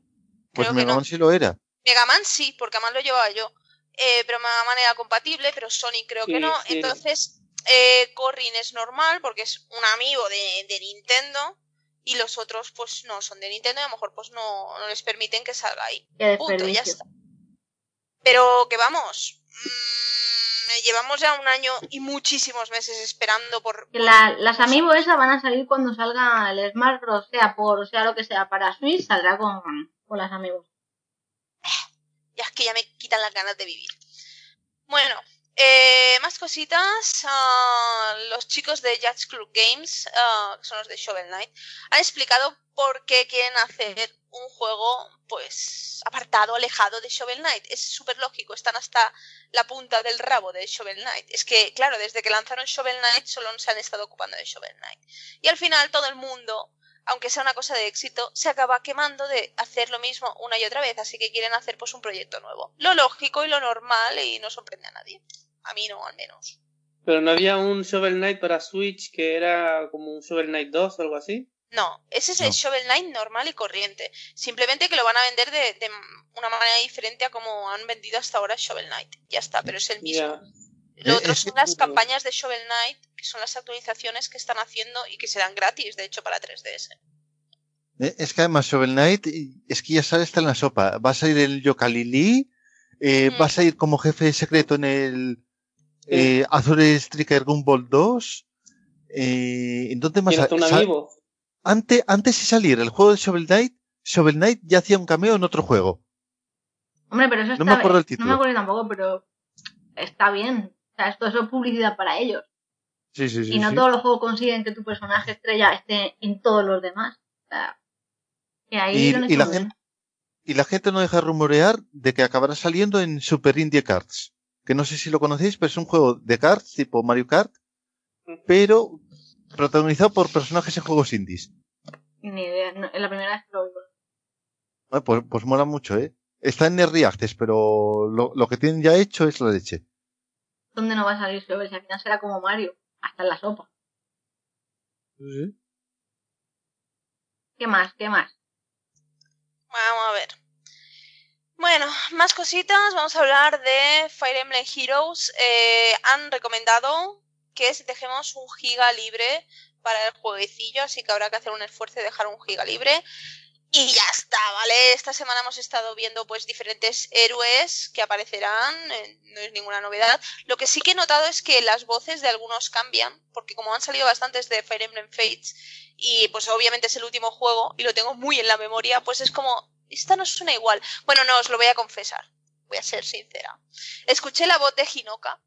Speaker 1: Creo que
Speaker 3: Mega
Speaker 1: no.
Speaker 3: Man sí lo era.
Speaker 1: Mega Man sí, porque además lo llevaba yo. Eh, pero Mega Man era compatible, pero Sonic creo que no.
Speaker 4: sí.
Speaker 1: Entonces, eh, Corrin es normal porque es un amigo de, de Nintendo. Y los otros, pues no son de Nintendo y a lo mejor pues no, no les permiten que salga ahí. Punto, ya está. Pero que vamos. mm, llevamos ya un año y muchísimos meses esperando por.
Speaker 2: La- las Amiibo esas van a salir cuando salga el Smash Bros. Sea por, sea lo que sea, para Switch, saldrá con, con las Amiibo.
Speaker 1: Ya es que ya me quitan las ganas de vivir. Bueno, eh, más cositas. ah, los chicos de Judge Club Games, ah, que son los de Shovel Knight, han explicado por qué quieren hacer un juego, pues, apartado, alejado de Shovel Knight. Es súper lógico, están hasta la punta del rabo de Shovel Knight. Es que, claro, desde que lanzaron Shovel Knight solo se han estado ocupando de Shovel Knight. Y al final todo el mundo aunque sea una cosa de éxito, se acaba quemando de hacer lo mismo una y otra vez, así que quieren hacer pues un proyecto nuevo. Lo lógico y lo normal y no sorprende a nadie. A mí no, al menos.
Speaker 4: Pero no había un Shovel Knight para Switch que era como un Shovel Knight 2 o algo así.
Speaker 1: No, ese es el. Shovel Knight normal y corriente. Simplemente que lo van a vender de, de una manera diferente a como han vendido hasta ahora Shovel Knight. Ya está, pero es el mismo. Lo
Speaker 3: Eh,
Speaker 1: otro son las campañas de Shovel Knight, que son las actualizaciones que están haciendo y que se dan gratis, de hecho, para 3DS.
Speaker 3: Eh, Es que además Shovel Knight es que ya sale está en la sopa. Va a salir el Yooka-Laylee, eh,
Speaker 1: Ujú.
Speaker 3: va a salir como jefe secreto en el eh, Azure Striker Gumball 2. Eh, ¿En dónde más?
Speaker 4: Un amigo.
Speaker 3: antes, antes de salir el juego de Shovel Knight, Shovel Knight ya hacía un cameo en otro juego.
Speaker 2: Hombre, pero eso
Speaker 3: No
Speaker 2: está
Speaker 3: me acuerdo el
Speaker 2: No
Speaker 3: título.
Speaker 2: me acuerdo tampoco, pero está bien. O sea, esto es publicidad para ellos.
Speaker 3: Sí, sí, sí.
Speaker 2: y no
Speaker 3: sí.
Speaker 2: todos los juegos consiguen que tu personaje estrella esté en todos los demás. O sea, que ahí
Speaker 3: Y-
Speaker 2: han
Speaker 3: y la gente- Y la gente no deja de rumorear de que acabará saliendo en Super Indie Cards. Que no sé si lo conocéis, pero es un juego de cards tipo Mario Kart, pero protagonizado por personajes en juegos indies.
Speaker 2: Ni idea, no, es la primera vez que lo oigo.
Speaker 3: Pues, pues mola mucho, ¿eh? Está en Access, pero lo, lo que tienen ya hecho es la leche.
Speaker 2: ¿Dónde no va a salir Shovel? Si al final será como Mario, hasta en la sopa. ¿Qué más? ¿Qué más?
Speaker 1: Vamos a ver. Bueno, más cositas. Vamos a hablar de Fire Emblem Heroes. Eh, han recomendado que dejemos un giga libre para el jueguecillo, así que habrá que hacer un esfuerzo de dejar un giga libre. Y ya está, ¿vale? Esta semana hemos estado viendo pues diferentes héroes que aparecerán, eh, no es ninguna novedad. Lo que sí que he notado es que las voces de algunos cambian, porque como han salido bastantes de Fire Emblem Fates, y pues obviamente es el último juego y lo tengo muy en la memoria, pues es como, esta no suena igual. Bueno, no, os lo voy a confesar, voy a ser sincera. Escuché la voz de Hinoka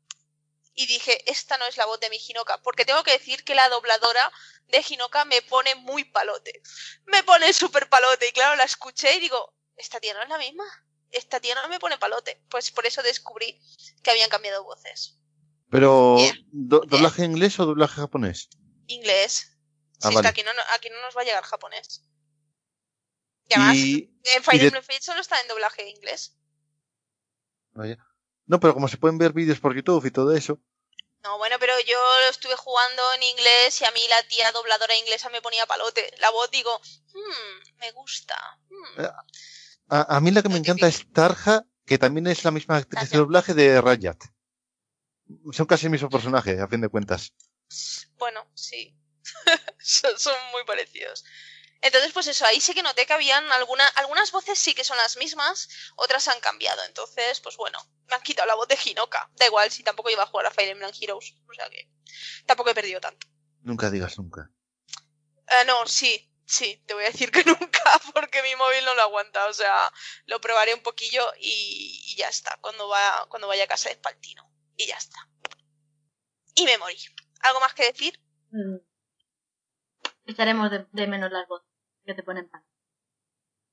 Speaker 1: y dije, esta no es la voz de mi Hinoka, porque tengo que decir que la dobladora de Hinoka me pone muy palote. Me pone súper palote y claro, la escuché y digo, esta tía no es la misma. Esta tía no me pone palote. Pues por eso descubrí que habían cambiado voces.
Speaker 3: Pero,
Speaker 1: Yeah.
Speaker 3: do- ¿doblaje inglés o doblaje japonés?
Speaker 1: Inglés.
Speaker 3: Ah,
Speaker 1: es que aquí no, aquí no nos va a llegar japonés. Y además,
Speaker 3: Y,
Speaker 1: en Fire
Speaker 3: de-
Speaker 1: Emblem Fates solo está en doblaje inglés.
Speaker 3: vaya. No, pero como se pueden ver vídeos por YouTube y todo eso.
Speaker 1: No, bueno, pero yo lo estuve jugando en inglés y a mí la tía dobladora inglesa me ponía palote. La voz digo, hmm, me gusta. hmm".
Speaker 3: Eh, A, a mí la que me encanta es Tarja, que también es la misma actriz de doblaje de Rayat. Son casi el mismo personaje, a fin de cuentas.
Speaker 1: Bueno, sí. son, son muy parecidos. Entonces, pues eso, ahí sí que noté que habían alguna, algunas voces sí que son las mismas, otras han cambiado. Entonces, pues bueno, me han quitado la voz de Hinoka. Da igual si tampoco iba a jugar a Fire Emblem Heroes. O sea que tampoco he perdido tanto.
Speaker 3: Nunca digas nunca.
Speaker 1: Eh, no, sí, sí, te voy a decir que nunca, porque mi móvil no lo aguanta. O sea, lo probaré un poquillo y, y ya está. Cuando, va, cuando vaya a casa de Espaltino. Y ya está. Y me morí. ¿Algo más que decir?
Speaker 2: Mm. Echaremos de, de menos las voces que te ponen pan.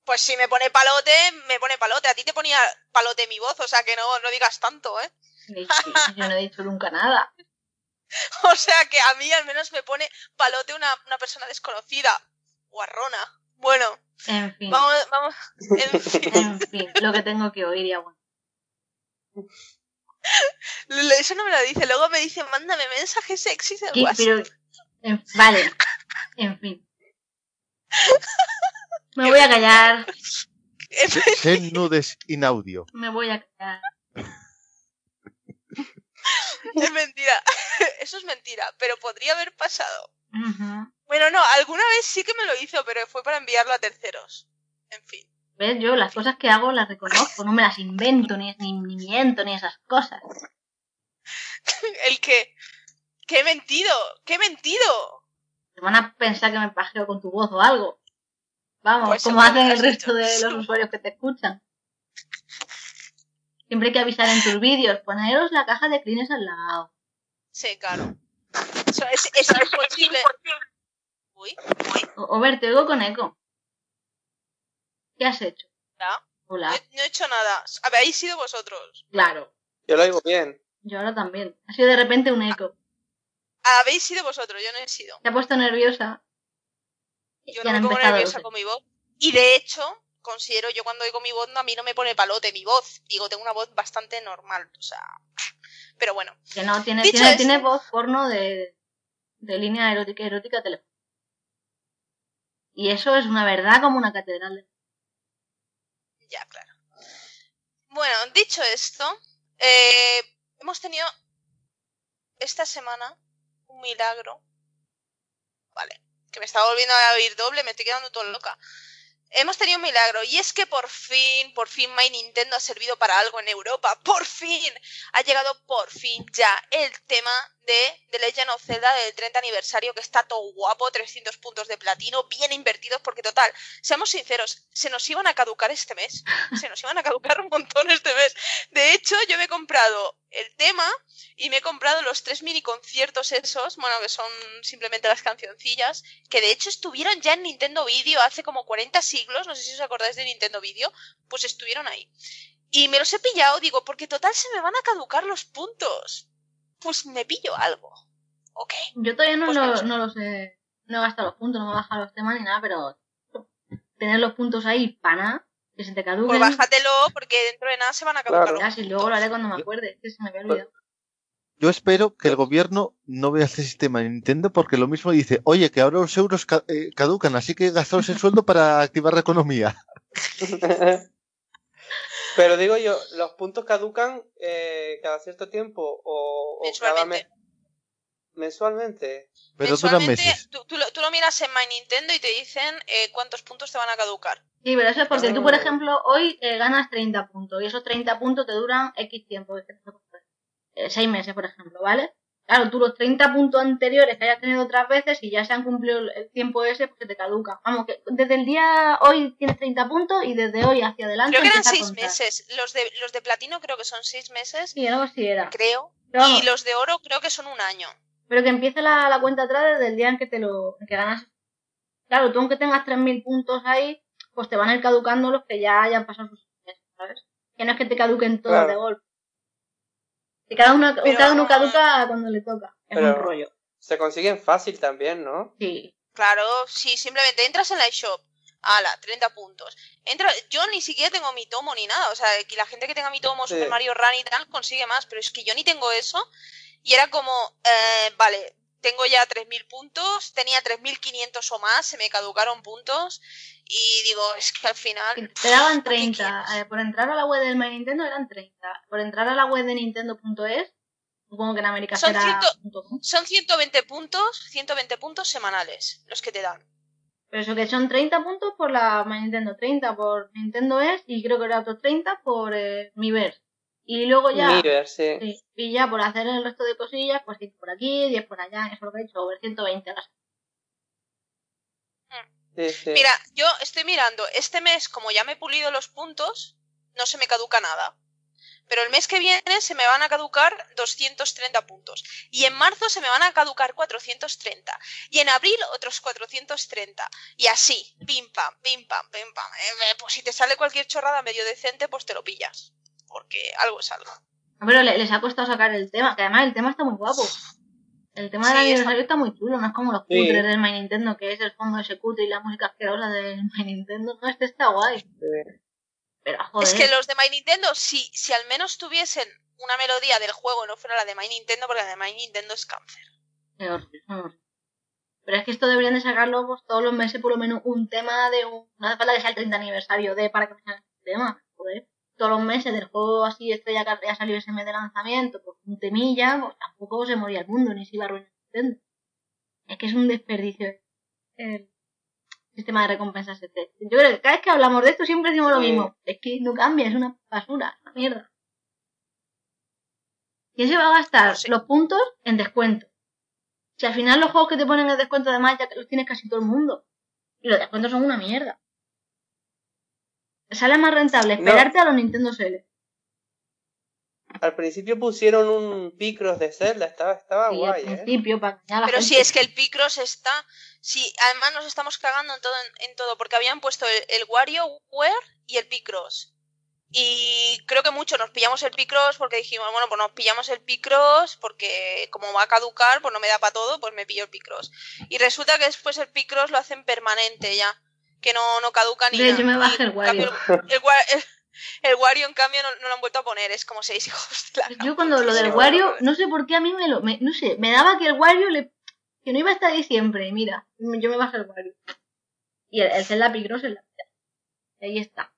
Speaker 1: Pues si me pone palote, me pone palote. A ti te ponía palote mi voz, o sea que no, no digas tanto, ¿eh?
Speaker 2: Yo no he dicho nunca nada.
Speaker 1: O sea que a mí al menos me pone palote una, una persona desconocida. Guarrona. Bueno,
Speaker 2: En fin,
Speaker 1: vamos, vamos. En fin.
Speaker 2: en fin, lo que tengo que oír y aguantar.
Speaker 1: Eso no me lo dice. Luego me dice, mándame mensajes sexys en-
Speaker 2: vale, en fin. Me voy a callar,
Speaker 3: Send nudes in audio.
Speaker 2: me voy a callar.
Speaker 1: Es mentira. Eso es mentira, pero podría haber pasado. Bueno, no, alguna vez sí que me lo hizo, pero fue para enviarlo a terceros. En fin.
Speaker 2: ¿Ves? Yo las cosas que hago las reconozco, no me las invento, ni, ni, ni miento, ni esas cosas.
Speaker 1: El que... ¡Que he mentido! ¡Que he mentido!
Speaker 2: Te van a pensar que me pajeo con tu voz o algo. Vamos,
Speaker 1: Pues
Speaker 2: como hacen el resto
Speaker 1: hecho.
Speaker 2: de los usuarios que te escuchan. Siempre hay que avisar en tus vídeos, poneros la caja de clines al lado.
Speaker 1: Sí, claro. Eso es, es imposible. Uy,
Speaker 2: O, o ver, te oigo con eco. ¿Qué has hecho?
Speaker 1: ¿Ya? no,
Speaker 2: Hola.
Speaker 1: he- no he hecho nada. Habéis sido vosotros.
Speaker 2: Claro,
Speaker 4: Yo lo oigo bien.
Speaker 2: yo ahora también. Ha sido de repente un eco.
Speaker 1: Habéis sido vosotros, yo no he sido.
Speaker 2: Te ha puesto nerviosa.
Speaker 1: Yo no me pongo nerviosa con mi voz. Y de hecho, considero yo cuando oigo mi voz, no, a mí no me pone palote mi voz. Digo, tengo una voz bastante normal. O sea. Pero bueno.
Speaker 2: Que no, tiene, tiene, tiene voz porno de, de línea erótica erótica teléfono. Y eso es una verdad como una catedral.
Speaker 1: Ya, claro. Bueno, dicho esto, eh, hemos tenido esta semana un milagro. Vale, que me estaba volviendo a oír doble, me estoy quedando todo loca. Hemos tenido un milagro y es que por fin, por fin My Nintendo ha servido para algo en Europa. Por fin ha llegado por fin ya el tema de The Legend of Zelda del 30 aniversario que está todo guapo, 300 puntos de platino, bien invertidos porque total, seamos sinceros, se nos iban a caducar este mes. Se nos iban a caducar un montón este mes. De hecho, yo me he comprado el tema y me he comprado los tres mini conciertos esos, bueno, que son simplemente las cancioncillas, que de hecho estuvieron ya en Nintendo Video hace como 40 siglos, no sé si os acordáis de Nintendo Video, pues estuvieron ahí. Y me los he pillado, digo, porque total se me van a caducar los puntos. Pues me pillo algo. ¿Ok?
Speaker 2: Yo todavía no,
Speaker 1: Pues
Speaker 2: lo-
Speaker 1: no sé.
Speaker 2: no he, gastado los puntos, no me he bajado los temas ni nada, pero tener los puntos ahí para nada, que se te
Speaker 1: Pues
Speaker 2: caduquen.
Speaker 1: bájatelo, porque dentro de nada se van a caducar
Speaker 4: Claro.
Speaker 1: los
Speaker 2: Ya, si luego lo haré cuando me acuerde, que se me había olvidado.
Speaker 3: Yo espero que el gobierno no vea este sistema de Nintendo porque lo mismo dice, oye, que ahora los euros eh, caducan, así que gastaos el sueldo para activar la economía.
Speaker 4: Pero digo yo, ¿los puntos caducan eh, cada cierto tiempo o, o cada mes?
Speaker 1: Mensualmente.
Speaker 4: Mensualmente.
Speaker 3: Pero
Speaker 1: Mensualmente,
Speaker 3: meses.
Speaker 1: Tú, tú lo, tú lo miras en My Nintendo y te dicen eh, cuántos puntos te van a caducar.
Speaker 2: Sí, pero eso es porque
Speaker 4: Ah.
Speaker 2: tú, por ejemplo, hoy eh, ganas 30 puntos y esos 30 puntos te duran X tiempo. Eh, seis meses, por ejemplo, ¿vale? Claro, tú los 30 puntos anteriores que hayas tenido otras veces y ya se han cumplido el- tiempo ese, pues se te caduca. Vamos, que desde el día hoy tienes 30 puntos y desde hoy hacia adelante
Speaker 1: Creo que eran
Speaker 2: empieza a
Speaker 1: seis
Speaker 2: contar.
Speaker 1: meses. Los de, los de platino creo que son seis meses,
Speaker 2: Sí, algo así era.
Speaker 1: creo.
Speaker 2: Pero,
Speaker 1: Y los de oro creo que son un año.
Speaker 2: pero que empiece la, la cuenta atrás desde el día en que te lo en que ganas. Claro, tú aunque tengas 3.000 puntos ahí, pues te van a ir caducando los que ya hayan pasado sus meses, ¿sabes? Que no es que te caduquen todos
Speaker 4: Claro.
Speaker 2: de golpe. Que cada uno,
Speaker 1: Pero-
Speaker 2: cada uno caduca cuando le toca. Es un rollo.
Speaker 4: Se consiguen fácil también, ¿no?
Speaker 2: Sí.
Speaker 1: Claro, sí, simplemente entras en la shop. Ala, 30 puntos. Entra, yo ni siquiera tengo mi tomo ni nada. O sea, que la gente que tenga mi tomo
Speaker 4: Sí.
Speaker 1: Super Mario Run y tal consigue más. Pero es que yo ni tengo eso. Y era como, eh, vale, tengo ya 3.000 puntos. Tenía 3.500 o más. Se me caducaron puntos. Y digo, es que al final.
Speaker 2: Te daban
Speaker 1: ¿para qué
Speaker 2: 30.
Speaker 1: quieres?
Speaker 2: eh, por entrar a la web del My Nintendo eran 30. Por entrar a la web de Nintendo.es, supongo que en América
Speaker 1: Son
Speaker 2: será
Speaker 1: ciento-
Speaker 2: punto com.
Speaker 1: Son 120 puntos, 120 puntos semanales los que te dan.
Speaker 2: Pero eso que son 30 puntos por la My Nintendo, 30 por Nintendo es y creo que era otros 30 por eh, Miiverse. Y luego ya,
Speaker 4: sí.
Speaker 2: sí, y ya por hacer el resto de cosillas, pues 10 por aquí, 10 por allá, eso es lo que he hecho, over 120 ahora.
Speaker 4: sí, sí.
Speaker 1: Mira, yo estoy mirando, este mes, como ya me he pulido los puntos, no se me caduca nada. Pero el mes que viene se me van a caducar 230 puntos. Y en marzo se me van a caducar 430. Y en abril otros 430. Y así, pim pam, pim pam, pim pam. Eh, eh, pues si te sale cualquier chorrada medio decente, pues te lo pillas. Porque algo es algo.
Speaker 2: Pero le- les ha costado sacar el tema, que además el tema está muy guapo. El tema del
Speaker 1: Sí,
Speaker 2: aniversario está muy chulo, no es como los
Speaker 4: Sí.
Speaker 2: cutres del My Nintendo, que es el fondo ese cutre y la música asquerosa del My Nintendo. No, este está guay.
Speaker 4: Sí.
Speaker 2: Pero joder.
Speaker 1: Es que los de My Nintendo, si, si al menos tuviesen una melodía del juego, no fuera la de My Nintendo, porque la de My Nintendo es cáncer.
Speaker 2: Qué horrible. Pero es que esto deberían de sacarlo pues, todos los meses por lo menos un tema de un... No hace falta que sea el 30 aniversario de para que salga un tema. Joder. Todos los meses del juego así estrella que había salido ese mes de lanzamiento, pues un temilla, pues tampoco se moría el mundo, ni se iba a arruinar Nintendo. Es que es un desperdicio el sistema de recompensas este. Yo creo que cada vez que hablamos de esto siempre decimos lo mismo. Es que no cambia, es una basura, es una mierda. ¿Quién se va a gastar
Speaker 1: Pues
Speaker 2: los puntos en descuento? Si al final los juegos que te ponen el descuento además ya que los tiene casi todo el mundo. Y los descuentos son una mierda. Sale más rentable
Speaker 4: No.
Speaker 2: esperarte a los Nintendo Switch.
Speaker 4: Al principio pusieron un Picross de Zelda, estaba, estaba
Speaker 2: Sí,
Speaker 4: guay,
Speaker 2: al
Speaker 4: ¿eh?
Speaker 2: principio, para
Speaker 1: Pero
Speaker 2: gente.
Speaker 1: si es que el Picross está. Sí, además nos estamos cagando en todo, en, en todo porque habían puesto el, el WarioWare y el Picross. Y creo que mucho nos pillamos el Picross porque dijimos, bueno, pues nos pillamos el Picross porque como va a caducar, pues no me da para todo, pues me pillo el Picross. Y resulta que después el Picross lo hacen permanente ya, que no, no caduca ni
Speaker 2: hecho, me bajé el
Speaker 1: cambio,
Speaker 2: Wario.
Speaker 1: El, el el- Wario, en cambio, no, no lo han vuelto a poner, es como seis hijos de la
Speaker 2: Yo cuando lo del Wario, no sé por qué a mí me lo... me- no sé, me daba que el Wario le... Que no iba a estar ahí siempre, mira, yo me bajé el Wario. Y el, el Zelda Picross en la. Y ahí está.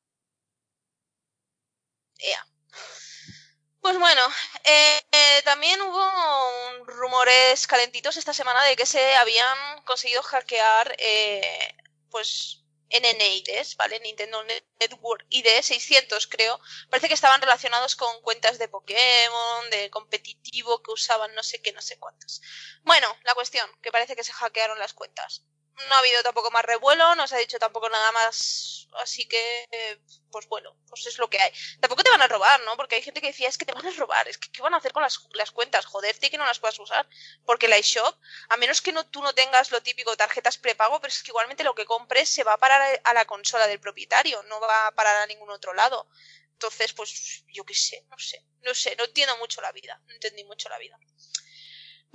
Speaker 1: Pues bueno, eh, eh, también hubo rumores calentitos esta semana de que se habían conseguido hackear eh, pues NNIDs, ¿vale? Nintendo Network ID 600 creo. Parece que estaban relacionados con cuentas de Pokémon, de competitivo que usaban no sé qué, no sé cuántos. Bueno, la cuestión, que parece que se hackearon las cuentas. No ha habido tampoco más revuelo, no se ha dicho tampoco nada más, así que, eh, pues bueno, pues es lo que hay. Tampoco te van a robar, ¿no? Porque hay gente que decía, es que te van a robar, es que ¿qué van a hacer con las, las cuentas? Joderte que no las puedas usar. Porque la eShop, a menos que no, tú no tengas lo típico, tarjetas prepago, pero es que igualmente lo que compres se va a parar a la consola del propietario, no va a parar a ningún otro lado. Entonces, pues yo qué sé, no sé, no sé, no entiendo mucho la vida, no entendí mucho la vida.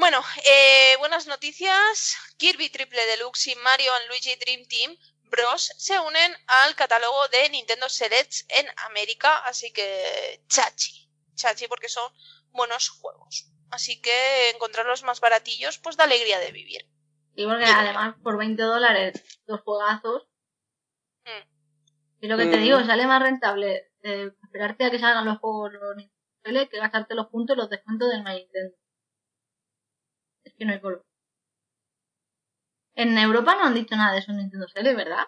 Speaker 1: Bueno, eh, buenas noticias. Kirby Triple Deluxe y Mario and Luigi Dream Team Bros se unen al catálogo de Nintendo Selects en América, así que chachi, chachi porque son buenos juegos. Así que encontrarlos más baratillos, pues da alegría de vivir.
Speaker 2: Y porque además por 20 dólares dos juegazos.
Speaker 1: Mm.
Speaker 2: Y lo que te
Speaker 4: Mm.
Speaker 2: digo, sale más rentable eh, esperarte a que salgan los juegos los Nintendo que gastarte los puntos y los descuentos del My Nintendo. Que no hay color. En Europa no han dicho nada de eso en Nintendo Switch, ¿verdad?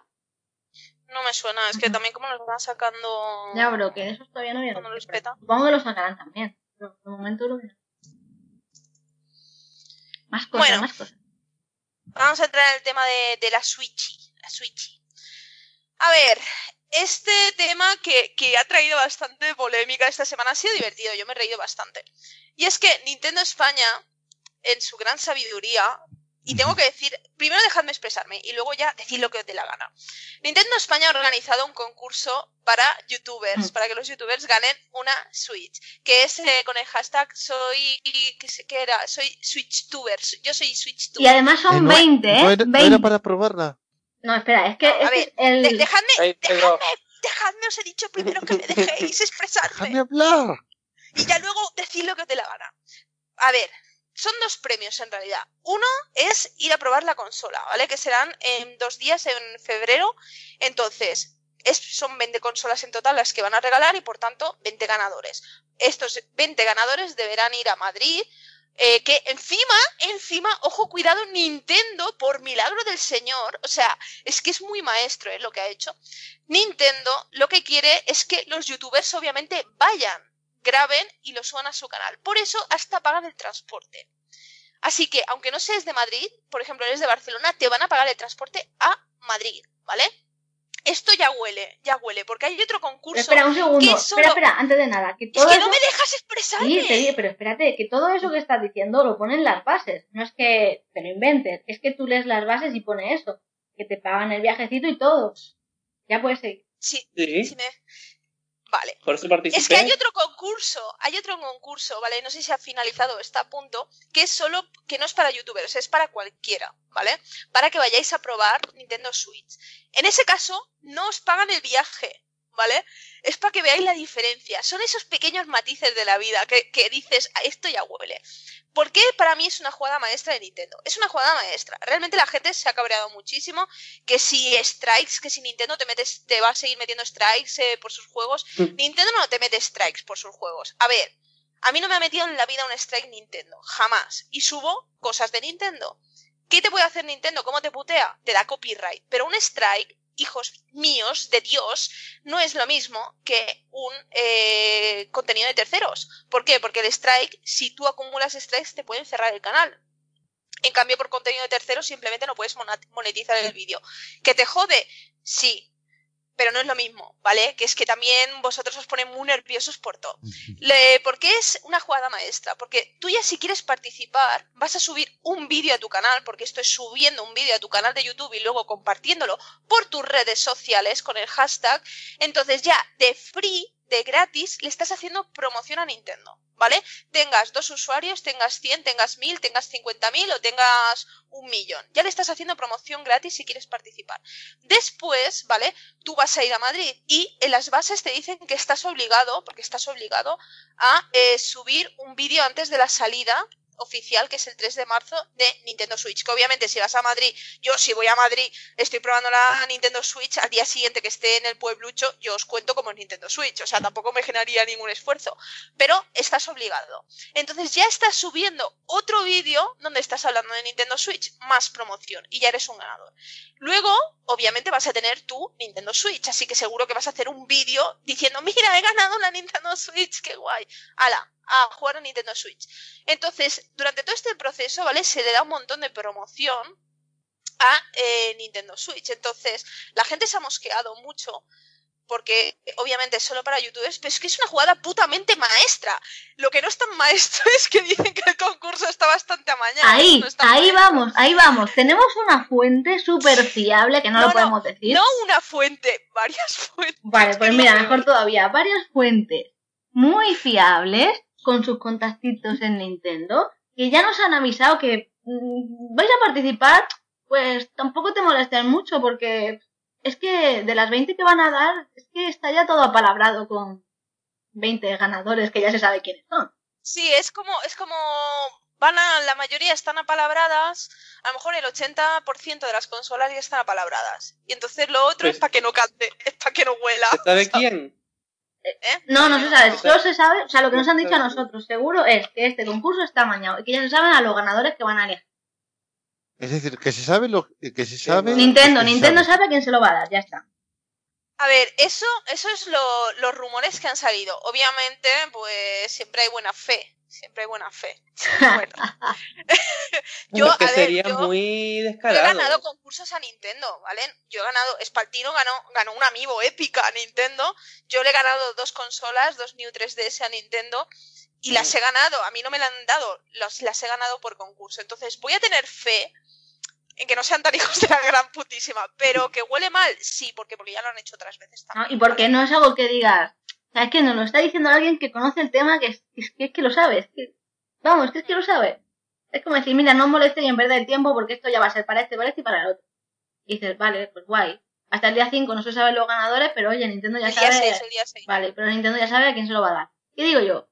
Speaker 1: No me suena, es que también como nos van sacando...
Speaker 2: Ya, pero que de esos todavía no había
Speaker 1: Cuando los
Speaker 2: noticias.
Speaker 1: peta.
Speaker 2: Supongo que lo sacarán también. Pero de momento lo. Más cosas,
Speaker 1: Bueno.
Speaker 2: más cosas.
Speaker 1: Vamos a entrar en el tema de, de la Switch. La Switch. A ver, este tema que, que ha traído bastante polémica esta semana ha sido divertido, yo me he reído bastante. Y es que Nintendo España, en su gran sabiduría, y tengo que decir, primero dejadme expresarme y luego ya decir lo que os dé la gana. Nintendo España ha organizado un concurso para youtubers,
Speaker 2: Mm.
Speaker 1: para que los youtubers ganen una Switch, que es eh, con el hashtag soy, ¿qué, sé- qué era? Soy SwitchTuber, yo soy
Speaker 2: Y
Speaker 1: SwitchTuber.
Speaker 2: además son
Speaker 3: Eh, no-
Speaker 2: 20, ¿eh?
Speaker 3: No era, no
Speaker 2: 20.
Speaker 3: era para probarla.
Speaker 2: No, espera, es que,
Speaker 1: No, a ver,
Speaker 2: el...
Speaker 1: De- dejadme, dejadme, dejadme, os he dicho primero que me dejéis
Speaker 3: ¡Déjame
Speaker 1: expresarme
Speaker 3: hablar!
Speaker 1: y ya luego decid lo que os dé la gana. A ver, son dos premios en realidad. Uno es ir a probar la consola, ¿vale? Que serán en dos días en febrero. Entonces, es, son 20 consolas en total las que van a regalar y por tanto 20 ganadores. Estos 20 ganadores deberán ir a Madrid. eh, que encima, encima, ojo, cuidado, Nintendo, por milagro del Señor, o sea, es que es muy maestro ¿eh? lo que ha hecho. Nintendo lo que quiere es que los youtubers obviamente vayan, graben y lo suban a su canal. Por eso hasta pagan el transporte. Así que, aunque no seas de Madrid, por ejemplo, eres de Barcelona, te van a pagar el transporte a Madrid, ¿vale? Esto ya huele, ya huele, porque hay otro concurso.
Speaker 2: Espera un segundo,
Speaker 1: que
Speaker 2: espera,
Speaker 1: solo-
Speaker 2: espera, antes de nada, que
Speaker 1: Es
Speaker 2: todo
Speaker 1: que
Speaker 2: eso...
Speaker 1: no me dejas expresarme.
Speaker 2: Sí, te digo, pero espérate, que todo eso que estás diciendo lo ponen las bases. No es que te lo inventes, es que tú lees las bases y pone eso. Que te pagan el viajecito y todo. Ya puedes seguir.
Speaker 1: Sí,
Speaker 4: sí,
Speaker 1: sí me... Vale.
Speaker 4: por eso participé.
Speaker 1: Es que hay otro concurso, hay otro concurso, ¿vale? No sé si ha finalizado, está a punto, que es solo, que no es para youtubers, es para cualquiera, ¿vale? Para que vayáis a probar Nintendo Switch. En ese caso, no os pagan el viaje, ¿vale? Es para que veáis la diferencia. Son esos pequeños matices de la vida que, que dices, "Ah, esto ya huele. ¿Por qué para mí es una jugada maestra de Nintendo? Es una jugada maestra. Realmente la gente se ha cabreado muchísimo que si strikes, que si Nintendo te metes, te va a seguir metiendo strikes eh, por sus juegos.
Speaker 4: Mm.
Speaker 1: Nintendo no te mete strikes por sus juegos. A ver, a mí no me ha metido en la vida un strike Nintendo, jamás. Y subo cosas de Nintendo. ¿Qué te puede hacer Nintendo? ¿Cómo te putea? Te da copyright. Pero un strike, hijos míos, de Dios, no es lo mismo que un eh, contenido de terceros. ¿Por qué? Porque el strike, si tú acumulas strikes, te pueden cerrar el canal. En cambio, por contenido de terceros, simplemente no puedes monetizar el vídeo. ¿Que te jode? Sí. Pero no es lo mismo, ¿vale? Que es que también vosotros os ponen muy nerviosos por todo. Le- ¿Por qué es una jugada maestra? Porque tú ya si quieres participar, vas a subir un vídeo a tu canal, porque esto es subiendo un vídeo a tu canal de YouTube y luego compartiéndolo por tus redes sociales con el hashtag. Entonces ya de free, de gratis, le estás haciendo promoción a Nintendo, ¿vale? Tengas dos usuarios, tengas 100, tengas 1000, tengas 50.000 o tengas un millón. Ya le estás haciendo promoción gratis si quieres participar. Después, ¿vale? Tú vas a ir a Madrid y en las bases te dicen que estás obligado, porque estás obligado a eh, subir un vídeo antes de la salida oficial, que es el 3 de marzo de Nintendo Switch. Que obviamente si vas a Madrid, yo si voy a Madrid, estoy probando la Nintendo Switch, al día siguiente que esté en el pueblucho, yo os cuento como es Nintendo Switch. O sea, tampoco me generaría ningún esfuerzo. Pero estás obligado. Entonces ya estás subiendo otro vídeo donde estás hablando de Nintendo Switch, más promoción, y ya eres un ganador. Luego, obviamente, vas a tener tu Nintendo Switch, así que seguro que vas a hacer un vídeo diciendo, mira, he ganado la Nintendo Switch, qué guay. Ala, a jugar a Nintendo Switch. Entonces, durante todo este proceso, ¿vale? Se le da un montón de promoción a eh, Nintendo Switch. Entonces, la gente se ha mosqueado mucho porque obviamente es solo para youtubers, pero es que es una jugada putamente maestra. Lo que no es tan maestro es que dicen que el concurso está bastante amañado.
Speaker 2: Ahí,
Speaker 1: No
Speaker 2: ahí vamos, ahí vamos. Tenemos una fuente súper fiable que no,
Speaker 1: No,
Speaker 2: lo
Speaker 1: no,
Speaker 2: podemos decir.
Speaker 1: No una fuente, varias fuentes.
Speaker 2: Vale, pues
Speaker 1: Es
Speaker 2: mira, mejor todavía. Varias fuentes muy fiables con sus contactitos en Nintendo que ya nos han avisado que mm, vais a participar, pues tampoco te molesten mucho porque es que de las 20 que van a dar, es que está ya todo apalabrado con 20 ganadores que ya se sabe quiénes son.
Speaker 1: Sí, es como, es como van a, la mayoría están apalabradas, a lo mejor el 80% de las consolas ya están apalabradas. Y entonces lo otro
Speaker 4: Pues-
Speaker 1: es para que no cante, es para que no huela.
Speaker 4: ¿Se sabe quién?
Speaker 1: ¿Eh?
Speaker 2: No, no se sabe, solo se sabe, o sea, lo que nos han dicho a nosotros seguro es que este concurso está amañado y que ya se saben a los ganadores que van a elegir.
Speaker 3: Es decir, que se sabe lo que se sabe.
Speaker 2: Nintendo,
Speaker 3: lo que se
Speaker 2: Nintendo
Speaker 3: sabe.
Speaker 2: sabe a quién se lo va a dar, ya está.
Speaker 1: A ver, eso, eso es lo, los rumores que han salido. Obviamente, pues siempre hay buena fe. Siempre hay buena fe. Bueno. yo,
Speaker 4: es que
Speaker 1: a ver,
Speaker 4: sería
Speaker 1: yo-
Speaker 4: muy
Speaker 1: Yo he
Speaker 4: descarado.
Speaker 1: ganado concursos a Nintendo, ¿vale? Yo he ganado, Spaltino ganó, ganó un amiibo épica a Nintendo. Yo le he ganado dos consolas, dos New 3DS a Nintendo. Y las he ganado, a mí no me las han dado, los, las he ganado por concurso. Entonces voy a tener fe en que no sean tan hijos de la gran putísima. Pero que huele mal, sí, porque, porque ya lo han hecho otras veces
Speaker 2: ¿no?
Speaker 1: también.
Speaker 2: Y porque no es algo que digas, sea, es que nos lo está diciendo alguien que conoce el tema, que es, es que, es que lo sabe. es que- vamos, que es que lo sabe. Es como decir, mira, no moleste y en perder el tiempo porque esto ya va a ser para este, para este y para el otro. Y dices, vale, pues guay. Hasta el día 5 no se saben los ganadores, pero oye, Nintendo ya
Speaker 1: El día
Speaker 2: sabe.
Speaker 1: 6, el día 6.
Speaker 2: Vale, pero Nintendo ya sabe a quién se lo va a dar. ¿Qué digo yo?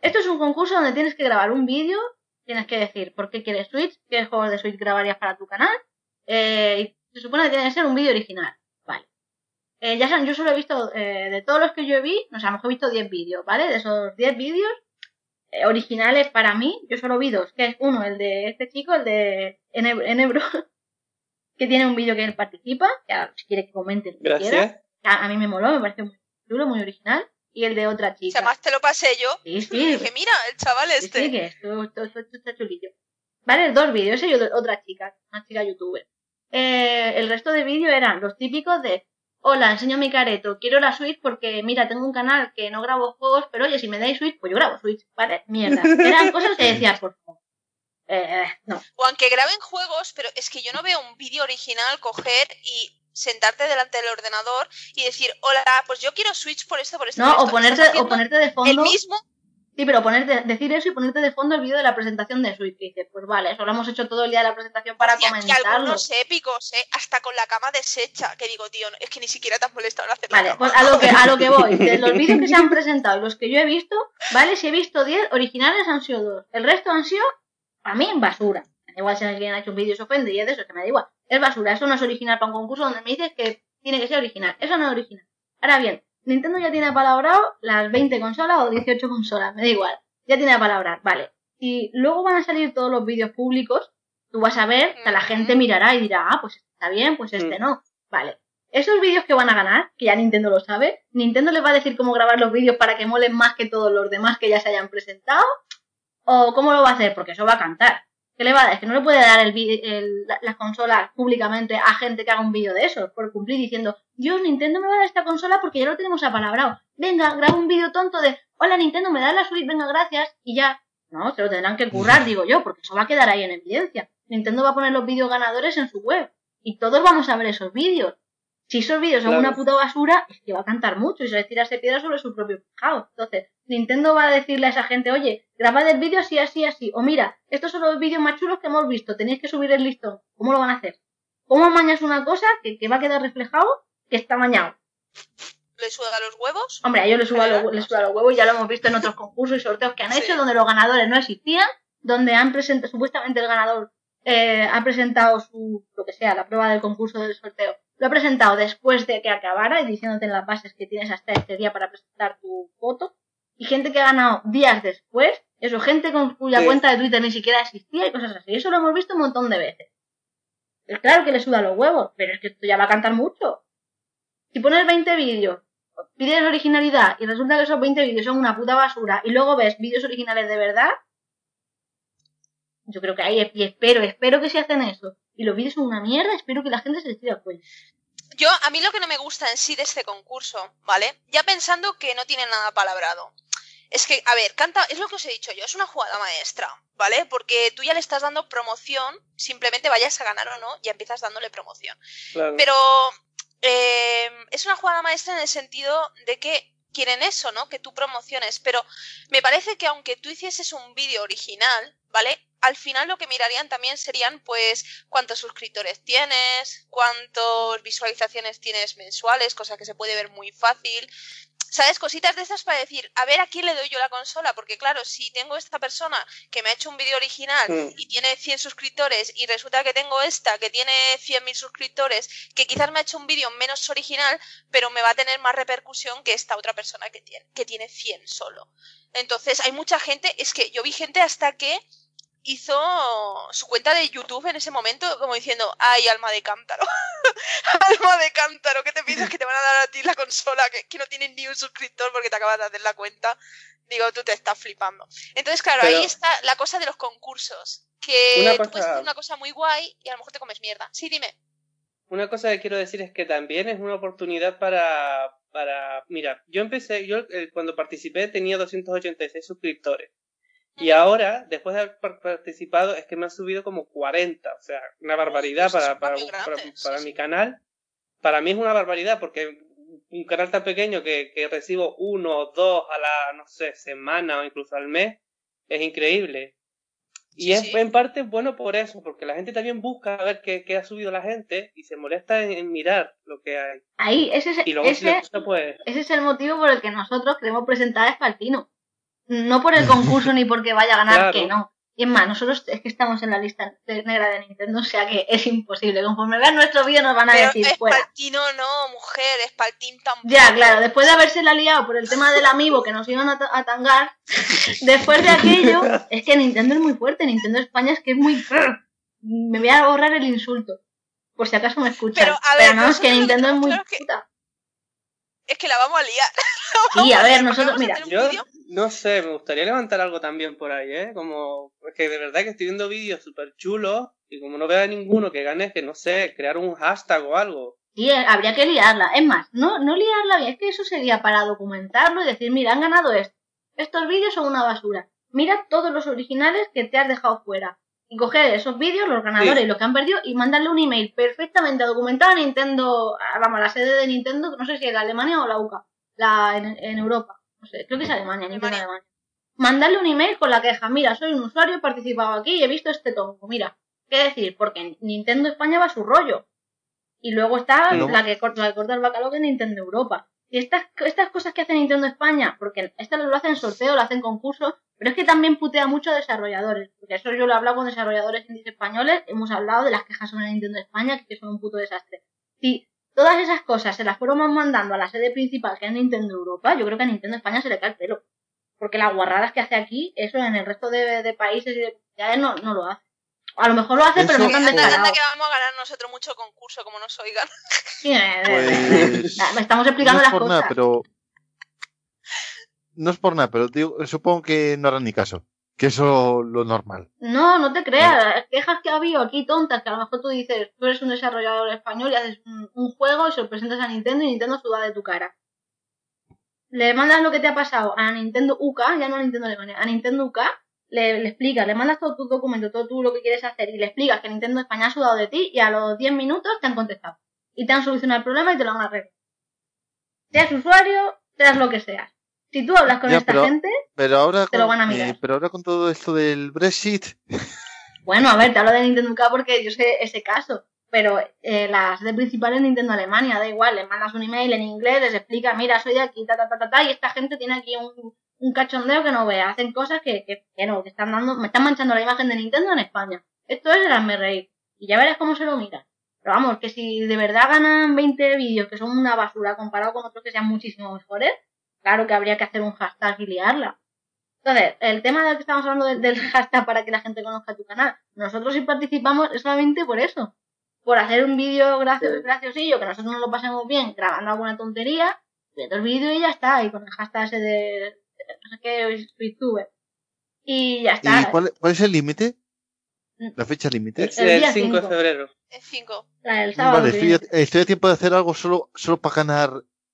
Speaker 2: Esto es un concurso donde tienes que grabar un vídeo, tienes que decir por qué quieres Switch, qué juegos de Switch grabarías para tu canal, eh, y se supone que tiene que ser un vídeo original. Eh, ya saben, yo solo he visto, eh, de todos los que yo vi, no sé, a lo mejor he visto 10 vídeos, ¿vale? De esos 10 vídeos eh, originales para mí, yo solo vi dos, que es uno, el de este chico, el de Enebro, que tiene un vídeo que él participa, que ahora, si quiere que comente lo que quiera.
Speaker 4: Gracias.
Speaker 2: A, a mí me moló, me pareció muy chulo, muy original. Y el de otra
Speaker 1: Si
Speaker 2: chica.
Speaker 1: además te lo pasé yo,
Speaker 2: Sí,
Speaker 1: dije, mira, el chaval este.
Speaker 2: sí, que esto, esto- esto- esto está chulillo. Vale, dos vídeos, ese y otra chica, una chica youtuber. Eh, el resto de vídeos eran los típicos de, hola, enseño mi careto, quiero la Switch porque, mira, tengo un canal que no grabo juegos, pero oye, si me dais Switch, pues yo grabo Switch, ¿vale? Mierda. Eran cosas que decías, por favor. Eh, no.
Speaker 1: O aunque graben juegos, pero es que yo no veo un vídeo original coger y sentarte delante del ordenador y decir, hola, pues yo quiero Switch por esto, por esto.
Speaker 2: No,
Speaker 1: por
Speaker 2: o
Speaker 1: esto".
Speaker 2: ponerte, o ponerte de
Speaker 1: el
Speaker 2: fondo.
Speaker 1: mismo,
Speaker 2: Sí, pero ponerte, decir eso y ponerte de fondo el vídeo de la presentación de Switch. Y dices, pues vale, eso lo hemos hecho todo el día de la presentación para
Speaker 1: Y, y
Speaker 2: comentarlo.
Speaker 1: algunos épicos, ¿eh? Hasta con la cama deshecha. Que digo, tío, es que ni siquiera te has molestado en hacer la
Speaker 2: Vale,
Speaker 1: cama.
Speaker 2: pues a lo que, a lo que voy. De los vídeos que se han presentado y los que yo he visto, ¿vale? Si he visto 10, originales han sido dos. El resto han sido, a mí, basura. Igual si alguien ha hecho un vídeo y se ofende y es de eso, que me da igual. Es basura, eso no es original para un concurso donde me dices que tiene que ser original. Eso no es original. Ahora bien, Nintendo ya tiene apalabrado las 20 consolas o 18 consolas, me da igual. Ya tiene apalabrado, vale. Y luego van a salir todos los vídeos públicos, tú vas a ver la gente mirará y dirá, ah, pues está bien, pues este
Speaker 4: Mm.
Speaker 2: no. Vale. Esos vídeos que van a ganar, que ya Nintendo lo sabe, Nintendo les va a decir cómo grabar los vídeos para que molen más que todos los demás que ya se hayan presentado. ¿O cómo lo va a hacer? Porque eso va a cantar. ¿Qué le va a? Es que no le puede dar el, el- la- las consolas públicamente a gente que haga un vídeo de eso, por cumplir diciendo, Dios, Nintendo me va a dar esta consola porque ya lo tenemos apalabrado. Venga, graba un vídeo tonto de, hola Nintendo, me da la Switch, venga, gracias, y ya. No, se lo tendrán que currar, digo yo, porque eso va a quedar ahí en evidencia. Nintendo va a poner los vídeos ganadores en su web. Y todos vamos a ver esos vídeos. Si esos vídeos son
Speaker 4: Claro.
Speaker 2: una puta basura, es que va a cantar mucho y se le tirarse piedra sobre su propio tejado. Entonces, Nintendo va a decirle a esa gente, oye, grabad el vídeo así, así, así. O mira, estos son los vídeos más chulos que hemos visto, tenéis que subir el listón. ¿Cómo lo van a hacer? ¿Cómo mañas una cosa que, que va a quedar reflejado que está mañado?
Speaker 1: Le suega los huevos.
Speaker 2: Hombre, a ellos les suba,
Speaker 1: Claro.
Speaker 2: los, les suba los huevos, ya lo hemos visto en otros concursos y sorteos que han
Speaker 1: Sí.
Speaker 2: hecho, donde los ganadores no existían, donde han presentado, supuestamente el ganador eh, ha presentado su, lo que sea, la prueba del concurso del sorteo, lo ha presentado después de que acabara y diciéndote en las bases que tienes hasta este día para presentar tu foto, y gente que ha ganado días después, eso, gente con cuya
Speaker 4: Sí.
Speaker 2: cuenta de Twitter ni siquiera existía y cosas así, eso lo hemos visto un montón de veces. Es claro que le suda los huevos, pero es que esto ya va a cantar mucho. Si pones 20 vídeos pides originalidad y resulta que esos 20 vídeos son una puta basura y luego ves vídeos originales de verdad, yo creo que ahí, y espero, espero que si hacen eso y los vídeos son una mierda, espero que la gente se les tire al cuello.
Speaker 1: Yo, a mí lo que no me gusta en sí de este concurso, ¿vale? Ya pensando que no tiene nada palabrado. Es que, a ver, canta, es lo que os he dicho yo, es una jugada maestra, ¿vale? Porque tú ya le estás dando promoción, simplemente vayas a ganar o no, ya empiezas dándole promoción.
Speaker 4: Claro.
Speaker 1: Pero eh, es una jugada maestra en el sentido de que quieren eso, ¿no? Que tú promociones. Pero me parece que aunque tú hicieses un vídeo original, ¿vale? Al final lo que mirarían también serían, pues, cuántos suscriptores tienes, cuántas visualizaciones tienes mensuales, cosa que se puede ver muy fácil. ¿Sabes? Cositas de estas para decir, a ver a quién le doy yo la consola, porque claro, si tengo esta persona que me ha hecho un vídeo original
Speaker 4: Mm.
Speaker 1: y tiene 100 suscriptores y resulta que tengo esta que tiene 100.000 suscriptores, que quizás me ha hecho un vídeo menos original, pero me va a tener más repercusión que esta otra persona que tiene, que tiene 100 solo. Entonces, hay mucha gente, es que yo vi gente hasta que hizo su cuenta de YouTube en ese momento como diciendo, ay, alma de cántaro, alma de cántaro, ¿qué te piensas que te van a dar a ti la consola que, que no tienes ni un suscriptor porque te acabas de hacer la cuenta? Digo, tú te estás flipando. Entonces, claro,
Speaker 4: Pero-
Speaker 1: ahí está la cosa de los concursos, que
Speaker 4: Una
Speaker 1: tú
Speaker 4: cosa-
Speaker 1: puedes hacer una cosa muy guay y a lo mejor te comes mierda. Sí, dime.
Speaker 4: Una cosa que quiero decir es que también es una oportunidad para, para, mira, yo empecé, yo eh, cuando participé tenía 286 suscriptores. Y ahora, después de haber par- participado, es que me han subido como 40. O sea, una barbaridad
Speaker 1: pues
Speaker 4: para, para, para, mi canal. Para mí es una barbaridad porque un canal tan pequeño que, que recibo uno o dos a la, no sé, semana o incluso al mes, es increíble. Y
Speaker 1: Sí,
Speaker 4: es
Speaker 1: sí.
Speaker 4: en parte bueno por eso, porque la gente también busca ver qué, qué ha subido la gente y se molesta en, en mirar lo que hay.
Speaker 2: Ahí, ese es,
Speaker 4: Y luego si le
Speaker 2: ese,
Speaker 4: gusta, pues...
Speaker 2: ese es el motivo por el que nosotros queremos presentar a Espartino. No por el concurso ni porque vaya a ganar,
Speaker 4: Claro.
Speaker 2: que no. Y es más, nosotros es que estamos en la lista de- negra de Nintendo, o sea que es imposible. Conforme vean nuestro vídeo nos van a
Speaker 1: Pero
Speaker 2: decir fuera.
Speaker 1: Espaltino no, mujer, Espaltín tampoco.
Speaker 2: Ya, claro, después de haberse la liado por el tema del amiibo que nos iban a, a tangar, después de aquello, es que Nintendo es muy fuerte, Nintendo España es que es muy... Me voy a ahorrar el insulto, por si acaso me escuchan.
Speaker 1: Pero, a ver,
Speaker 2: no, es que Nintendo es muy
Speaker 1: claro es que-
Speaker 2: puta.
Speaker 1: Es que la vamos a liar.
Speaker 2: Sí, a ver, nosotros, mira,
Speaker 4: Yo no sé, me gustaría levantar algo también por ahí, ¿eh? Como, es que de verdad que estoy viendo vídeos súper chulos y como no veo a ninguno que gane, es que no sé, crear un hashtag o algo.
Speaker 2: Sí, eh, habría que liarla. Es más, no, no liarla bien, es que eso sería para documentarlo y decir, mira, han ganado esto. Estos vídeos son una basura. Mira todos los originales que te has dejado fuera. Y coger esos vídeos, los ganadores
Speaker 4: Sí.
Speaker 2: los que han perdido, y mandarle un email perfectamente documentado a Nintendo, vamos, a la sede de Nintendo, no sé si es la Alemania o la UCA, la, en, en Europa. No sé, creo que es Alemania, Nintendo
Speaker 1: Alemania.
Speaker 2: Alemania. mandarle un email con la queja. Mira, soy un usuario, he participado aquí y he visto este tongo. Mira, ¿qué decir? Porque Nintendo España va a su rollo. Y luego está
Speaker 3: No.
Speaker 2: la, que corta, la que corta el bacalao que es Nintendo Europa. Y estas, estas cosas que hace Nintendo España, porque estas lo hacen sorteo, lo hacen concurso, pero es que también putea mucho a desarrolladores. Porque eso yo lo he hablado con desarrolladores indies españoles, hemos hablado de las quejas sobre Nintendo España, que son un puto desastre. Si todas esas cosas se las fueron mandando a la sede principal, que es Nintendo Europa, yo creo que a Nintendo España se le cae el pelo. Porque las guarradas que hace aquí, eso en el resto de, de países y de comunidades no, no lo hace. A lo mejor lo hace, pero no tan
Speaker 1: Anda, anda
Speaker 2: descarado.
Speaker 1: que vamos a ganar nosotros mucho concurso, como nos oigan.
Speaker 2: Sí, eh, eh,
Speaker 3: Pues,
Speaker 2: eh, estamos
Speaker 3: no
Speaker 2: explicando
Speaker 3: es
Speaker 2: las
Speaker 3: por
Speaker 2: cosas.
Speaker 3: nada, pero. No es por nada, pero digo, supongo que no harán ni caso. Que eso lo normal.
Speaker 2: No, no te creas. Quejas que ha habido aquí tontas, que a lo mejor tú dices, tú eres un desarrollador español y haces un, un juego y se lo presentas a Nintendo y Nintendo suda de tu cara. Le mandas lo que te ha pasado a Nintendo UK, ya no a Nintendo Alemania, a Nintendo UK, le, le explicas, le mandas todo tu documento, todo tú lo que quieres hacer y le explicas que Nintendo España ha sudado de ti y a los 10 minutos te han contestado. Y te han solucionado el problema y te lo han arreglado. Seas usuario, seas lo que seas. Si tú hablas con
Speaker 3: Ya,
Speaker 2: esta
Speaker 3: pero-
Speaker 2: gente,
Speaker 3: Pero ahora,
Speaker 2: Te lo
Speaker 3: con,
Speaker 2: van a mirar.
Speaker 3: eh, pero ahora con todo esto del Brexit,
Speaker 2: Bueno, a ver, te hablo de Nintendo UK porque yo sé ese caso. Pero eh, la sede principal es Nintendo Alemania, da igual, les mandas un email en inglés, les explica, mira, soy de aquí, ta, ta, ta, ta, ta, y esta gente tiene aquí un, un cachondeo que no vea, hacen cosas que, que, que no, que están dando, me están manchando la imagen de Nintendo en España. Esto es el hazme reír. Y ya verás cómo se lo miran. Pero vamos, que si de verdad ganan 20 vídeos que son una basura comparado con otros que sean muchísimo mejores, claro que habría que hacer un hashtag y liarla. Entonces, el tema del que estamos hablando del, hashtag para que la gente conozca tu canal, nosotros si participamos es solamente por eso. Por hacer un vídeo gracios, graciosillo, que nosotros nos lo pasemos bien grabando alguna tontería, meto el vídeo y ya está, y con el hashtag ese de, qué, SweetTuber. Y ya
Speaker 3: ¿y
Speaker 2: está.
Speaker 3: cuál, cuál es el límite?
Speaker 2: Mm.
Speaker 3: ¿La fecha límite?
Speaker 4: Es
Speaker 2: El
Speaker 4: el
Speaker 2: día
Speaker 4: 5 de febrero.
Speaker 1: En 5.
Speaker 2: La del sábado.
Speaker 3: Vale,
Speaker 2: que
Speaker 3: estoy a, estoy a tiempo de hacer algo solo, solo para ganar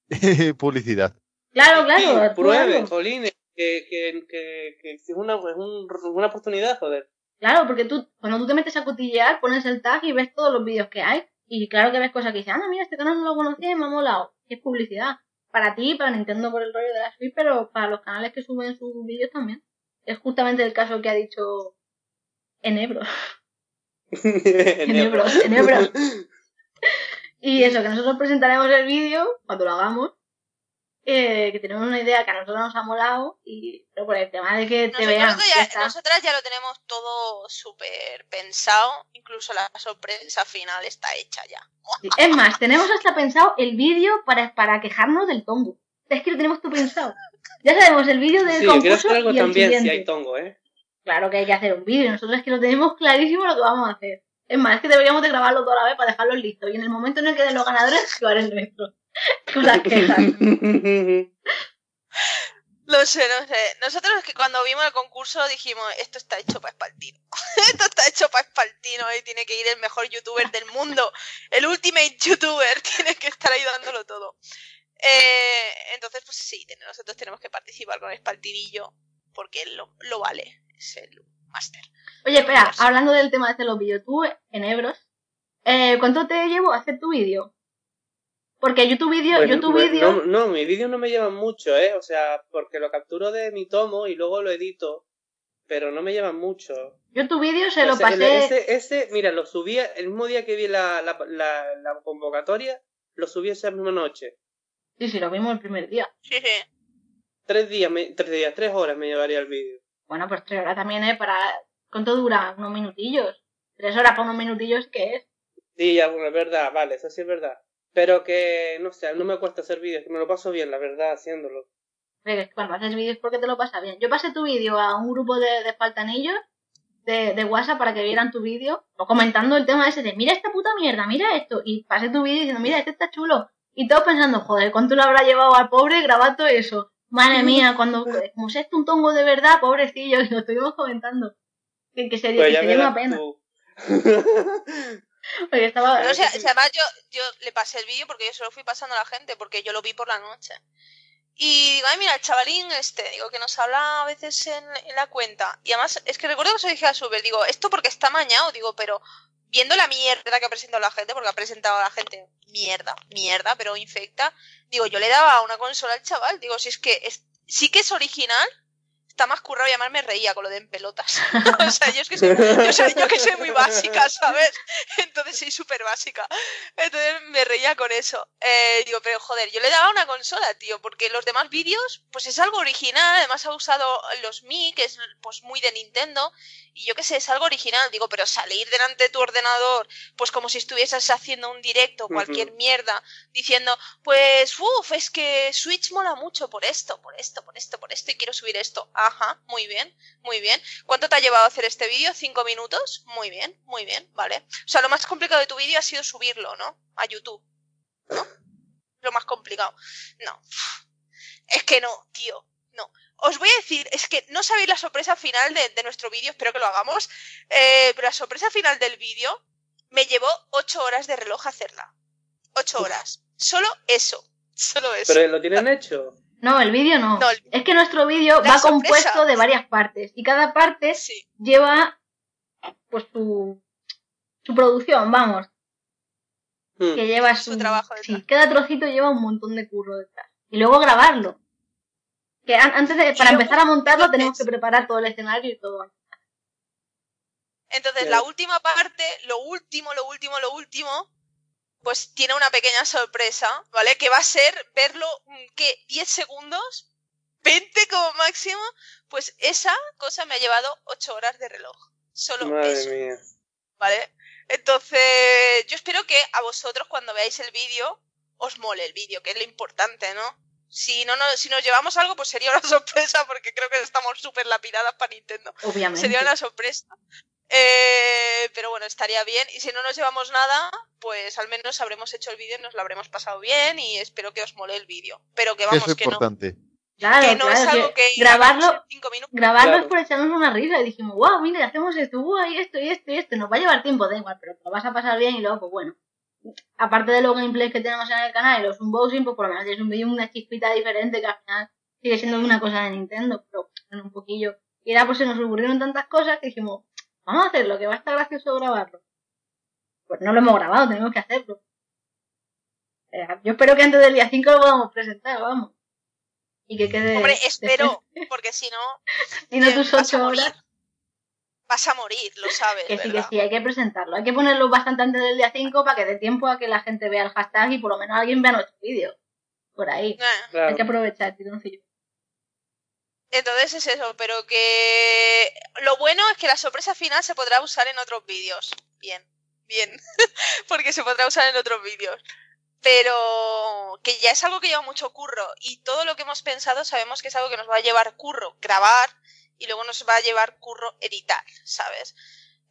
Speaker 3: publicidad.
Speaker 2: Claro,
Speaker 4: Sí,
Speaker 2: claro. tú
Speaker 4: pruebe, jolines, que, que, que, que es una, es un- una oportunidad, joder.
Speaker 2: Claro, porque tú, cuando tú te metes a cotillear, pones el tag y ves todos los vídeos que hay. Y claro que ves cosas que dices, ah, mira, este canal no lo conocía y me ha molado. Y es publicidad. Para ti, para Nintendo por el rollo de la Switch, pero para los canales que suben sus vídeos también. Es justamente el caso que ha dicho Enebro.
Speaker 4: Enebro.
Speaker 2: Enebro, Enebro. Y eso, que nosotros presentaremos el vídeo cuando lo hagamos. Eh, que tenemos una idea que a nosotros nos ha molado. Y, pero por el tema de que te vean. Ya está.
Speaker 1: nosotras ya lo tenemos todo súper pensado. Incluso la sorpresa final está hecha ya.
Speaker 2: Sí, Es más, tenemos hasta pensado el vídeo para, para quejarnos del tongo. Es que lo tenemos todo pensado. Ya sabemos el vídeo del
Speaker 4: Sí,
Speaker 2: concurso
Speaker 4: algo
Speaker 2: y el
Speaker 4: también si
Speaker 2: siguiente.
Speaker 4: hay tongo, ¿eh?
Speaker 2: Claro que hay que hacer un vídeo. Nosotros es que lo tenemos clarísimo lo que vamos a hacer. Es más, es que deberíamos de grabarlo toda la vez para dejarlo listo. Y en el momento en el que den los ganadores, jugar el nuestro. Con las quejas.
Speaker 1: Lo sé, no sé. Nosotros es que cuando vimos el concurso dijimos, esto está hecho para Espaltino. esto está hecho para Espaltino y tiene que ir el mejor youtuber del mundo. El ultimate youtuber tiene que estar ahí dándolo todo. Eh, entonces, pues sí, nosotros tenemos que participar con Espaltinillo porque él lo, lo vale. Es el máster.
Speaker 2: Oye, espera, hablando del tema de hacer los vídeos, tú en Ebros, eh, ¿cuánto te llevo a hacer tu vídeo? Porque yo tu vídeo,
Speaker 4: Pues,
Speaker 2: yo tu
Speaker 4: pues, no, no, mi vídeo no me llevan mucho, ¿eh? O sea, porque lo capturo de mi tomo y luego lo edito, pero no me llevan mucho.
Speaker 2: yo tu vídeo se lo
Speaker 4: sea,
Speaker 2: pasé.
Speaker 4: Ese, ese, mira, lo subí el mismo día que vi la, la, la, la convocatoria, lo subí esa misma noche.
Speaker 2: Sí, sí, lo vimos el primer día.
Speaker 1: Sí, sí.
Speaker 4: Tres días, me- tres días, tres horas me llevaría el vídeo.
Speaker 2: Bueno, pues tres horas también, ¿eh? Para... ¿Cuánto dura? Unos minutillos. Tres horas para unos minutillos, ¿qué es?
Speaker 4: Sí, ya, bueno, es verdad, vale, eso sí es verdad. Pero que, no sé, no me cuesta hacer vídeos, que me lo paso bien, la verdad, haciéndolo.
Speaker 2: Cuando haces vídeos porque te lo pasa bien. Yo pasé tu vídeo a un grupo de, de faltanillos de, de WhatsApp para que vieran tu vídeo, o comentando el tema ese de mira esta puta mierda, mira esto, y pasé tu vídeo diciendo mira este está chulo, y todos pensando, joder, ¿cuánto le habrá llevado al pobre grabar todo eso? Madre mía, cuando, como esto un tongo de verdad, pobrecillo, y lo estuvimos comentando. Que, que sería,
Speaker 4: Pues
Speaker 2: que sería una pena. Porque estaba,
Speaker 1: No, o sea, además yo, yo le pasé el vídeo porque yo se lo fui pasando a la gente, porque yo lo vi por la noche. Y digo, ay, mira, el chavalín este, digo, que nos habla a veces en, en la cuenta. Y además, es que recuerdo que se lo dije a Super, digo, esto porque está mañado, digo, pero viendo la mierda que ha presentado la gente, porque ha presentado a la gente mierda, mierda, pero infecta, digo, yo le daba una consola al chaval, digo, si es que es, sí que es original, está más currado y además me reía con lo de en pelotas. o sea, yo es que soy, yo, soy- yo que soy muy básica, ¿sabes? Entonces soy súper básica. Entonces me reía con eso. Eh, digo, pero joder, yo le daba una consola, tío, porque los demás vídeos, pues es algo original, además ha usado los Mi, que es pues muy de Nintendo, y yo qué sé, es algo original. Digo, pero salir delante de tu ordenador, pues como si estuvieses haciendo un directo, cualquier mierda, diciendo, pues, uff, es que Switch mola mucho por esto, por esto, por esto, por esto, y quiero subir esto. Ajá, muy bien, muy bien. ¿Cuánto te ha llevado a hacer este vídeo? ¿Cinco minutos? Muy bien, muy bien, vale. O sea, lo más complicado de tu vídeo ha sido subirlo, ¿no? A YouTube. ¿No? Lo más complicado. No. Es que no, tío. No. Os voy a decir, es que no sabéis la sorpresa final de, de nuestro vídeo, espero que lo hagamos. eh, pero la sorpresa final del vídeo me llevó ocho horas de reloj hacerla. Ocho horas. Solo eso. Solo eso.
Speaker 4: Pero lo tienen hecho.
Speaker 2: No, el vídeo no.
Speaker 1: No, el-
Speaker 2: Es que nuestro vídeo va
Speaker 1: sorpresa.
Speaker 2: compuesto de varias partes y cada parte
Speaker 1: Sí.
Speaker 2: lleva pues su, su producción, vamos,
Speaker 4: Hmm.
Speaker 2: que lleva
Speaker 1: Su
Speaker 2: su,
Speaker 1: trabajo
Speaker 2: Sí,
Speaker 1: detrás.
Speaker 2: cada trocito lleva un montón de curro detrás. Y luego grabarlo. Que an- antes de, para empezar a montarlo tenemos que preparar todo el escenario y todo.
Speaker 1: Entonces, la última parte, lo último, lo último, lo último, pues tiene una pequeña sorpresa, ¿vale? Que va a ser verlo, mm, ¿qué? ¿10 segundos? ¿20 como máximo? Pues esa cosa me ha llevado 8 horas de reloj. Solo
Speaker 4: Madre
Speaker 1: eso,
Speaker 4: mía.
Speaker 1: ¿vale? Entonces, yo espero que a vosotros cuando veáis el vídeo, os mole el vídeo, que es lo importante, ¿no? Si no, no, si nos llevamos algo, pues sería una sorpresa, porque creo que estamos súper lapidadas para Nintendo.
Speaker 2: Obviamente.
Speaker 1: Sería una sorpresa. Eh, pero bueno, estaría bien. Y si no nos llevamos nada, pues al menos habremos hecho el vídeo y nos lo habremos pasado bien y espero que os mole el vídeo. Pero que
Speaker 3: Eso
Speaker 1: vamos,
Speaker 3: es
Speaker 1: que no,
Speaker 3: importante.
Speaker 2: Claro,
Speaker 1: que no
Speaker 2: claro,
Speaker 1: es algo
Speaker 2: que
Speaker 1: que
Speaker 2: grabarlo,
Speaker 1: cinco minutos.
Speaker 2: grabarlo
Speaker 4: Claro.
Speaker 2: es por echarnos una risa y dijimos, wow, mira, hacemos esto, guay, esto y esto y esto, nos va a llevar tiempo, da igual, pero lo vas a pasar bien y luego, pues bueno. Aparte de los gameplays que tenemos en el canal y los unboxing, pues por lo menos es un vídeo una chispita diferente que al final sigue siendo una cosa de Nintendo, pero bueno, un poquillo. Y era pues se nos ocurrieron tantas cosas que dijimos, vamos a hacerlo, que va a estar gracioso grabarlo. Pues no lo hemos grabado, tenemos que hacerlo. Eh, Yo espero que antes del día 5 lo podamos presentar, vamos. Y que quede...
Speaker 1: Hombre, espero, porque si no,
Speaker 2: Si no tus
Speaker 1: vas a
Speaker 2: 8
Speaker 1: morir.
Speaker 2: horas.
Speaker 1: Vas a morir, lo sabes,
Speaker 2: Que sí, que sí, hay que presentarlo. Hay que ponerlo bastante antes del día 5 para que dé tiempo a que la gente vea el hashtag y por lo menos alguien vea nuestro vídeo. Por ahí.
Speaker 1: Eh,
Speaker 2: Hay que aprovechar, tironcillo.
Speaker 1: Entonces es eso, pero que lo bueno es que la sorpresa final se podrá usar en otros vídeos. Bien, bien, porque se podrá usar en otros vídeos. Pero que ya es algo que lleva mucho curro y todo lo que hemos pensado sabemos que es algo que nos va a llevar curro grabar y luego nos va a llevar curro editar, ¿sabes?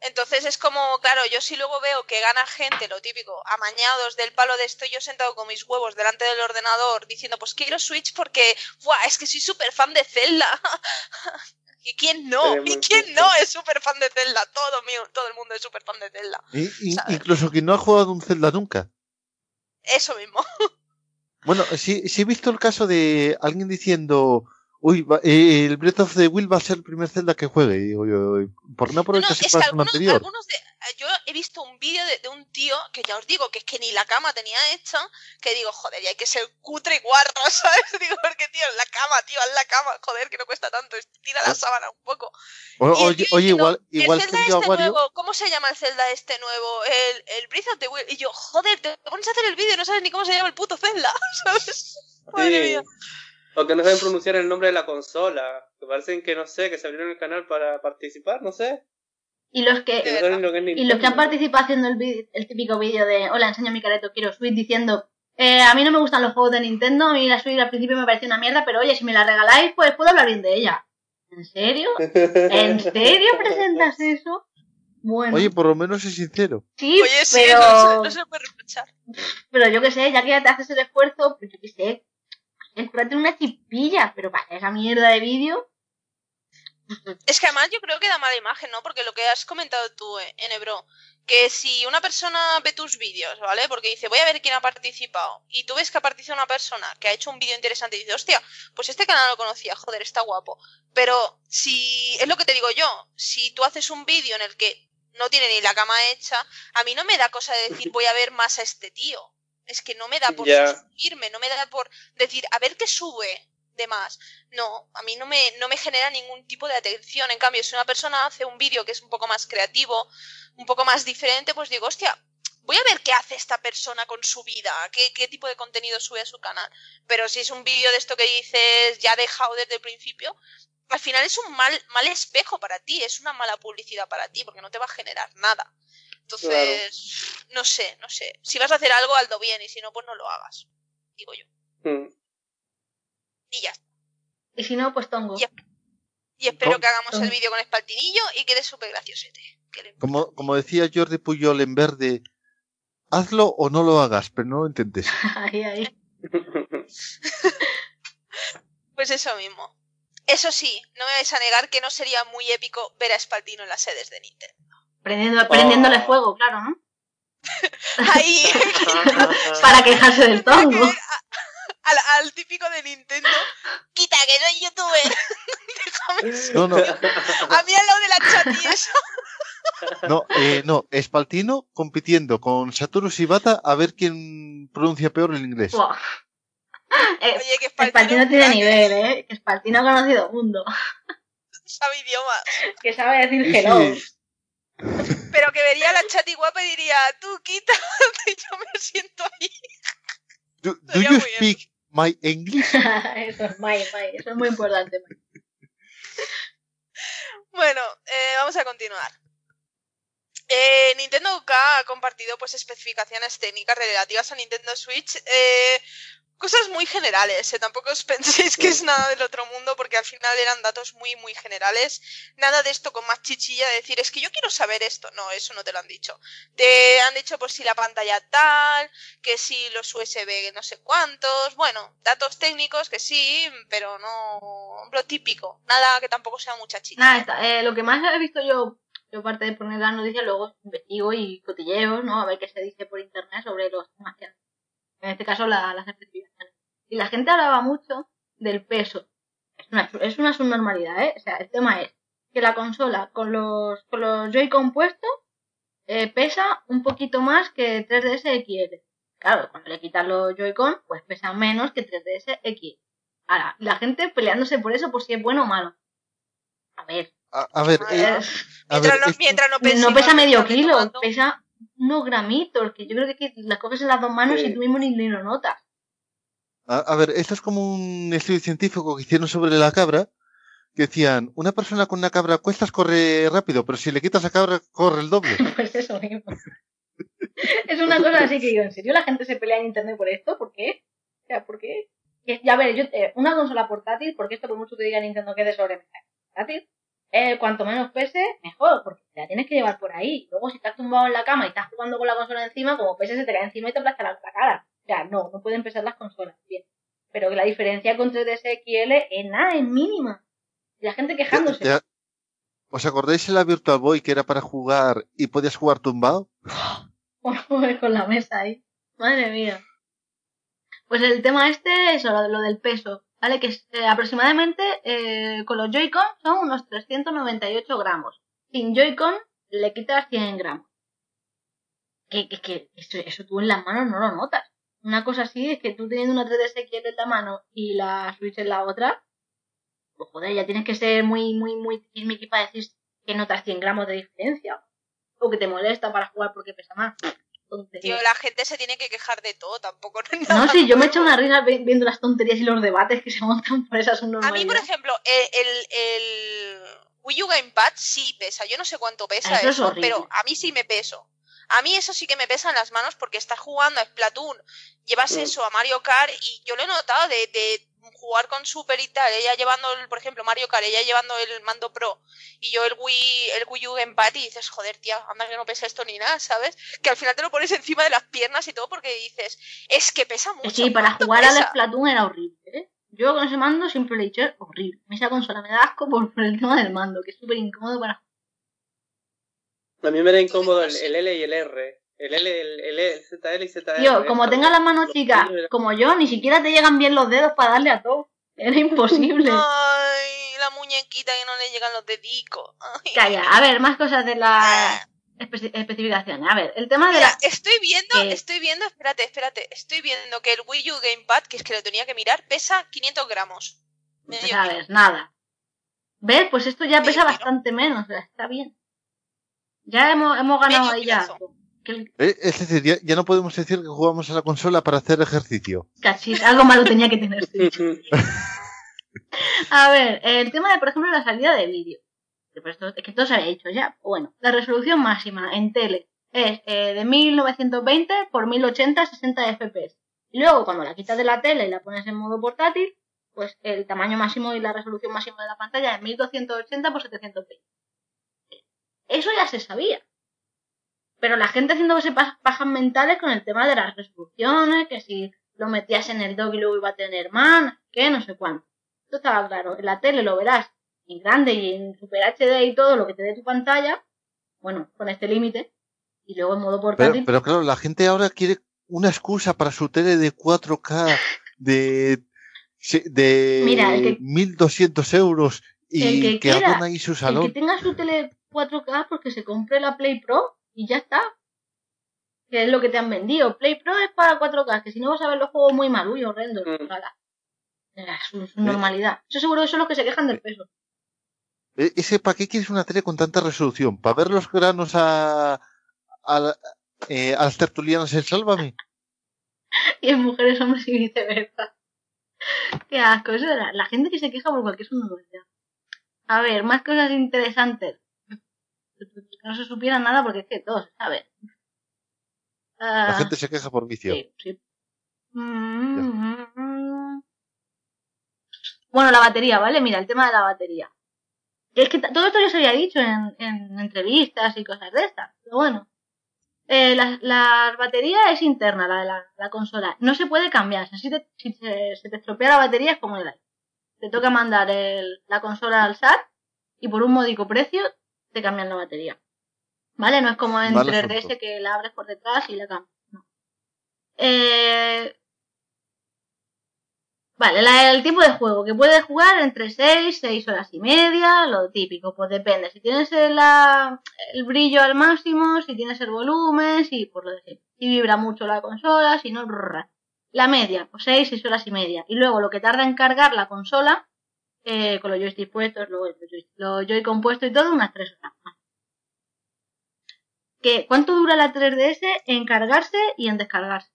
Speaker 1: Entonces es como, claro, yo si luego veo que gana gente, lo típico, amañados del palo de estoy yo sentado con mis huevos delante del ordenador diciendo, pues quiero Switch porque, ¡buah! Es que soy súper fan de Zelda. ¿Y quién no? ¿Y quién no es súper fan de Zelda? Todo, mío, todo el mundo es súper fan de Zelda.
Speaker 3: Y- y-
Speaker 1: ¿Sabes?
Speaker 3: incluso quien no ha jugado un Zelda nunca.
Speaker 1: Eso mismo.
Speaker 3: Bueno, sí, sí he visto el caso de alguien diciendo, uy, va- eh, el Breath of the Wild va a ser el primer Zelda que juegue. Y digo yo, ¿por qué no
Speaker 1: No, no,
Speaker 3: aprovechas
Speaker 1: es
Speaker 3: el
Speaker 1: algunos,
Speaker 3: anterior?
Speaker 1: algunos de, yo he visto un vídeo de, de un tío que ya os digo que es que ni la cama tenía hecha, que digo, joder, y hay que ser cutre y guarro, ¿sabes? Digo, porque tío, en la cama, tío, haz la cama, joder, que no cuesta tanto, tira la
Speaker 3: Ah.
Speaker 1: sábana un poco.
Speaker 3: O-
Speaker 1: Y el
Speaker 3: oye, oye,
Speaker 1: diciendo,
Speaker 3: igual, igual
Speaker 1: el Zelda este
Speaker 3: Aguario.
Speaker 1: nuevo, ¿cómo se llama el Zelda este nuevo? El, el Breath of the Wild. Y yo, joder, te pones a hacer el vídeo y no sabes ni cómo se llama el puto Zelda, ¿sabes? Madre
Speaker 4: Sí.
Speaker 1: mía.
Speaker 4: O que no saben pronunciar el nombre de la consola. Que parecen que no sé, que se abrieron el canal para participar, no sé.
Speaker 2: Y los
Speaker 4: Que
Speaker 2: que,
Speaker 4: no saben lo que es
Speaker 2: y los que han participado haciendo el, el típico vídeo de hola, enseño mi careto, quiero Switch, diciendo eh, a mí no me gustan los juegos de Nintendo, a mí la Switch al principio me pareció una mierda, pero oye, si me la regaláis, pues puedo hablar bien de ella. ¿En serio? ¿En serio presentas eso? Bueno,
Speaker 3: Oye, por lo menos es sincero.
Speaker 2: sí,
Speaker 1: Oye, sí,
Speaker 2: pero,
Speaker 1: no, se, no se puede reprochar.
Speaker 2: pero yo qué sé, ya que te haces el esfuerzo, pues yo qué sé, una chispilla, pero para esa mierda de vídeo,
Speaker 1: Es que además yo creo que da mala imagen, ¿no? Porque lo que has comentado tú, eh, Enebro, que si una persona ve tus vídeos, ¿vale? Porque dice, voy a ver quién ha participado, y tú ves que ha participado una persona que ha hecho un vídeo interesante y dice, hostia, pues este canal lo conocía, joder, está guapo. Pero si, es lo que te digo yo, si tú haces un vídeo en el que no tiene ni la cama hecha, a mí no me da cosa de decir, voy a ver más a este tío. Es que no me da por
Speaker 4: Ya.
Speaker 1: suscribirme, no me da por decir, a ver qué sube. de más. No, a mí no me, no me genera ningún tipo de atención. En cambio, si una persona hace un vídeo que es un poco más creativo, un poco más diferente, pues digo, hostia, voy a ver qué hace esta persona con su vida, qué, qué tipo de contenido sube a su canal. Pero si es un vídeo de esto que dices ya dejado desde el principio, al final es un mal, mal espejo para ti, es una mala publicidad para ti, porque no te va a generar nada. Entonces, no sé, no sé. Si vas a hacer algo, hazlo bien, y si no, pues no lo hagas. Digo yo.
Speaker 4: Mm.
Speaker 1: Y ya está.
Speaker 2: Y si no, pues tongo.
Speaker 1: Y espero
Speaker 3: ¿Cómo?
Speaker 1: que hagamos el vídeo con espaltinillo y quede súper graciosete. Le-
Speaker 3: Como, como decía Jordi Puyol en verde, hazlo o no lo hagas, pero no lo intentes.
Speaker 2: ahí, ahí.
Speaker 1: Pues eso mismo. Eso sí, no me vais a negar que no sería muy épico ver a Espaltino en las sedes de Nintendo.
Speaker 2: Prendiendo, prendiéndole
Speaker 4: Oh.
Speaker 2: fuego, claro, ¿no?
Speaker 1: Ahí,
Speaker 2: Para quejarse del tongo.
Speaker 1: al, al típico de Nintendo, quita que soy youtuber. Déjame.
Speaker 3: No, no,
Speaker 1: A mí al lado de la chat y eso.
Speaker 3: no, eh, no, Espaltino compitiendo con Satoru Shibata a ver quién pronuncia peor el inglés.
Speaker 2: Buah. Eh,
Speaker 1: Oye, que
Speaker 2: Espaltino
Speaker 1: es
Speaker 2: tiene nivel, ¿eh? Que Espaltino ha conocido mundo.
Speaker 1: Sabe idiomas.
Speaker 2: Que sabe decir
Speaker 3: Sí,
Speaker 2: hello.
Speaker 3: sí.
Speaker 1: Pero que vería a la chat y guapa y diría, tú quita, y yo me siento ahí.
Speaker 3: Do, you
Speaker 1: bien.
Speaker 3: speak my English?
Speaker 2: eso es muy, muy, eso es muy importante.
Speaker 1: Bueno, eh, vamos a continuar. Eh, Nintendo UK ha compartido pues especificaciones técnicas relativas a Nintendo Switch. eh, cosas muy generales, eh, tampoco os penséis que es nada del otro mundo porque al final eran datos muy muy generales. Nada de esto con más chichilla de decir es que yo quiero saber esto. No, eso no te lo han dicho. Te han dicho pues si la pantalla tal, que si los USB no sé cuántos. Bueno, datos técnicos que sí, pero no lo típico. Nada que tampoco sea mucha chicha.
Speaker 2: Nada, está, eh, lo que más he visto yo, yo aparte de poner las noticias, luego investigo y cotilleo, ¿no? A ver qué se dice por internet sobre los temas que En este caso, la- las especificaciones. Y la gente hablaba mucho del peso. Es una, es una subnormalidad, ¿eh? O sea, el tema es que la consola con los, con los Joy-Con puestos eh, pesa un poquito más que 3DS XL. Claro, cuando le quitas los Joy-Con, pues pesa menos que 3DS XL. Ahora, la gente peleándose por eso, por si es bueno o malo. A ver,
Speaker 3: A, a ver,
Speaker 1: A
Speaker 3: eh,
Speaker 1: ver,
Speaker 3: a
Speaker 1: Mientras,
Speaker 3: ver,
Speaker 1: no, mientras no
Speaker 2: pesa medio kilo,
Speaker 1: tomando.
Speaker 2: pesa unos gramitos, que yo creo que, las coges en las dos manos
Speaker 4: Sí.
Speaker 2: y tú mismo ni, ni lo notas.
Speaker 3: A, a ver, esto es como un estudio científico que hicieron sobre la cabra, que decían, una persona con una cabra a cuestas corre rápido, pero si le quitas a cabra, corre el doble.
Speaker 2: Pues eso mismo. es una cosa así que digo, ¿en serio la gente se pelea en internet por esto? ¿Por qué? O sea, ¿por qué? Ya ver, yo, eh, una consola portátil, porque esto por mucho que diga Nintendo que es de sobremesa, portátil, eh, cuanto menos pese, mejor, porque te la tienes que llevar por ahí. Luego si estás tumbado en la cama y estás jugando con la consola encima, como pese se te cae encima y te aplasta la, la cara. O sea, no, no pueden pesar las consolas, bien. Pero que la diferencia con 3DS XL es nada, es mínima. Y la gente quejándose.
Speaker 3: ¿Os acordáis de la Virtual Boy que era para jugar y podías jugar tumbado?
Speaker 2: con la mesa ahí. Madre mía. Pues el tema este es lo, lo del peso, ¿vale? Que eh, aproximadamente eh, con los Joy-Con son unos 398 gramos. Sin Joy-Con le quitas 100 gramos. Que, que, que eso, eso tú en las manos no lo notas. Una cosa así es que tú teniendo una 3DS XL en la mano y la Switch en la otra, pues joder, ya tienes que ser muy, muy, muy para decir que notas 100 gramos de diferencia. O que te molesta para jugar porque pesa más.
Speaker 1: Tío, la gente se tiene que quejar de todo, tampoco no es
Speaker 2: sí, yo me hecho una risa vi- viendo las tonterías y los debates que se montan por esas
Speaker 1: A mí, por ejemplo, el, el, el Wii U Gamepad sí pesa. Yo no sé cuánto pesa
Speaker 2: Eso es
Speaker 1: eso,
Speaker 2: horrible.
Speaker 1: pero a mí sí me peso. A mí eso sí que me pesa en las manos porque estás jugando a Splatoon, llevas
Speaker 4: Mm.
Speaker 1: eso a Mario Kart y yo lo he notado de, de jugar con Super y tal, ella llevando, el, por ejemplo, Mario Kart, ella llevando el mando Pro y yo el Wii, el Wii U Gamepad y dices, joder, tía, anda que no pesa esto ni nada, ¿sabes? Que al final te lo pones encima de las piernas y todo porque dices, es que pesa mucho.
Speaker 2: Sí, para
Speaker 1: ¿cuánto
Speaker 2: jugar al? Splatoon era horrible, ¿eh? Yo con ese mando siempre le he dicho, es horrible. A mí esa consola me da asco por, por el tema del mando, que es súper incómodo para
Speaker 4: A mí me era incómodo el, el L y el R. El L, el, el, el ZL y ZR.
Speaker 2: Tío, como tengas las manos chicas, como yo, ni siquiera te llegan bien los dedos para darle a todo. Era imposible.
Speaker 1: Ay, la muñequita que no le llegan los dedicos. Ay.
Speaker 2: Calla, a ver, más cosas de la,
Speaker 1: Ah,
Speaker 2: Espe- especificaciones. A ver, el tema de
Speaker 1: Mira,
Speaker 2: la...
Speaker 1: estoy viendo,
Speaker 2: ¿Qué?
Speaker 1: estoy viendo, espérate, espérate, estoy viendo que el Wii U Gamepad, que es que lo tenía que mirar, pesa 500 gramos. Medio
Speaker 2: Pues, a ver, nada. ¿Ves? Pues esto ya
Speaker 1: Medio
Speaker 2: pesa
Speaker 1: kilo.
Speaker 2: bastante menos, o sea, está bien. Ya hemos, hemos ganado
Speaker 1: Medio
Speaker 2: ahí ya. El
Speaker 3: Eh, Es decir, ya, ya no podemos decir que jugamos a la consola para hacer ejercicio.
Speaker 2: cachis, algo malo tenía que tener. A ver, el tema de, por ejemplo, la salida de vídeo. Que todo se había dicho ya. Bueno, la resolución máxima en tele es eh, de 1920 por 1080 60 FPS. Y luego, cuando la quitas de la tele y la pones en modo portátil, pues el tamaño máximo y la resolución máxima de la pantalla es 1280 por 720. Eso ya se sabía. Pero la gente haciéndose pa- pajas mentales con el tema de las resoluciones, que si lo metías en el dock y luego iba a tener más, que no sé cuánto. Esto estaba claro. En la tele lo verás en grande y en Super HD y todo lo que te dé tu pantalla. Bueno, con este límite. Y luego en modo portátil.
Speaker 3: pero claro, la gente ahora quiere una excusa para su tele de 4K de, de
Speaker 2: Mira, el que-
Speaker 3: 1200 euros y
Speaker 2: El
Speaker 3: que,
Speaker 2: que quiera,
Speaker 3: ahí su
Speaker 2: el
Speaker 3: salón.
Speaker 2: que tenga su tele 4K, pues que se compre la Play Pro y ya está. Que es lo que te han vendido. Play Pro es para 4K, que si no vas a ver los juegos muy malos y horrendos.
Speaker 4: Mm.
Speaker 2: Era su, su normalidad. Eso seguro que son los que se quejan del peso.
Speaker 3: E- Ese, ¿Para qué quieres una tele con tanta resolución? ¿Para ver los granos a, a, eh, a las tertulianas en Sálvame?
Speaker 2: Y en mujeres, hombres y viceversa. Qué asco. Eso era la gente que se queja por cualquier normalidad. A ver, más cosas interesantes. Que no se supiera nada porque es que todo se sabe.
Speaker 3: La
Speaker 2: Ah,
Speaker 3: gente se queja por vicio.
Speaker 2: Sí, sí. Mm. Bueno, la batería, ¿vale? Mira, el tema de la batería. Es que todo esto ya se había dicho en, en entrevistas y cosas de estas. Pero bueno. Eh, la, la batería es interna, la de la, la consola. No se puede cambiar. Si, te- si se, se te estropea la batería es como el. Te toca mandar el- la consola al SAT y por un módico precio te cambian la batería. ¿Vale? No es como en
Speaker 3: Mal
Speaker 2: 3DS
Speaker 3: asunto.
Speaker 2: que la abres por detrás y la cambias. No. Eh, Vale, la- el tipo de juego que puedes jugar entre 6, 6 horas y media, lo típico, pues depende. Si tienes el, la- el brillo al máximo, si tienes el volumen, si por lo de siempre. Si vibra mucho la consola, si no, brrr. La media, pues 6, 6 horas y media. Y luego lo que tarda en cargar la consola, eh, con los joysticks puestos, luego los joy- los puestos y todo, unas 3 horas más. ¿Qué, ¿Cuánto dura la 3DS en cargarse y en descargarse?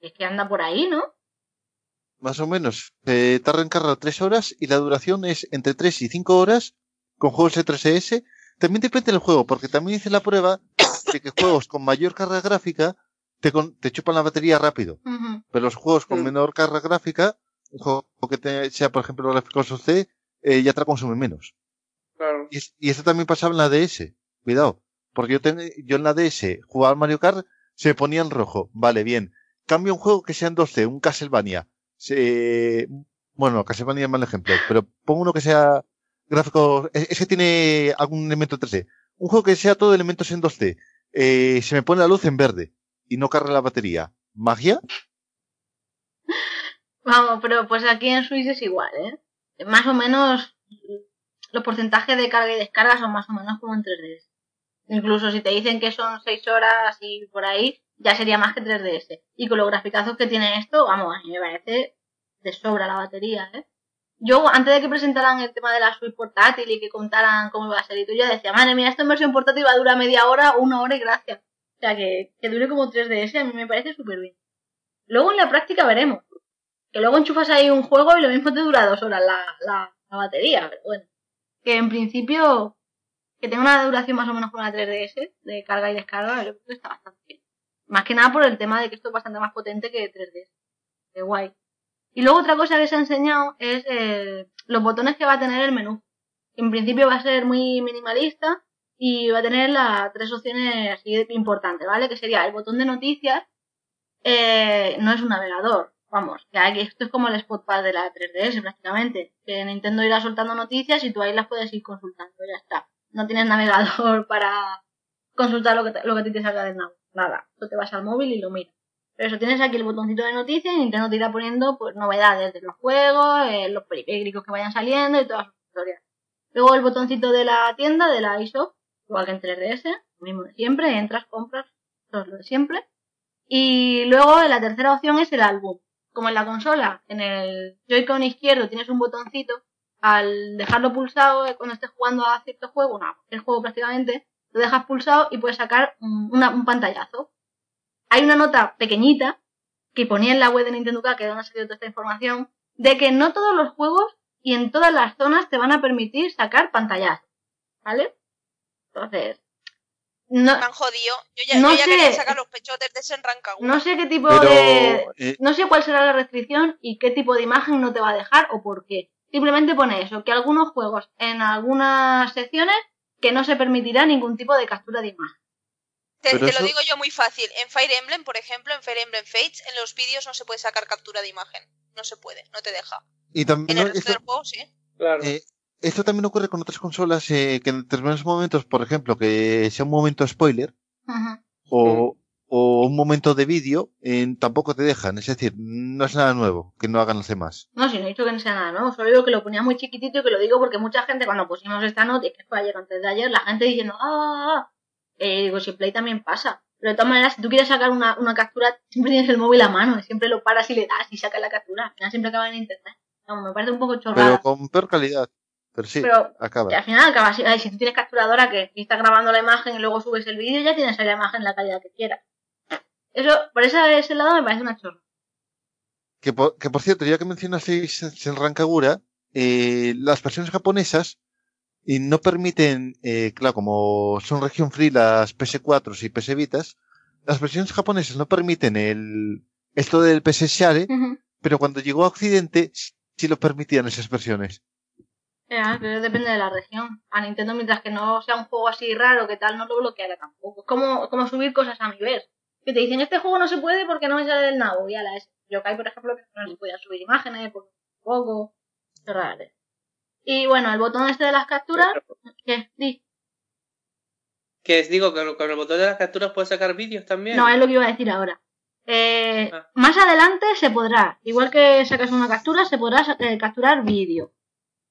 Speaker 2: Es que anda por ahí, ¿no?
Speaker 3: Más o menos. Eh, tarda en cargar 3 horas y la duración es entre 3 y 5 horas con juegos de 3DS. También depende del juego, porque también hice la prueba de que juegos con mayor carga gráfica te, con- te chupan la batería rápido. Pero los juegos con menor carga gráfica, un juego que te- sea, por ejemplo, gráficos C, eh, ya te la consume menos.
Speaker 4: Claro.
Speaker 3: Y, y eso también pasaba en la DS. Cuidado. Porque yo, ten- yo en la DS jugaba al Mario Kart, se me ponía en rojo. Vale, bien. Cambio un juego que sea en 2C, un Castlevania. Se, bueno, Castlevania es mal ejemplo, pero pongo uno que sea gráfico, es, es que tiene algún elemento 3D. Un juego que sea todo elementos en 2D. Eh, se me pone la luz en verde y no carga la batería. ¿Magia?
Speaker 2: Vamos, pero pues aquí en Switch es igual, ¿eh? Más o menos los porcentajes de carga y descarga son más o menos como en 3DS. Incluso si te dicen que son 6 horas y por ahí, ya sería más que 3DS. Y con los graficazos que tiene esto, vamos, a mí me parece de sobra la batería, ¿eh? Yo, antes de que presentaran el tema de la Switch portátil y que contaran cómo iba a ser y tú, yo decía, madre mía, esta versión portátil va a durar media hora, una hora y gracias. O sea, que, que dure como 3DS a mí me parece súper bien. Luego en la práctica veremos. Que luego enchufas ahí un juego y lo mismo te dura dos horas la, la, la batería, pero bueno. Que en principio, que tenga una duración más o menos como la 3DS, de carga y descarga, yo creo que está bastante bien. Más que nada por el tema de que esto es bastante más potente que 3DS. Qué guay. Y luego otra cosa que se ha enseñado es eh, los botones que va a tener el menú. En principio va a ser muy minimalista y va a tener las tres opciones así de importantes, ¿vale? Que sería el botón de noticias, eh, no es un navegador, vamos, que esto es como el Spotpad de la 3DS prácticamente, que Nintendo irá soltando noticias y tú ahí las puedes ir consultando, ya está. No tienes navegador para consultar lo que, te- lo que te salga del nav, nada, tú te vas al móvil y lo miras. Pero eso, tienes aquí el botoncito de noticias y Nintendo te irá poniendo pues novedades de los juegos, eh, los periféricos que vayan saliendo y todas sus historias. Luego el botoncito de la tienda, de la eShop, igual que en 3DS, lo mismo de siempre, entras, compras, todo lo de siempre. Y luego la tercera opción es el álbum. Como en la consola, en el Joy-Con izquierdo tienes un botoncito, al dejarlo pulsado eh, cuando estés jugando a cierto juego, no, el juego prácticamente, lo dejas pulsado y puedes sacar un, una- un pantallazo. Hay una nota pequeñita que ponía en la web de Nintendo K, que es donde ha salido toda esta información, de que no todos los juegos y en todas las zonas te van a permitir sacar pantallazos. ¿Vale? Entonces, no,
Speaker 1: Me han jodido. Yo ya,
Speaker 2: No
Speaker 1: yo ya
Speaker 2: sé.
Speaker 1: quería sacar los pechotes de ese
Speaker 2: no sé qué tipo
Speaker 3: Pero,
Speaker 2: de...
Speaker 3: eh,
Speaker 2: No sé cuál será la restricción y qué tipo de imagen no te va a dejar o por qué. Simplemente pone eso, que algunos juegos en algunas secciones que no se permitirá ningún tipo de captura de imagen.
Speaker 1: Te,
Speaker 3: Pero
Speaker 1: te
Speaker 3: eso-
Speaker 1: lo digo yo muy fácil. En Fire Emblem, por ejemplo, en Fire Emblem Fates, en los vídeos no se puede sacar captura de imagen. No se puede, no te deja.
Speaker 3: y también,
Speaker 1: En el
Speaker 3: esto,
Speaker 1: del juego sí.
Speaker 4: Claro.
Speaker 3: eh, esto también ocurre con otras consolas eh, que en determinados momentos, por ejemplo, que sea un momento spoiler
Speaker 2: Ujú.
Speaker 3: o, o un momento de vídeo, eh, tampoco te dejan. Es decir, no es nada nuevo que no hagan los demás.
Speaker 2: No, si no he dicho que no sea nada nuevo, solo digo que lo ponía muy chiquitito y que lo digo porque mucha gente cuando pusimos esta y que fue ayer antes de ayer, la gente diciendo, ah, ah, ah". Eh, digo, si Play también pasa. Pero de todas maneras, si tú quieres sacar una, una captura, siempre tienes el móvil a mano, siempre lo paras y le das y sacas la captura. Al final siempre acaba en internet. No, me parece un poco chorrada.
Speaker 3: Pero con peor calidad. Pero sí,
Speaker 2: Pero
Speaker 3: acaba.
Speaker 2: Y al final acabas, ay, si tú tienes capturadora que estás grabando la imagen y luego subes el vídeo, ya tienes ahí la imagen en la calidad que quieras. Eso, por ese, ese lado me parece una chorra.
Speaker 3: Que por, que por cierto, ya que mencionasteis el Rancagura, eh, las versiones japonesas y no permiten, eh, claro, como son región free las PS4 y PS Vitas, las versiones japonesas no permiten el esto del PS Share, pero cuando llegó a Occidente sí lo permitían esas versiones.
Speaker 2: Ya, pero depende de la región. A Nintendo, mientras que no sea un juego así raro, que tal, no lo bloqueará tampoco. Es como, como subir cosas a mi vez. Que te dicen, este juego no se puede porque no me sale del nabo. Y a la. Yokai, por ejemplo, que no se podía subir imágenes, por poco. Chorradas. Y bueno, el botón este de las capturas, ¿qué? Di.
Speaker 4: Que os digo, que con el botón de las capturas puedes sacar vídeos también.
Speaker 2: No, es lo que iba a decir ahora. Eh,
Speaker 4: Ah.
Speaker 2: Más adelante se podrá, igual que sacas una captura, se podrá eh, capturar vídeo.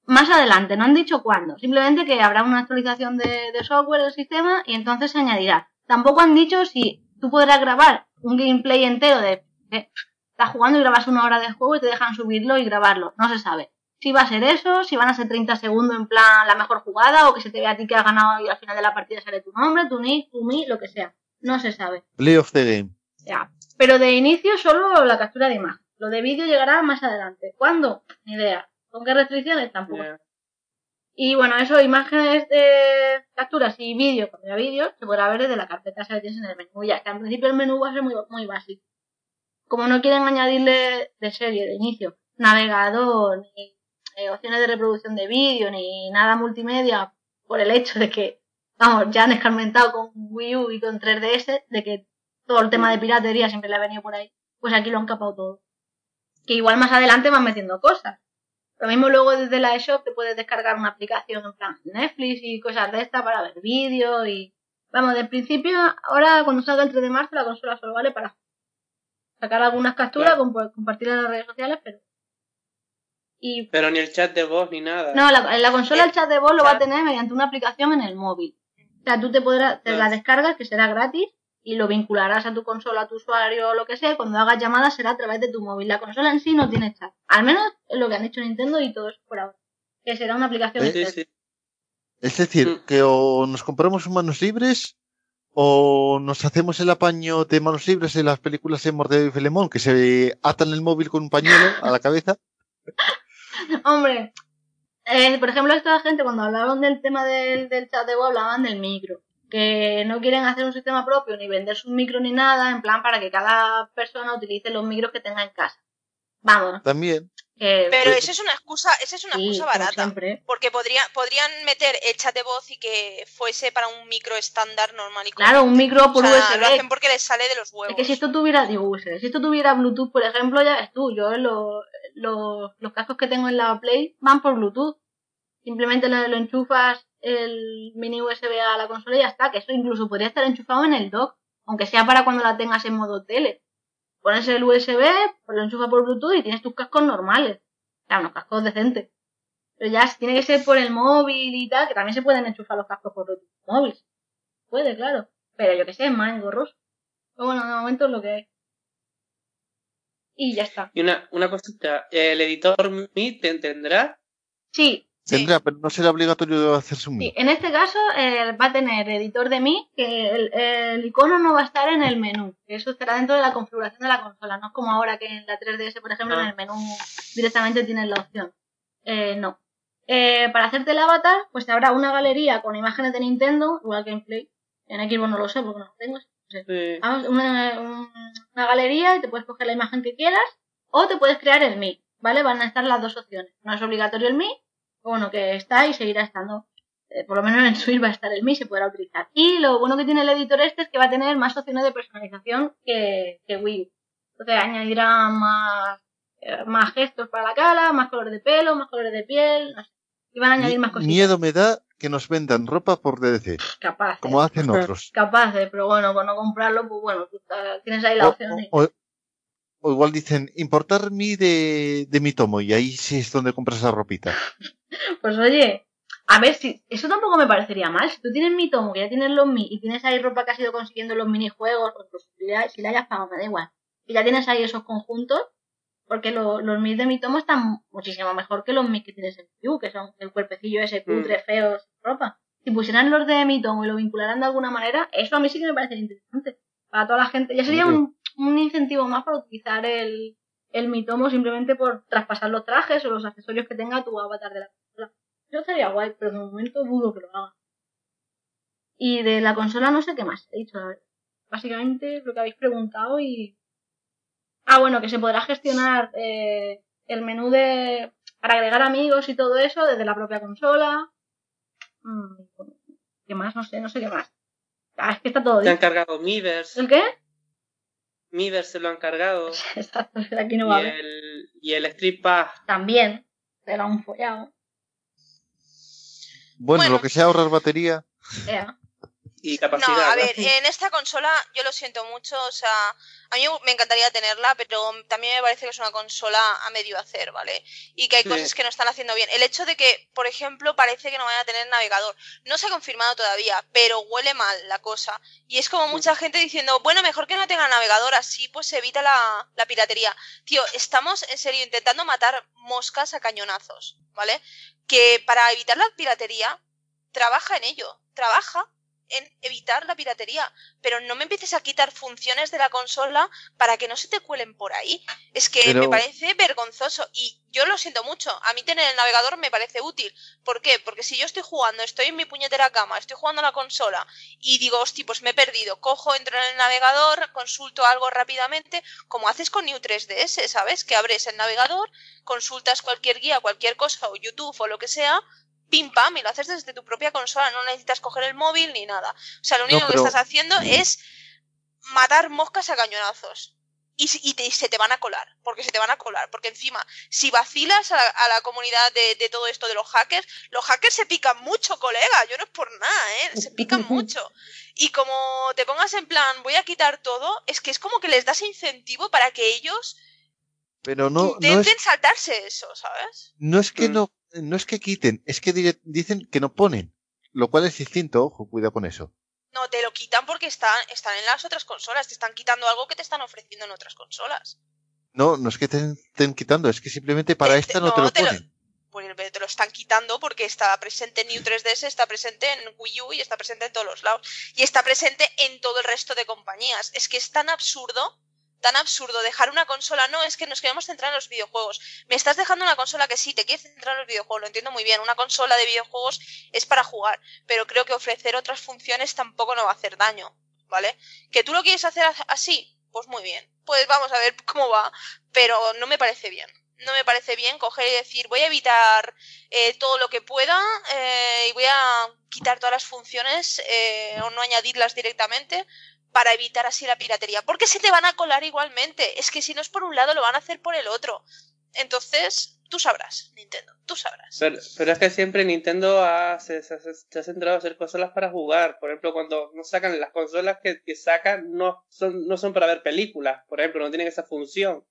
Speaker 2: Más adelante, no han dicho cuándo. Simplemente que habrá una actualización de, de software del sistema y entonces se añadirá. Tampoco han dicho si tú podrás grabar un gameplay entero de... eh, estás jugando y grabas una hora de juego y te dejan subirlo y grabarlo. No se sabe. Si va a ser eso, si van a ser 30 segundos en plan la mejor jugada o que se te vea a ti que has ganado y al final de la partida sale tu nombre, tu nick, tu mi, lo que sea. No se sabe.
Speaker 3: Play of the game.
Speaker 2: Ya. Pero de inicio solo la captura de imagen. Lo de vídeo llegará más adelante. ¿Cuándo? Ni idea. ¿Con qué restricciones? Tampoco. Y bueno, eso, imágenes de capturas y vídeo, cuando haya vídeo, se podrá ver desde la carpeta que tienes en el menú. Ya está. En principio el menú va a ser muy, muy básico. Como no quieren añadirle de serie, de inicio, navegador, ni opciones de reproducción de vídeo, ni nada multimedia, por el hecho de que, vamos, ya han escarmentado con Wii U y con 3DS, de que todo el tema de piratería siempre le ha venido por ahí, pues aquí lo han capado todo. Que igual más adelante van metiendo cosas. Lo mismo luego desde la eShop te puedes descargar una aplicación en plan Netflix y cosas de estas para ver vídeos y... Vamos, de principio, ahora cuando salga el 3 de marzo la consola solo vale para sacar algunas capturas,
Speaker 4: Claro.
Speaker 2: compartirlas en las redes sociales, pero... Y
Speaker 4: Pero ni el chat de voz ni nada.
Speaker 2: no, la, la consola el chat de voz lo va a tener mediante una aplicación en el móvil. O sea, tú te podrás, te la descargas, que será gratis, y lo vincularás a tu consola, a tu usuario o lo que sea, y cuando hagas llamadas será a través de tu móvil. La consola en sí no tiene chat. Al menos es lo que han hecho Nintendo y todo eso por ahora. Que será una aplicación
Speaker 4: Sí, sí.
Speaker 3: Es decir,
Speaker 4: Mm.
Speaker 3: que o nos compramos manos libres o nos hacemos el apaño de manos libres en las películas de Mordeo y Filemón, que se atan el móvil con un pañuelo a la cabeza.
Speaker 2: Hombre, eh, por ejemplo, esta gente cuando hablaban del tema del, del chat de voz hablaban del micro. Que no quieren hacer un sistema propio ni vender sus micros ni nada, en plan para que cada persona utilice los micros que tenga en casa. Vamos,
Speaker 3: También.
Speaker 1: Pero esa es una excusa, esa es una
Speaker 2: sí,
Speaker 1: excusa barata. Porque podría, podrían meter el chat de voz y que fuese para un micro estándar normal y
Speaker 2: Claro, un micro por
Speaker 1: o sea,
Speaker 2: USB.
Speaker 1: Lo hacen porque les sale de los huevos.
Speaker 2: Es que si esto tuviera, digo USB, si esto tuviera Bluetooth, por ejemplo, ya ves tú, yo lo- lo- los cascos que tengo en la Play van por Bluetooth. Simplemente lo, lo enchufas el mini USB a la consola y ya está, que eso incluso podría estar enchufado en el dock, aunque sea para cuando la tengas en modo tele. Pones el USB, pues lo enchufas por Bluetooth y tienes tus cascos normales. O sea, unos cascos decentes. Pero ya tiene que ser por el móvil y tal, que también se pueden enchufar los cascos por Bluetooth móvil. puede, claro. Pero yo que sé, es más engorroso. Pero bueno, de momento es lo que hay. Y ya está.
Speaker 4: Y una, una cosita, ¿el editor MI te?
Speaker 2: Sí,
Speaker 1: Sí.
Speaker 3: Tendrá, pero no será obligatorio hacerse un
Speaker 2: sí. En este caso eh, va a tener editor de mí, que el, el icono no va a estar en el menú. que Eso estará dentro de la configuración de la consola. No es como ahora que en la 3DS, por ejemplo,
Speaker 4: Ah.
Speaker 2: en el menú directamente tienes la opción. Eh, no. Eh, para hacerte el avatar, pues te habrá una galería con imágenes de Nintendo, igual que en Play. En Xbox no lo sé porque no lo tengo. no sé.
Speaker 4: Sí.
Speaker 2: Vamos, una, un- una galería y te puedes coger la imagen que quieras o te puedes crear el Mi, ¿vale? Van a estar las dos opciones. No es obligatorio el Mi, bueno, que está y seguirá estando. Eh, por lo menos en Switch va a estar el Mi, se podrá utilizar. Y lo bueno que tiene el editor este es que va a tener más opciones de personalización que, que Wii U. Entonces añadirá más, eh, más gestos para la cara, más colores de pelo, más colores de piel, no sé. Y van a añadir más cositas.
Speaker 3: Miedo me da que nos vendan ropa por DDC,
Speaker 2: Capaz. ¿eh?
Speaker 3: como hacen otros.
Speaker 2: Capaz, ¿eh? pero bueno, con no comprarlo, pues bueno, tú ta- tienes ahí la
Speaker 3: O,
Speaker 2: opción. de-
Speaker 3: o- o igual dicen, importar mi de, de mi tomo, y ahí sí es donde compras esa ropita.
Speaker 2: Pues oye, a ver si. Eso tampoco me parecería mal. Si tú tienes mi tomo, que ya tienes los mi, y tienes ahí ropa que has ido consiguiendo en los minijuegos, pues, pues, si, la, si la hayas pagado, me da igual. Y ya tienes ahí esos conjuntos, porque lo- los mis de mi tomo están muchísimo mejor que los mis que tienes en Wii U, que son el cuerpecillo ese cutre, feo, sin ropa. Si pusieran los de mi tomo y lo vincularan de alguna manera, eso a mí sí que me parecería interesante. Para toda la gente. Ya sería un, un incentivo más para utilizar el, el mi tomo simplemente por traspasar los trajes o los accesorios que tenga tu avatar de la consola. Eso estaría guay, pero de momento dudo que lo haga. Y de la consola no sé qué más he dicho, la verdad. Básicamente lo que habéis preguntado y... Ah, bueno, que se podrá gestionar eh, el menú de... para agregar amigos y todo eso desde la propia consola. Mm, ¿Qué más? No sé, no sé qué más. Ah, es que está todo
Speaker 4: Te han
Speaker 2: dicho.
Speaker 4: cargado Miiverse.
Speaker 2: ¿El qué?
Speaker 4: Miiverse se lo han cargado.
Speaker 2: Exacto, aquí no va a
Speaker 4: Y
Speaker 2: haber.
Speaker 4: el, y el Street Pass.
Speaker 2: También. Te lo han follado.
Speaker 3: Bueno,
Speaker 1: Bueno.
Speaker 3: lo que sea ahorrar batería,
Speaker 2: Ea.
Speaker 4: Y
Speaker 1: No, a ver, en esta consola yo lo siento mucho, o sea, a mí me encantaría tenerla, pero también me parece que es una consola a medio hacer, ¿vale? Y que hay
Speaker 4: Sí.
Speaker 1: cosas que no están haciendo bien. El hecho de que, por ejemplo, parece que no van a tener navegador, no se ha confirmado todavía, pero huele mal la cosa. Y es como mucha gente diciendo, bueno, mejor que no tenga navegador, así pues se evita la, la piratería. Tío, estamos en serio intentando matar moscas a cañonazos, ¿vale? Que para evitar la piratería, trabaja en ello, trabaja en evitar la piratería, pero no me empieces a quitar funciones de la consola para que no se te cuelen por ahí. Es que
Speaker 3: Pero-
Speaker 1: me parece vergonzoso y yo lo siento mucho. A mí tener el navegador me parece útil. ¿Por qué? Porque si yo estoy jugando, estoy en mi puñetera cama, estoy jugando a la consola y digo, hostia, pues me he perdido, cojo, entro en el navegador, consulto algo rápidamente, como haces con New 3DS, ¿sabes? Que abres el navegador, consultas cualquier guía, cualquier cosa, o YouTube o lo que sea, pim pam, y lo haces desde tu propia consola, no necesitas coger el móvil ni nada. O sea, lo único
Speaker 3: pero-
Speaker 1: que estás haciendo es matar moscas a cañonazos. Y, si- y te- y se te van a colar, porque se te van a colar, porque encima, si vacilas a la, a la comunidad de, de todo esto de los hackers, los hackers se pican mucho, colega, yo no es por nada, ¿eh? Se pican mucho. Y como te pongas en plan, voy a quitar todo, es que es como que les das incentivo para que ellos
Speaker 3: pero no, no
Speaker 1: intenten
Speaker 3: es,
Speaker 1: saltarse eso, ¿sabes?
Speaker 3: no es que
Speaker 4: Mm.
Speaker 3: no, no es que quiten, es que dire- dicen que no ponen, lo cual es distinto, ojo, cuidado con eso.
Speaker 1: No, te lo quitan porque están, están en las otras consolas, te están quitando algo que te están ofreciendo en otras consolas.
Speaker 3: No, no es que te estén quitando, es que simplemente para
Speaker 1: Te-
Speaker 3: esta no, te lo
Speaker 1: te lo-
Speaker 3: ponen.
Speaker 1: Pues pero te lo están quitando porque está presente en New 3DS, está presente en Wii U y está presente en todos los lados. Y está presente en todo el resto de compañías. Es que es tan absurdo, tan absurdo dejar una consola. No, es que nos queremos centrar en los videojuegos. Me estás dejando una consola que sí, te quieres centrar en los videojuegos, lo entiendo muy bien. Una consola de videojuegos es para jugar, pero creo que ofrecer otras funciones tampoco no va a hacer daño, ¿vale? ¿Que tú lo quieres hacer así? Pues muy bien. Pues vamos a ver cómo va, pero no me parece bien no me parece bien coger y decir voy a evitar eh, todo lo que pueda eh, y voy a quitar todas las funciones eh, o no añadirlas directamente para evitar así la piratería. Porque se te van a colar igualmente. Es que si no es por un lado, lo van a hacer por el otro. Entonces, tú sabrás, Nintendo, tú sabrás.
Speaker 4: Pero, pero es que siempre Nintendo ha, se, se- se- ha centrado en hacer consolas para jugar. Por ejemplo, cuando no sacan las consolas que, que sacan, no son, no son para ver películas. Por ejemplo, no tienen esa función.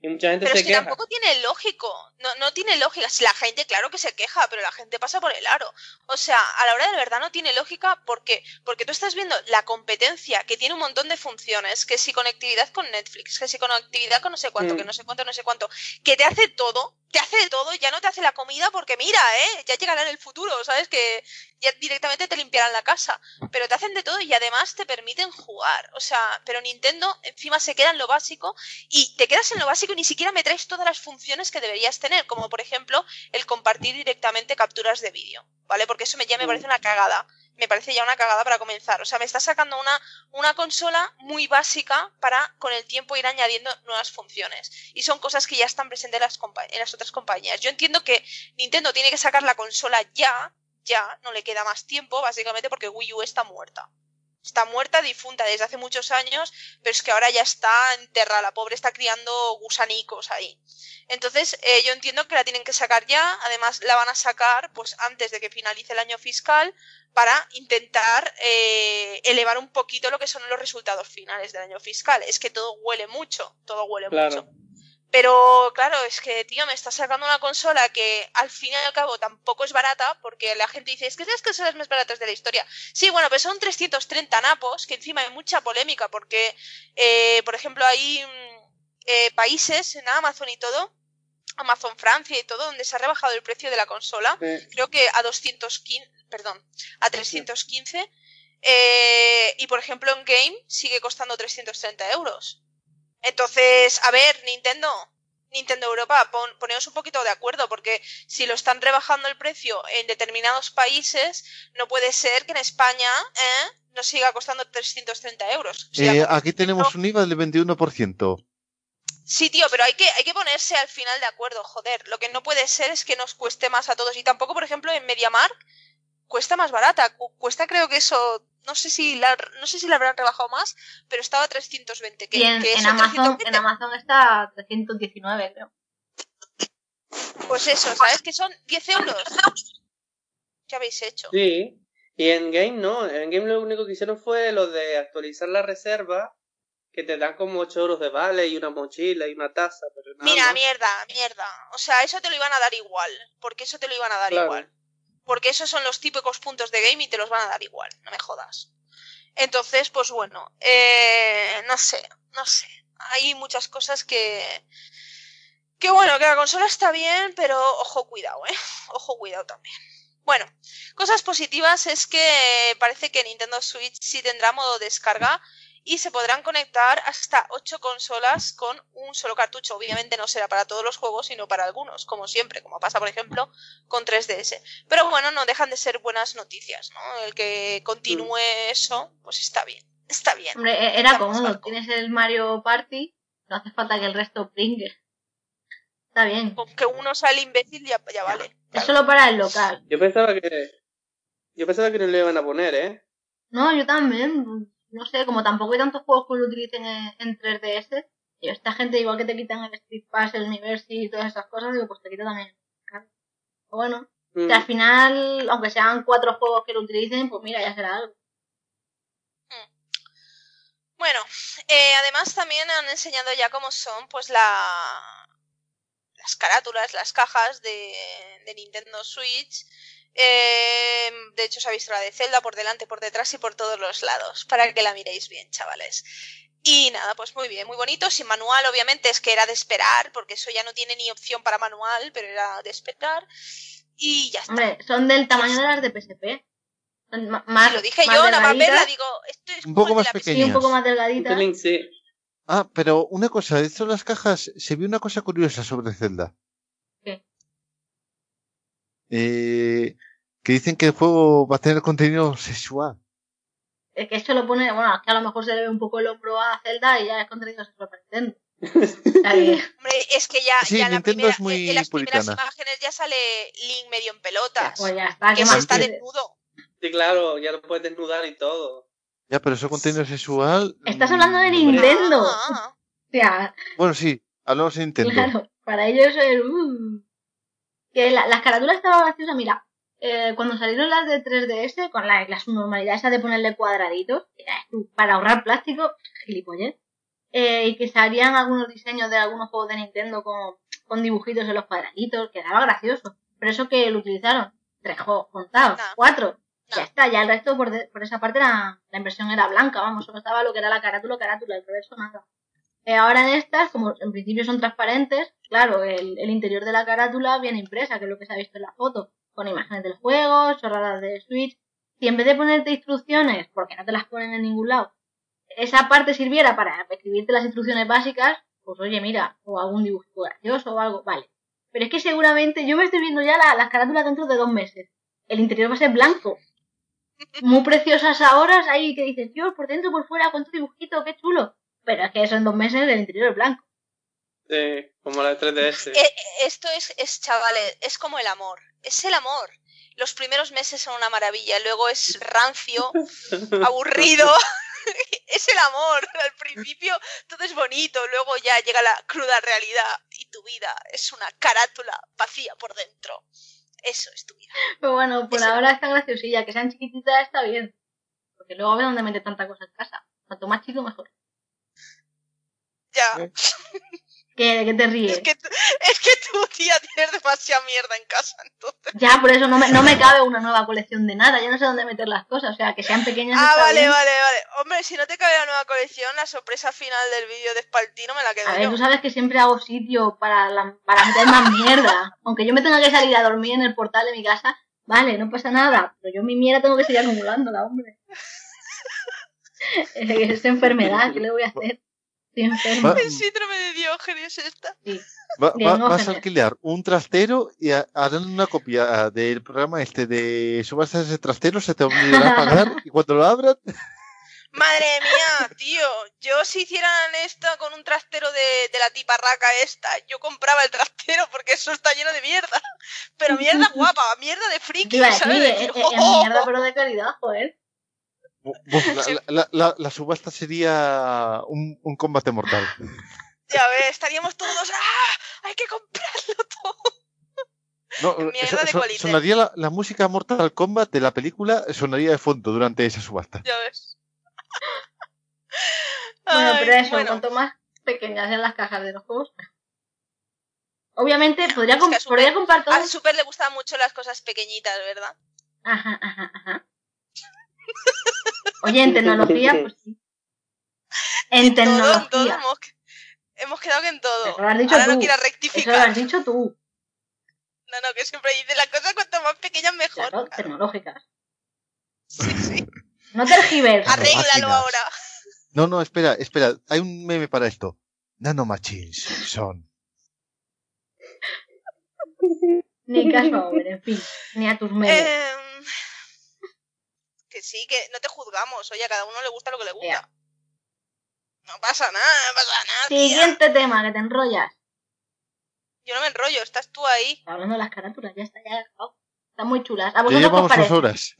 Speaker 4: Y mucha gente
Speaker 1: Pero
Speaker 4: se
Speaker 1: es que
Speaker 4: queja.
Speaker 1: tampoco tiene lógico. No, no tiene lógica. Si la gente, claro que se queja, pero la gente pasa por el aro. O sea, a la hora de la verdad no tiene lógica porque, porque tú estás viendo la competencia que tiene un montón de funciones, que si conectividad con Netflix, que si conectividad con no sé cuánto,
Speaker 4: Mm.
Speaker 1: que no sé cuánto, no sé cuánto, que te hace todo, te hace de todo, ya no te hace la comida porque mira, eh, ya llegará en el futuro, ¿sabes? Que ya directamente te limpiarán la casa. Pero te hacen de todo y además te permiten jugar. O sea, pero Nintendo encima se queda en lo básico y te quedas en lo básico y ni siquiera me traes todas las funciones que deberías tener, como por ejemplo el compartir directamente capturas de vídeo, ¿vale? Porque eso me, ya me
Speaker 4: Mm.
Speaker 1: parece una cagada. Me parece ya una cagada para comenzar. O sea, me está sacando una, una consola muy básica para con el tiempo ir añadiendo nuevas funciones. Y son cosas que ya están presentes en las, en las otras compañías. Yo entiendo que Nintendo tiene que sacar la consola ya, ya, no le queda más tiempo, básicamente porque Wii U está muerta. Está muerta, difunta desde hace muchos años, pero es que ahora ya está enterrada. La pobre está criando gusanicos ahí. Entonces, eh, yo entiendo que la tienen que sacar ya. Además, la van a sacar pues antes de que finalice el año fiscal para intentar eh, elevar un poquito lo que son los resultados finales del año fiscal. Es que todo huele mucho, todo huele
Speaker 4: Claro.
Speaker 1: mucho. Pero claro, es que, tío, me está sacando una consola que al fin y al cabo tampoco es barata, porque la gente dice, es que es las consolas más baratas de la historia. Sí, bueno, pero son 330 napos, que encima hay mucha polémica, porque, eh, por ejemplo, hay mm, eh, países en Amazon y todo, Amazon Francia y todo, donde se ha rebajado el precio de la consola, creo que a 215, perdón, a 315, eh, y por ejemplo en Game sigue costando 330 euros. Entonces, a ver, Nintendo, Nintendo Europa, pon- poneos un poquito de acuerdo, porque si lo están rebajando el precio en determinados países, no puede ser que en España ¿eh? nos siga costando 330 euros. O sea,
Speaker 3: Eh, aquí tenemos un IVA del 21%.
Speaker 1: Sí, tío, pero hay que, hay que ponerse al final de acuerdo, joder. Lo que no puede ser es que nos cueste más a todos. Y tampoco, por ejemplo, en MediaMark cuesta más barata. Cu- Cuesta creo que eso, no sé si la, no sé si la habrán rebajado más, pero estaba a 320. Que,
Speaker 2: Y en,
Speaker 1: que
Speaker 2: en
Speaker 1: eso,
Speaker 2: Amazon,
Speaker 1: 320,
Speaker 2: en Amazon está a 319, creo.
Speaker 1: Pues eso, ¿sabes? Que son 10 euros. ¿Qué habéis hecho?
Speaker 4: Sí. Y en Game no. En Game lo único que hicieron fue lo de actualizar la reserva, que te dan como 8 euros de vale y una mochila y una taza. Pero nada
Speaker 1: Mira,
Speaker 4: más.
Speaker 1: mierda, mierda. O sea, eso te lo iban a dar igual. Porque eso te lo iban a dar
Speaker 4: Claro.
Speaker 1: igual. Porque esos son los típicos puntos de game y te los van a dar igual. No me jodas. Entonces, pues bueno, eh, no sé, no sé. Hay muchas cosas que... Que bueno, que la consola está bien, pero ojo cuidado, ¿eh? Ojo cuidado también. Bueno, cosas positivas es que parece que Nintendo Switch sí tendrá modo descarga y se podrán conectar hasta 8 consolas con un solo cartucho. Obviamente no será para todos los juegos, sino para algunos, como siempre, como pasa, por ejemplo, con 3DS. Pero bueno, no dejan de ser buenas noticias, ¿no? El que continúe eso, pues está bien. Está bien.
Speaker 2: Hombre, e- era
Speaker 1: Estamos
Speaker 2: cómodo. Tienes el Mario Party, no hace falta que el resto pringue. Está bien.
Speaker 1: Con que uno sea el imbécil ya, ya vale.
Speaker 2: Es solo para el local.
Speaker 4: Yo pensaba que. Yo pensaba que no le iban a poner, ¿eh?
Speaker 2: No, yo también. No sé, como tampoco hay tantos juegos que lo utilicen en, en 3DS. Y esta gente, igual que te quitan el Street Pass, el University y todas esas cosas, digo, pues te quita también. Bueno,
Speaker 4: Mm.
Speaker 2: que al final, aunque sean cuatro juegos que lo utilicen, pues mira, ya será algo.
Speaker 1: Bueno, eh, además también han enseñado ya cómo son pues la las carátulas, las cajas de, de Nintendo Switch. Eh, de hecho, os ha visto la de Zelda por delante, por detrás y por todos los lados, para que la miréis bien, chavales. Y nada, pues muy bien, muy bonito, sin manual, obviamente, es que era de esperar, porque eso ya no tiene ni opción para manual, pero era de esperar. Y ya está.
Speaker 2: Hombre, son del tamaño de las de PSP. Más,
Speaker 1: lo dije
Speaker 2: más
Speaker 1: yo, nada más verla, digo, esto es
Speaker 3: Un poco
Speaker 1: de
Speaker 3: más
Speaker 1: la
Speaker 2: Sí, un poco más
Speaker 4: sí.
Speaker 3: Ah, pero una cosa, de hecho las cajas, se vio una cosa curiosa sobre Zelda. Eh, que dicen que el juego va a tener contenido sexual.
Speaker 2: Es que esto lo pone, bueno, es que a lo mejor se le ve un poco el hombro a Zelda y ya es contenido sexual para Nintendo.
Speaker 1: Hombre, es que ya,
Speaker 3: Sí,
Speaker 1: ya la
Speaker 3: Nintendo
Speaker 1: primera-
Speaker 3: es muy
Speaker 1: en las primeras
Speaker 3: puritana.
Speaker 1: imágenes ya sale Link medio en pelotas.
Speaker 2: pues ya está,
Speaker 1: que
Speaker 2: ¿qué
Speaker 1: se
Speaker 2: más
Speaker 1: está desnudo.
Speaker 4: Sí, claro, ya lo puedes desnudar y todo.
Speaker 3: Ya, pero eso contenido sexual.
Speaker 2: Estás hablando de
Speaker 3: mm,
Speaker 2: Nintendo.
Speaker 1: Ah,
Speaker 2: O sea,
Speaker 3: Bueno, sí, hablamos de Nintendo.
Speaker 2: claro, para ellos es... Uh, que la, las carátulas estaban graciosas, mira, eh, cuando salieron las de 3DS, con la, la subnormalidad esa de ponerle cuadraditos, tú, para ahorrar plástico, gilipollez. eh, y que salían algunos diseños de algunos juegos de Nintendo con, con dibujitos en los cuadraditos, quedaba gracioso. Pero eso que lo utilizaron, tres juegos contados,
Speaker 1: No.
Speaker 2: cuatro,
Speaker 1: No.
Speaker 2: ya está, ya el resto por, de- por esa parte la, la impresión era blanca, vamos, solo estaba lo que era la carátula, carátula, el reverso nada. Eh, ahora estas, como en principio son transparentes, claro, el, el interior de la carátula viene impresa, que es lo que se ha visto en la foto, con imágenes del juego, chorradas de Switch. Si en vez de ponerte instrucciones, porque no te las ponen en ningún lado, esa parte sirviera para escribirte las instrucciones básicas, pues oye, mira, o algún dibujo gracioso o algo, vale. Pero es que seguramente yo me estoy viendo ya la- las carátulas dentro de dos meses. El interior va a ser blanco. Muy preciosas ahora, ahí que dices, Dios, por dentro, por fuera, cuánto dibujito, qué chulo. Pero es que eso en dos meses el interior blanco.
Speaker 4: Sí, como la de 3DS.
Speaker 1: Eh, esto es, es, chavales, es como el amor. Es el amor. Los primeros meses son una maravilla, luego es rancio, aburrido. es el amor. Al principio todo es bonito, luego ya llega la cruda realidad y tu vida es una carátula vacía por dentro. Eso es tu vida.
Speaker 2: Pero bueno, por ahora está graciosilla. Que sean chiquititas está bien. Porque luego a ver dónde mete tanta cosa en casa. Cuanto más chico, mejor.
Speaker 1: Ya.
Speaker 4: ¿Eh?
Speaker 2: ¿Qué, ¿De qué te
Speaker 1: Es
Speaker 2: ríes?
Speaker 1: que, tú- es que tu tía tienes demasiada mierda en casa, entonces.
Speaker 2: Ya, por eso no me, no me cabe una nueva colección de nada. Yo no sé dónde meter las cosas. O sea, que sean pequeñas.
Speaker 1: Ah, vale,
Speaker 2: bien.
Speaker 1: vale, vale. Hombre, si no te cabe la nueva colección, la sorpresa final del vídeo de Spaltino me la quedo
Speaker 2: A ver,
Speaker 1: yo.
Speaker 2: tú sabes que siempre hago sitio para, la- para meter más mierda. Aunque yo me tenga que salir a dormir en el portal de mi casa, vale, no pasa nada. Pero yo mi mierda tengo que seguir acumulándola, hombre. es enfermedad, ¿qué le voy a hacer? Estoy enferma.
Speaker 3: Va-
Speaker 1: El síndrome de Diógenes esta.
Speaker 2: Sí.
Speaker 3: Va-
Speaker 2: Bien,
Speaker 3: va-
Speaker 2: no
Speaker 3: vas a alquilar un trastero y ha- harán una copia del programa este de subastas ese trastero, se te olvidará pagar y cuando lo abran,
Speaker 1: Madre mía, tío. Yo si hicieran esto con un trastero de, de la tiparraca esta, yo compraba el trastero porque eso está lleno de mierda. Pero mierda guapa, mierda de friki,
Speaker 2: a
Speaker 1: ¿sabes? Decir,
Speaker 2: es- es
Speaker 1: "Oh".
Speaker 2: mierda, pero de calidad, joder.
Speaker 3: La, la- la- la subasta sería un, un combate mortal.
Speaker 1: Ya ves, estaríamos todos, ¡ah! Hay que comprarlo todo.
Speaker 3: No,
Speaker 1: Mierda de
Speaker 3: so-
Speaker 1: quality.
Speaker 3: sonaría la, la música Mortal Kombat de la película, sonaría de fondo durante esa subasta.
Speaker 1: Ya ves.
Speaker 2: Bueno, pero eso,
Speaker 1: bueno,
Speaker 2: cuanto más pequeñas sean las cajas de los juegos. Obviamente, podría,
Speaker 1: Es que a Super-
Speaker 2: podría comprar
Speaker 1: a
Speaker 2: todas.
Speaker 1: Super le gustan mucho las cosas pequeñitas, ¿verdad?
Speaker 2: Ajá, ajá, ajá. Oye, en tecnología, pues sí. En
Speaker 1: Todo, en todo
Speaker 2: tecnología.
Speaker 1: hemos, hemos quedado que en todo.
Speaker 2: Eso lo has dicho
Speaker 1: Ahora
Speaker 2: tú.
Speaker 1: no quieras
Speaker 2: Eso lo
Speaker 1: rectificar.
Speaker 2: has dicho tú.
Speaker 1: No, no, que siempre dice las cosas cuanto más pequeñas mejor.
Speaker 2: Claro, tecnológicas.
Speaker 1: Sí, sí.
Speaker 2: No tergiverses.
Speaker 3: Arregla.
Speaker 1: Arréglalo ahora.
Speaker 3: No, no, espera, espera, hay un meme para esto. Nanomachines son.
Speaker 2: Ni caso en fin. Ni a tus medios.
Speaker 1: Em, que sí, que no te juzgamos. Oye, a cada uno le gusta lo que le gusta.
Speaker 2: Ya.
Speaker 1: No pasa nada, no pasa nada. tía.
Speaker 2: Siguiente tema, que te enrollas.
Speaker 1: Yo no me enrollo, estás tú ahí.
Speaker 2: Está hablando de las carátulas, ya está, ya he acabado. Están muy chulas. ¿A
Speaker 3: Ya
Speaker 2: vosotros qué os
Speaker 3: llevamos dos horas.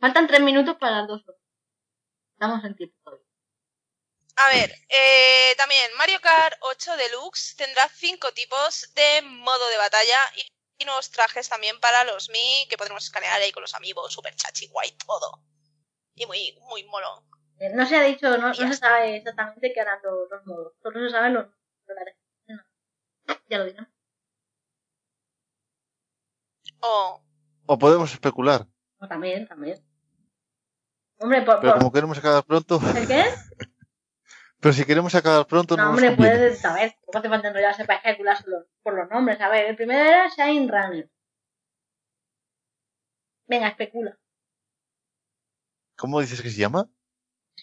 Speaker 2: Faltan tres minutos para las dos horas. Estamos en tiempo todavía.
Speaker 1: A ver, eh, también Mario Kart 8 Deluxe tendrá cinco tipos de modo de batalla y, trajes también para los Mi que podremos escanear ahí con los amigos, super chachi, guay, todo. Y muy, muy mono.
Speaker 2: Eh, No se ha dicho, no, no se sabe exactamente qué harán los, los modos. Solo se saben los dólares. No, Ya lo dirán.
Speaker 1: O
Speaker 3: O podemos especular.
Speaker 2: No, también, también. Hombre, por,
Speaker 3: Pero
Speaker 2: por-
Speaker 3: como queremos acabar pronto.
Speaker 2: ¿El qué?
Speaker 3: Pero si queremos acabar pronto, no,
Speaker 2: No, hombre, puedes saber. Tampoco hace falta enrollarse para especular solo por los nombres. A ver, el primero era Shine Runner. Venga, especula.
Speaker 3: ¿Cómo dices que se llama?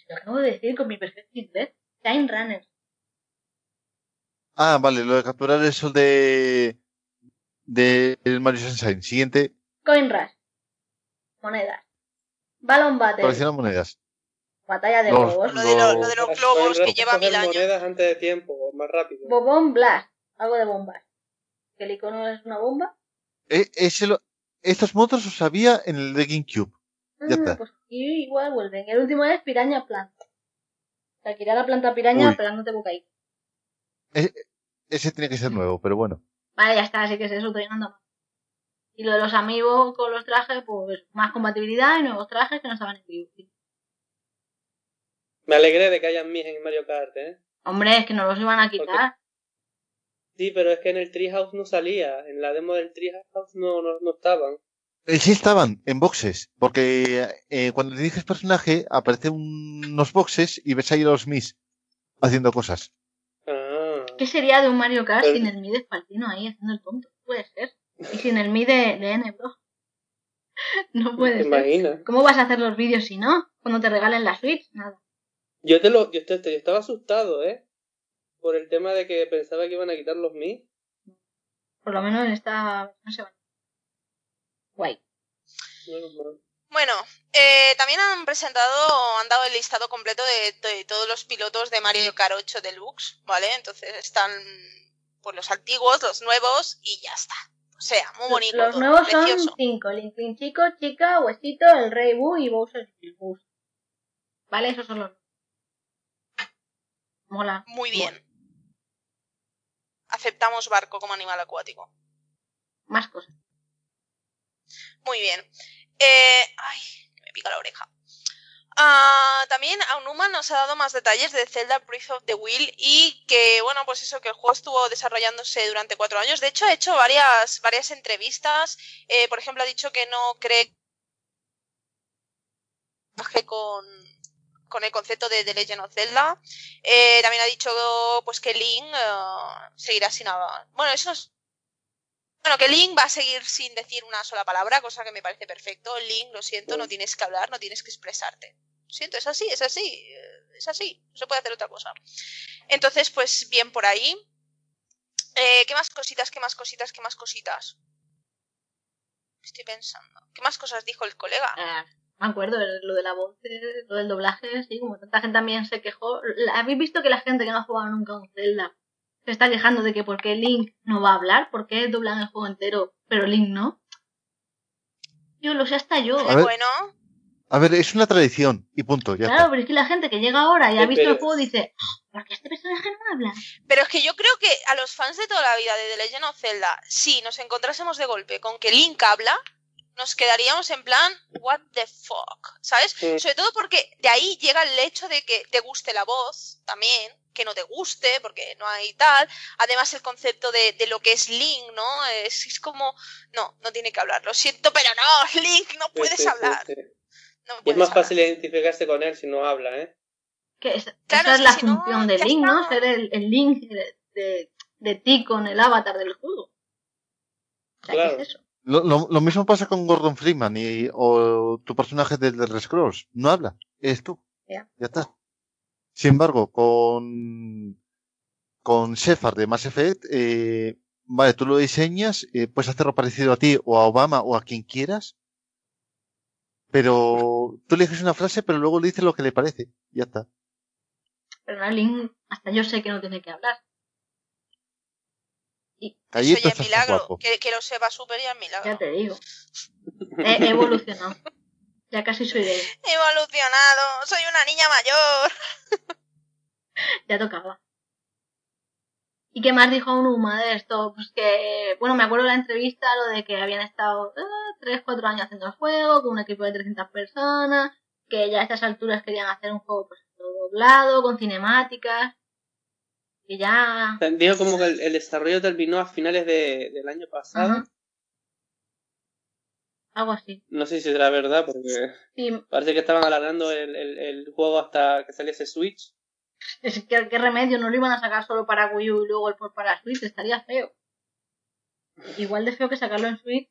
Speaker 2: Lo acabo de decir con mi perfecto inglés. Shine Runner.
Speaker 3: Ah, vale, lo de capturar el sol de. de el Mario Sunshine. Siguiente,
Speaker 2: Coin Rush. Monedas. Ballon Battle.
Speaker 3: colecciona monedas.
Speaker 2: Batalla de
Speaker 3: Los-
Speaker 2: globos.
Speaker 1: lo de, lo,
Speaker 3: Lo-
Speaker 1: de los globos que lleva mil años.
Speaker 4: monedas antes de tiempo, más rápido.
Speaker 2: Bobón Blast. Algo de bombas. Que el icono es una bomba.
Speaker 3: Eh, ese lo- estos modos los había en el de GameCube. Ya
Speaker 2: Ah,
Speaker 3: está.
Speaker 2: Pues aquí igual vuelven. El último es Piraña Planta. O sea, que irá la planta piraña
Speaker 3: Uy.
Speaker 2: pelándote bocadillo.
Speaker 3: Ese tiene que ser nuevo, pero bueno.
Speaker 2: Vale, ya está, así que es eso, no anda más. Y lo de los amigos con los trajes, pues más compatibilidad y nuevos trajes que no estaban en vivo.
Speaker 4: Me alegré de que hayan mis en Mario Kart, ¿eh?
Speaker 2: Hombre, es que no los iban a quitar.
Speaker 4: Sí, pero es que en el Treehouse no salía. En la demo del Treehouse no, no, no estaban.
Speaker 3: Eh, sí estaban en boxes, porque eh, cuando eliges personaje aparecen unos boxes y ves ahí a los Mis haciendo cosas.
Speaker 4: Ah.
Speaker 2: ¿Qué sería de un Mario Kart
Speaker 4: Pero-
Speaker 2: sin el Mi de ahí haciendo el tonto? Puede ser. Y sin el Mi de, de N, bro. No puede
Speaker 4: ¿Te
Speaker 2: ser.
Speaker 4: imaginas?
Speaker 2: ¿Cómo vas a hacer los vídeos si no? Cuando te regalen la Switch, nada.
Speaker 4: Yo te lo, yo, te- te- yo estaba asustado, ¿eh? Por el tema de que pensaba que iban a quitar los mis.
Speaker 2: Por lo menos en esta no se va. Guay.
Speaker 1: Bueno, eh, también han presentado, han dado el listado completo de, de todos los pilotos de Mario Kart 8 Deluxe, ¿vale? Entonces están pues los antiguos, los nuevos y ya está. O sea, muy bonito.
Speaker 2: Los
Speaker 1: todo,
Speaker 2: nuevos
Speaker 1: precioso.
Speaker 2: son cinco. Link Link Chico, Chica, Huesito, el Rey Boo y Bowser el Boost. ¿Vale? Esos son los Mola.
Speaker 1: Muy bien. Aceptamos barco como animal acuático.
Speaker 2: Más cosas.
Speaker 1: Muy bien. Eh, ay, me pica la oreja. Ah, también Aonuma nos ha dado más detalles de Zelda Breath of the Wild y que, bueno, pues eso, que el juego estuvo desarrollándose durante cuatro años. De hecho, ha hecho varias, varias entrevistas. Eh, por ejemplo, ha dicho que no cree con, con el concepto de The Legend of Zelda. Eh, también ha dicho pues que Link eh, seguirá sin hablar. Bueno, eso es bueno, que Link va a seguir sin decir una sola palabra, cosa que me parece perfecto. Link, lo siento, no tienes que hablar, no tienes que expresarte. Lo siento, es así, es así, eh, es así, no se puede hacer otra cosa. Entonces, pues bien por ahí. Eh, ¿Qué más cositas, qué más cositas, qué más cositas? Estoy pensando. ¿Qué más cosas dijo el colega?
Speaker 2: Eh, me acuerdo, lo de la voz, eh, lo del doblaje, sí, como tanta gente también se quejó. ¿Habéis visto que la gente que no ha jugado nunca a un Zelda se está quejando de que por qué Link no va a hablar? ¿Por qué doblan el juego entero, pero Link no? Yo lo sé hasta yo.
Speaker 3: A ver.
Speaker 1: Bueno,
Speaker 3: A ver, es una tradición y punto, ya
Speaker 2: Claro,
Speaker 3: está.
Speaker 2: pero es que la gente que llega ahora y ha visto el juego dice, "Ah, ¿por qué este personaje no habla?
Speaker 1: pero es que yo creo que a los fans de toda la vida de The Legend of Zelda, si nos encontrásemos de golpe con que Link habla, nos quedaríamos en plan, what the fuck, ¿sabes?
Speaker 4: Sí.
Speaker 1: Sobre todo porque de ahí llega el hecho de que te guste la voz también, que no te guste, porque no hay tal. Además, el concepto de, de lo que es Link, ¿no? Es, es como, no, no tiene que hablar. Lo siento, pero no, Link, no puedes
Speaker 4: sí, sí,
Speaker 1: hablar.
Speaker 4: sí.
Speaker 1: No
Speaker 4: Y es más
Speaker 1: hablar.
Speaker 4: fácil identificarse con él si no habla, ¿eh?
Speaker 2: Que es-
Speaker 1: Claro,
Speaker 2: esa
Speaker 1: es
Speaker 2: la
Speaker 1: si no,
Speaker 2: función de
Speaker 1: ya
Speaker 2: Link, ¿no? Ser el, el Link de, de, de ti con el avatar del juego. O sea,
Speaker 4: Claro.
Speaker 2: ¿qué es eso?
Speaker 3: Lo, lo- lo mismo pasa con Gordon Freeman y, o tu personaje del The Scrolls. No habla, es tú.
Speaker 2: Ya.
Speaker 3: Ya está. Sin embargo, con, con Shepard de Mass Effect, eh, vale, tú lo diseñas, eh, puedes hacerlo parecido a ti o a Obama o a quien quieras, pero tú eliges una frase, pero luego le dices lo que le parece. Ya está.
Speaker 2: Pero no, Link, hasta yo sé que no tiene que hablar.
Speaker 3: Ahí
Speaker 1: Eso ya es
Speaker 3: estás
Speaker 1: milagro. Que, que lo sepa super ya es milagro.
Speaker 2: Ya te digo. He, he evolucionado. Ya casi soy de él.
Speaker 1: He evolucionado, soy una niña mayor.
Speaker 2: Ya tocaba. ¿Y qué más dijo Unuma de esto? Pues que, bueno, me acuerdo de la entrevista, lo de que habían estado 3, 4 años haciendo el juego, con un equipo de 300 personas, que ya a estas alturas querían hacer un juego pues todo doblado, con cinemáticas, que ya...
Speaker 4: Digo como que el, el desarrollo terminó a finales de- del año pasado.
Speaker 2: Ajá. Algo así.
Speaker 4: No sé si será verdad, porque
Speaker 2: Sí,
Speaker 4: parece que estaban alargando el, el- el juego hasta que saliese Switch.
Speaker 2: es que qué remedio, no lo iban a sacar solo para Wii U y luego el por para Switch, estaría feo. Igual de feo que sacarlo en Switch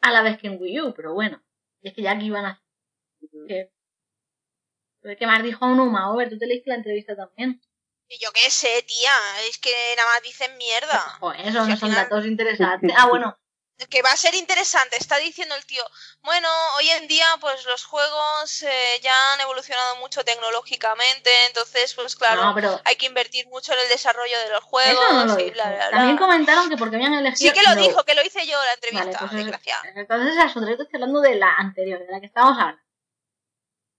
Speaker 2: a la vez que en Wii U, pero bueno. Es que ya aquí iban a... ¿Qué, ¿Qué más dijo Unuma? Over, tú te leíste la entrevista también.
Speaker 1: Y yo qué sé, tía, es que nada más dicen mierda.
Speaker 2: Joder, esos no son datos interesantes. Ah, bueno,
Speaker 1: Que va a ser interesante, está diciendo el tío. Bueno, hoy en día pues los juegos eh, ya han evolucionado mucho tecnológicamente, entonces pues claro,
Speaker 2: no, pero
Speaker 1: hay que invertir mucho en el desarrollo de los juegos
Speaker 2: no lo
Speaker 1: y bla, bla, bla.
Speaker 2: También comentaron que porque habían elegido...
Speaker 1: Sí que lo
Speaker 2: no.
Speaker 1: dijo, que lo hice yo la
Speaker 2: Vale,
Speaker 1: entrevista,
Speaker 2: pues es-
Speaker 1: desgracia.
Speaker 2: entonces esa es otra. Yo te estoy hablando de la anterior, de la que estamos hablando.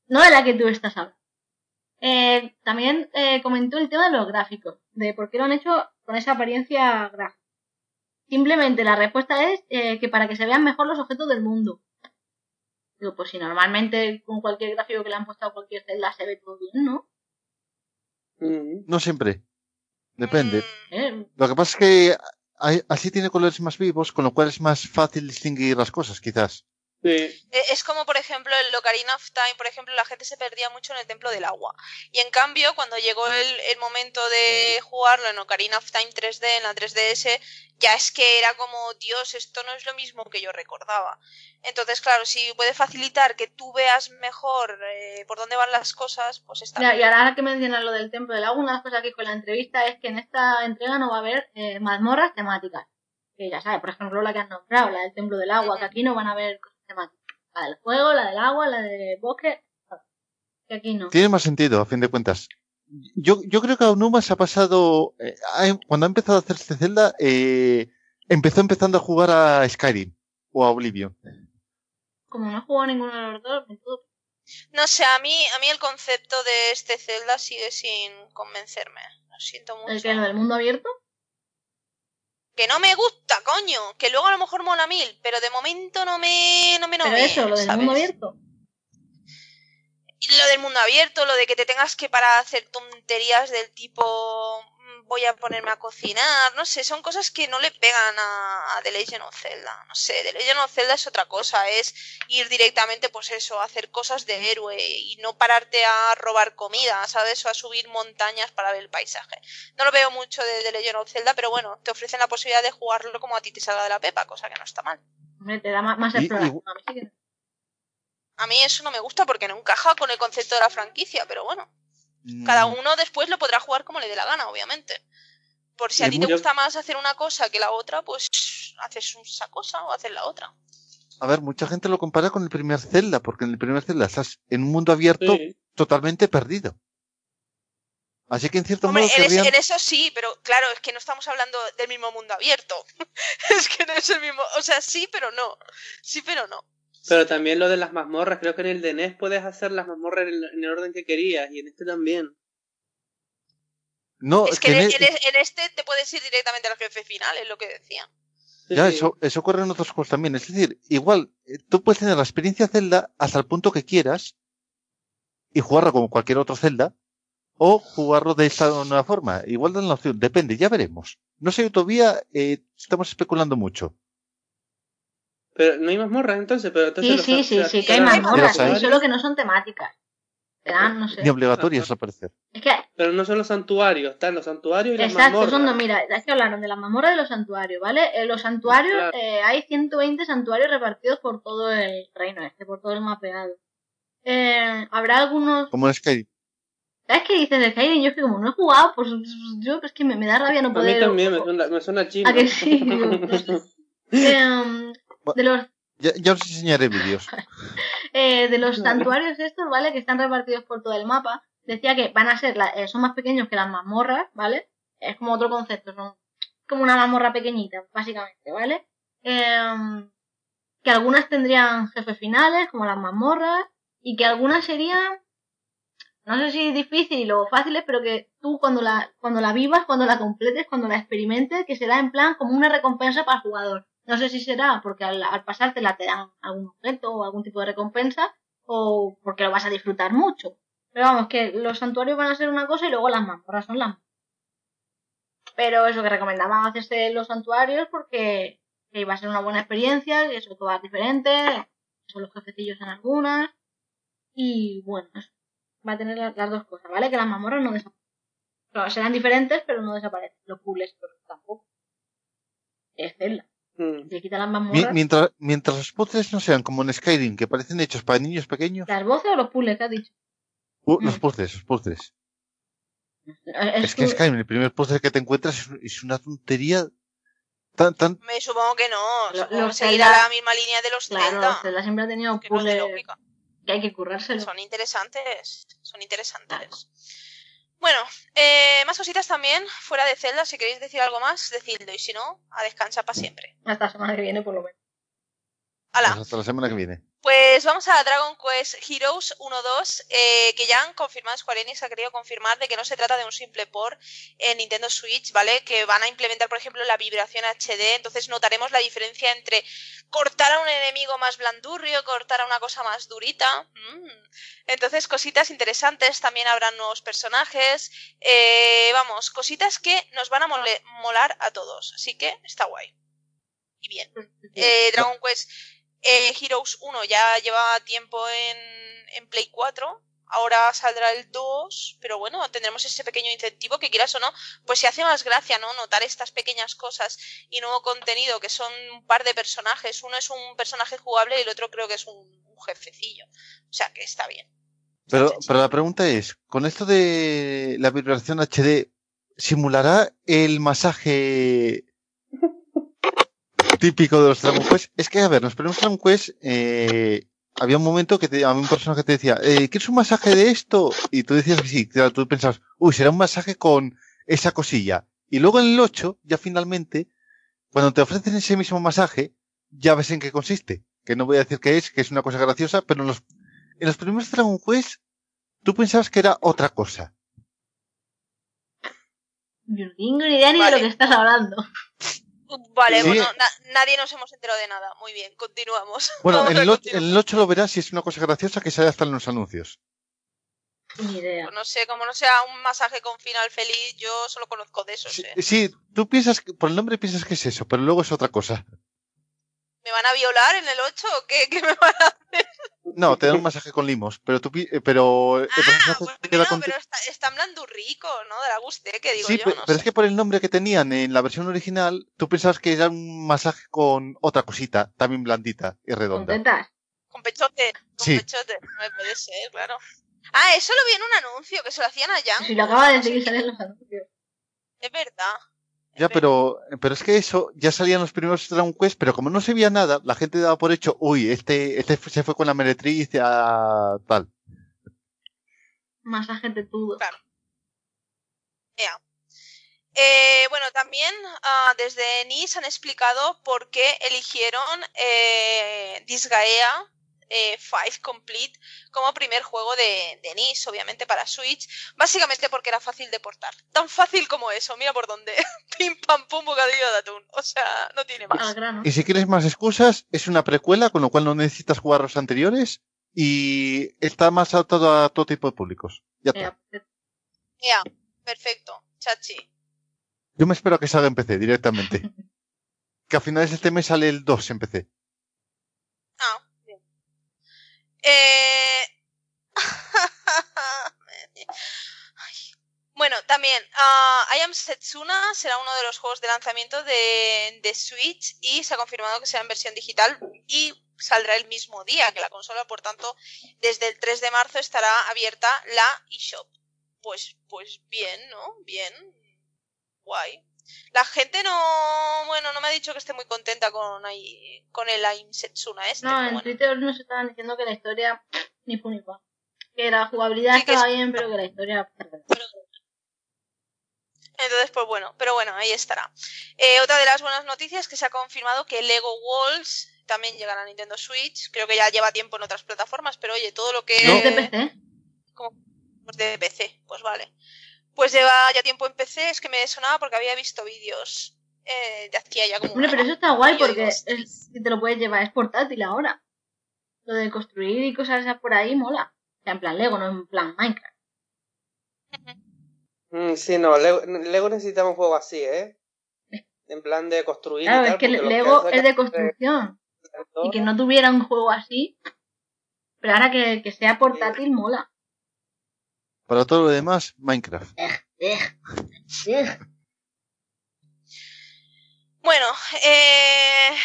Speaker 2: No de la que tú estás hablando. Eh, también eh, comentó el tema de los gráficos, de por qué lo han hecho con esa apariencia gráfica. Simplemente la respuesta es eh, que para que se vean mejor los objetos del mundo. Digo, pues si normalmente con cualquier gráfico que le han puesto a cualquier celda se ve todo bien, ¿no?
Speaker 4: Mm.
Speaker 3: No siempre. Depende.
Speaker 1: Mm,
Speaker 2: ¿Eh?
Speaker 3: Lo que pasa es que hay- así tiene colores más vivos, con lo cual es más fácil distinguir las cosas, quizás.
Speaker 4: Sí.
Speaker 1: Eh, Es como, por ejemplo, el Ocarina of Time, por ejemplo, la gente se perdía mucho en el Templo del Agua. Y en cambio, cuando llegó el, el momento de jugarlo en Ocarina of Time 3D, en la 3DS, ya es que era como, Dios, esto no es lo mismo que yo recordaba. Entonces, claro, si puede facilitar que tú veas mejor eh, por dónde van las cosas, pues está
Speaker 2: Mira, y
Speaker 1: bien.
Speaker 2: ahora que mencionas lo del Templo del Agua, una de las cosas que con la entrevista es que en esta entrega no va a haber eh, mazmorras temáticas. Que ya sabes, por ejemplo, la que han nombrado, la del Templo del Agua, que aquí no van a haber La del fuego, la del agua, la del bosque. Que aquí no.
Speaker 3: Tiene más sentido, a fin de cuentas. Yo, yo creo que a Onuma se ha pasado, eh, ha- cuando ha empezado a hacerse Zelda, eh, empezó empezando a jugar a Skyrim o a Oblivion.
Speaker 2: Como no he jugado ninguno de los dos,
Speaker 1: No sé, a mí, a mí el concepto de este Zelda sigue sin convencerme. Lo siento mucho.
Speaker 2: el que lo del mundo abierto.
Speaker 1: Que no me gusta, coño. Que luego a lo mejor mola mil, pero de momento no me. No me no
Speaker 2: pero
Speaker 1: me,
Speaker 2: eso, lo del
Speaker 1: ¿sabes?
Speaker 2: mundo abierto.
Speaker 1: Lo del mundo abierto, lo de que te tengas que parar a hacer tonterías del tipo. Voy a ponerme a cocinar, no sé, son cosas que no le pegan a, a The Legend of Zelda. No sé, The Legend of Zelda es otra cosa, es ir directamente, pues eso, a hacer cosas de héroe y no pararte a robar comida, ¿sabes? O a subir montañas para ver el paisaje. No lo veo mucho de The Legend of Zelda, pero bueno, te ofrecen la posibilidad de jugarlo como a ti te salga de la pepa, cosa que no está mal.
Speaker 2: Hombre, te da más, más
Speaker 3: Y- y-
Speaker 2: A mí
Speaker 1: eso no me gusta porque no encaja con el concepto de la franquicia, pero bueno,
Speaker 3: Mm,
Speaker 1: cada uno después lo podrá jugar como le dé la gana, obviamente. Por si a ti te gusta más hacer una cosa que la otra, pues haces esa cosa o haces la otra.
Speaker 3: A ver, mucha gente lo compara con el primer Zelda, porque en el primer Zelda estás en un mundo abierto
Speaker 4: Sí.
Speaker 3: totalmente perdido. Así que en cierto
Speaker 1: Hombre,
Speaker 3: modo
Speaker 1: en,
Speaker 3: querrían-
Speaker 1: en eso sí, pero claro, es que no estamos hablando del mismo mundo abierto. es que no es el mismo, o sea, sí, pero no. Sí, pero no.
Speaker 4: Pero también lo de las mazmorras, creo que en el de NES puedes hacer las mazmorras en el, en el orden que querías y en este también.
Speaker 3: No,
Speaker 1: es que
Speaker 3: que
Speaker 1: en,
Speaker 3: en
Speaker 1: e-
Speaker 3: el-
Speaker 1: en en este te puedes ir directamente al jefe final, es lo que decía.
Speaker 4: Sí,
Speaker 3: Ya,
Speaker 4: sí.
Speaker 3: eso, eso ocurre en otros juegos también. Es decir, igual, eh, tú puedes tener la experiencia Zelda hasta el punto que quieras y jugarlo como cualquier otro Zelda o jugarlo de esta nueva forma. Igual dan la opción, depende, ya veremos. No sé, todavía eh, estamos especulando mucho.
Speaker 4: Pero no hay mazmorras entonces, pero entonces
Speaker 2: Sí,
Speaker 4: los-
Speaker 2: sí, sí, sí, que hay mazmorras, sí, solo que no son temáticas. Te dan, no sé.
Speaker 3: Ni obligatorias, al parecer.
Speaker 2: Es que
Speaker 4: Pero no son los santuarios, están los santuarios y las
Speaker 2: Exacto,
Speaker 4: mazmorras.
Speaker 2: son dos, mira, es que hablaron de las mazmorras y de los santuarios, ¿vale? En los santuarios,
Speaker 4: Claro.
Speaker 2: eh, hay 120 santuarios repartidos por todo el reino este, por todo el mapeado. Eh, habrá algunos...
Speaker 3: Como en Skyrim.
Speaker 2: ¿Sabes qué dices de Skyrim? Yo es que como no he jugado, pues yo es que me, me da rabia no
Speaker 4: A mí
Speaker 2: poder...
Speaker 4: también me suena, me suena chino.
Speaker 2: ¿A que sí? Digo, pues, Em, de los
Speaker 3: Ya, ya os enseñaré vídeos.
Speaker 2: eh, de los santuarios estos, ¿vale? Que están repartidos por todo el mapa. Decía que van a ser, la- eh, son más pequeños que las mazmorras, ¿vale? Es como otro concepto, son como una mazmorra pequeñita, básicamente, ¿vale? Em, que algunas tendrían jefes finales, como las mazmorras, y que algunas serían, no sé si difíciles o fáciles, pero que tú cuando la, cuando la vivas, cuando la completes, cuando la experimentes, que será en plan como una recompensa para el jugador. No sé si será porque al, al pasártela te dan algún objeto o algún tipo de recompensa, o porque lo vas a disfrutar mucho. Pero vamos, que los santuarios van a ser una cosa y luego las mazmorras son las Pero eso que recomendaban hacerse los santuarios porque que iba a ser una buena experiencia, que son todas diferentes, son los jefecillos en algunas. Y bueno, va a tener la- las dos cosas, ¿vale? Que las mazmorras no desaparecen. Claro, serán diferentes, pero no desaparecen. Los puzzles pues, tampoco. Es Zelda.
Speaker 4: Mm.
Speaker 2: Si quita las mazmorras.
Speaker 3: mientras, mientras los puzzles no sean como en Skyrim, que parecen hechos para niños pequeños.
Speaker 2: ¿Las voces o los puzzles que has dicho?
Speaker 3: Uh, los
Speaker 2: Mm.
Speaker 3: puzzles, los puzzles.
Speaker 2: Es,
Speaker 3: Es que Skyrim el primer puzzle que te encuentras es, una tontería tan, tan,
Speaker 1: Me supongo que no,
Speaker 2: Lo-
Speaker 1: supongo
Speaker 2: los
Speaker 1: que seguirá
Speaker 2: Zelda-
Speaker 1: la misma línea de los
Speaker 2: Claro,
Speaker 1: Zelda,
Speaker 2: Zelda siempre ha tenido
Speaker 1: que no es
Speaker 2: que hay que currárselo.
Speaker 1: Son interesantes, son interesantes. Bueno, eh, más cositas también, fuera de Zelda, si queréis decir algo más, decidlo, y si no, a descansar para siempre.
Speaker 2: Hasta la semana que viene, por lo menos.
Speaker 1: ¡Hala!
Speaker 3: pues hasta la semana que viene.
Speaker 1: Pues vamos a Dragon Quest Heroes 1-2, eh, que ya han confirmado, Square Enix ha querido confirmar de que no se trata de un simple port en Nintendo Switch, ¿vale? Que van a implementar, por ejemplo, la vibración HD, entonces notaremos la diferencia entre cortar a un enemigo más blandurrio, cortar a una cosa más durita. Mm. Entonces, cositas interesantes, también habrá nuevos personajes, eh, vamos, cositas que nos van a molar a todos, así que está guay. Y bien. Eh, Dragon Quest eh, Heroes 1 ya lleva tiempo en, en Play 4, ahora saldrá el 2, pero bueno, tendremos ese pequeño incentivo que quieras o no, pues se hace más gracia, ¿no? Notar estas pequeñas cosas y nuevo contenido que son un par de personajes. Uno es un personaje jugable y el otro creo que es un, jefecillo. O sea que está bien.
Speaker 3: Pero, pero la pregunta es, con esto de la vibración HD, ¿simulará el masaje típico de los Dragon Quest. Es que, a ver, los primeros Dragon Quest, eh, había un momento que te, había un personaje que te decía, eh, ¿quieres un masaje de esto? Y tú decías que sí, claro, tú pensabas, uy, será un masaje con esa cosilla. Y luego en el 8, ya finalmente, cuando te ofrecen ese mismo masaje, ya ves en qué consiste. Que no voy a decir qué es, que es una cosa graciosa, pero en los, en los primeros Dragon Quest, tú pensabas que era otra cosa.
Speaker 2: Yo no tengo ni idea ni de lo que estás hablando.
Speaker 1: Vale, bueno, nadie nos hemos enterado de nada. Muy bien, continuamos.
Speaker 3: Bueno, en el, 8, lo verás si es una cosa graciosa que sale hasta en los anuncios.
Speaker 2: Ni idea.
Speaker 1: Pues no sé, como no sea un masaje con final feliz, yo solo conozco de eso.
Speaker 3: Sí,
Speaker 1: ¿eh?
Speaker 3: sí, tú piensas, que, por el nombre piensas que es eso, pero luego es otra cosa.
Speaker 1: ¿Me van a violar en el 8 o qué, qué me van a hacer?
Speaker 3: No, te dan un masaje con limos, pero tú, eh, pero...
Speaker 1: Ah, bueno, pero está, está hablando rico, ¿no? De la guste, que digo
Speaker 3: sí,
Speaker 1: yo,
Speaker 3: pero,
Speaker 1: no
Speaker 3: pero es que por el nombre que tenían en la versión original, tú pensabas que era un masaje con otra cosita, también blandita y redonda.
Speaker 2: ¿Contentas?
Speaker 1: Con pechote, con
Speaker 3: Sí.
Speaker 1: pechote. No me puede ser, claro. Ah, eso lo vi en un anuncio, que se lo hacían a Yang.
Speaker 2: Si lo acaba de decir, salen los anuncios.
Speaker 1: Es verdad.
Speaker 3: Ya, pero, pero es que eso ya salían los primeros Dragon Quest, pero como no se veía nada, la gente daba por hecho, uy, este, este se fue con la meretriz a tal.
Speaker 2: Masaje tetudo.
Speaker 1: Claro. Ya. Eh, bueno, también ah, desde NIS han explicado por qué eligieron eh, Disgaea eh, 5 Complete como primer juego de, de NIS, obviamente para Switch, básicamente porque era fácil de portar. Tan fácil como eso, mira por dónde. Pim pam pum bocadillo de atún. O sea, no tiene más.
Speaker 2: Grano.
Speaker 3: Y si quieres más excusas, es una precuela, con lo cual no necesitas jugar los anteriores y está más adaptado a todo tipo de públicos. Ya está.
Speaker 1: Ya, perfecto. Chachi.
Speaker 3: Yo me espero a que salga en PC directamente. que a finales de este mes sale el 2 en PC.
Speaker 1: Ah. Eh... Bueno, también, ah, I Am Setsuna será uno de los juegos de lanzamiento de, de Switch y se ha confirmado que será en versión digital y saldrá el mismo día que la consola, por tanto, desde el 3 de marzo estará abierta la eShop. Pues, pues bien, ¿no? Bien. Guay. La gente no, bueno, no me ha dicho que esté muy contenta con, ahí- con el Aim Setsuna este.
Speaker 2: No,
Speaker 1: pero
Speaker 2: en
Speaker 1: bueno.
Speaker 2: Twitter nos estaban diciendo que la historia ni fu ni fa. Que la jugabilidad
Speaker 1: Sí, que
Speaker 2: estaba
Speaker 1: es-
Speaker 2: bien, pero que la historia...
Speaker 1: Entonces, pues bueno, pero bueno, ahí estará. Eh, otra de las buenas noticias es que se ha confirmado que Lego Walls también llegará a Nintendo Switch. Creo que ya lleva tiempo en otras plataformas, pero oye, todo lo que...
Speaker 2: ¿Es de PC?
Speaker 1: Pues de PC, pues vale. Pues lleva ya tiempo en PC, es que me sonaba porque había visto vídeos eh, de hacía ya como...
Speaker 2: Hombre, pero eso está guay porque es, si te lo puedes llevar, es portátil ahora. Lo de construir y cosas esas por ahí mola. O sea, en plan Lego, no en plan Minecraft.
Speaker 4: Mm, sí, no, Lego, Lego necesitaba un juego así, ¿eh? En plan de construir. y
Speaker 2: Claro,
Speaker 4: tal,
Speaker 2: es que Lego es de
Speaker 4: hace
Speaker 2: construcción. Y que no tuviera un juego así. Pero ahora que, que sea portátil mola.
Speaker 3: Para todo lo demás, Minecraft.
Speaker 1: Bueno, eh...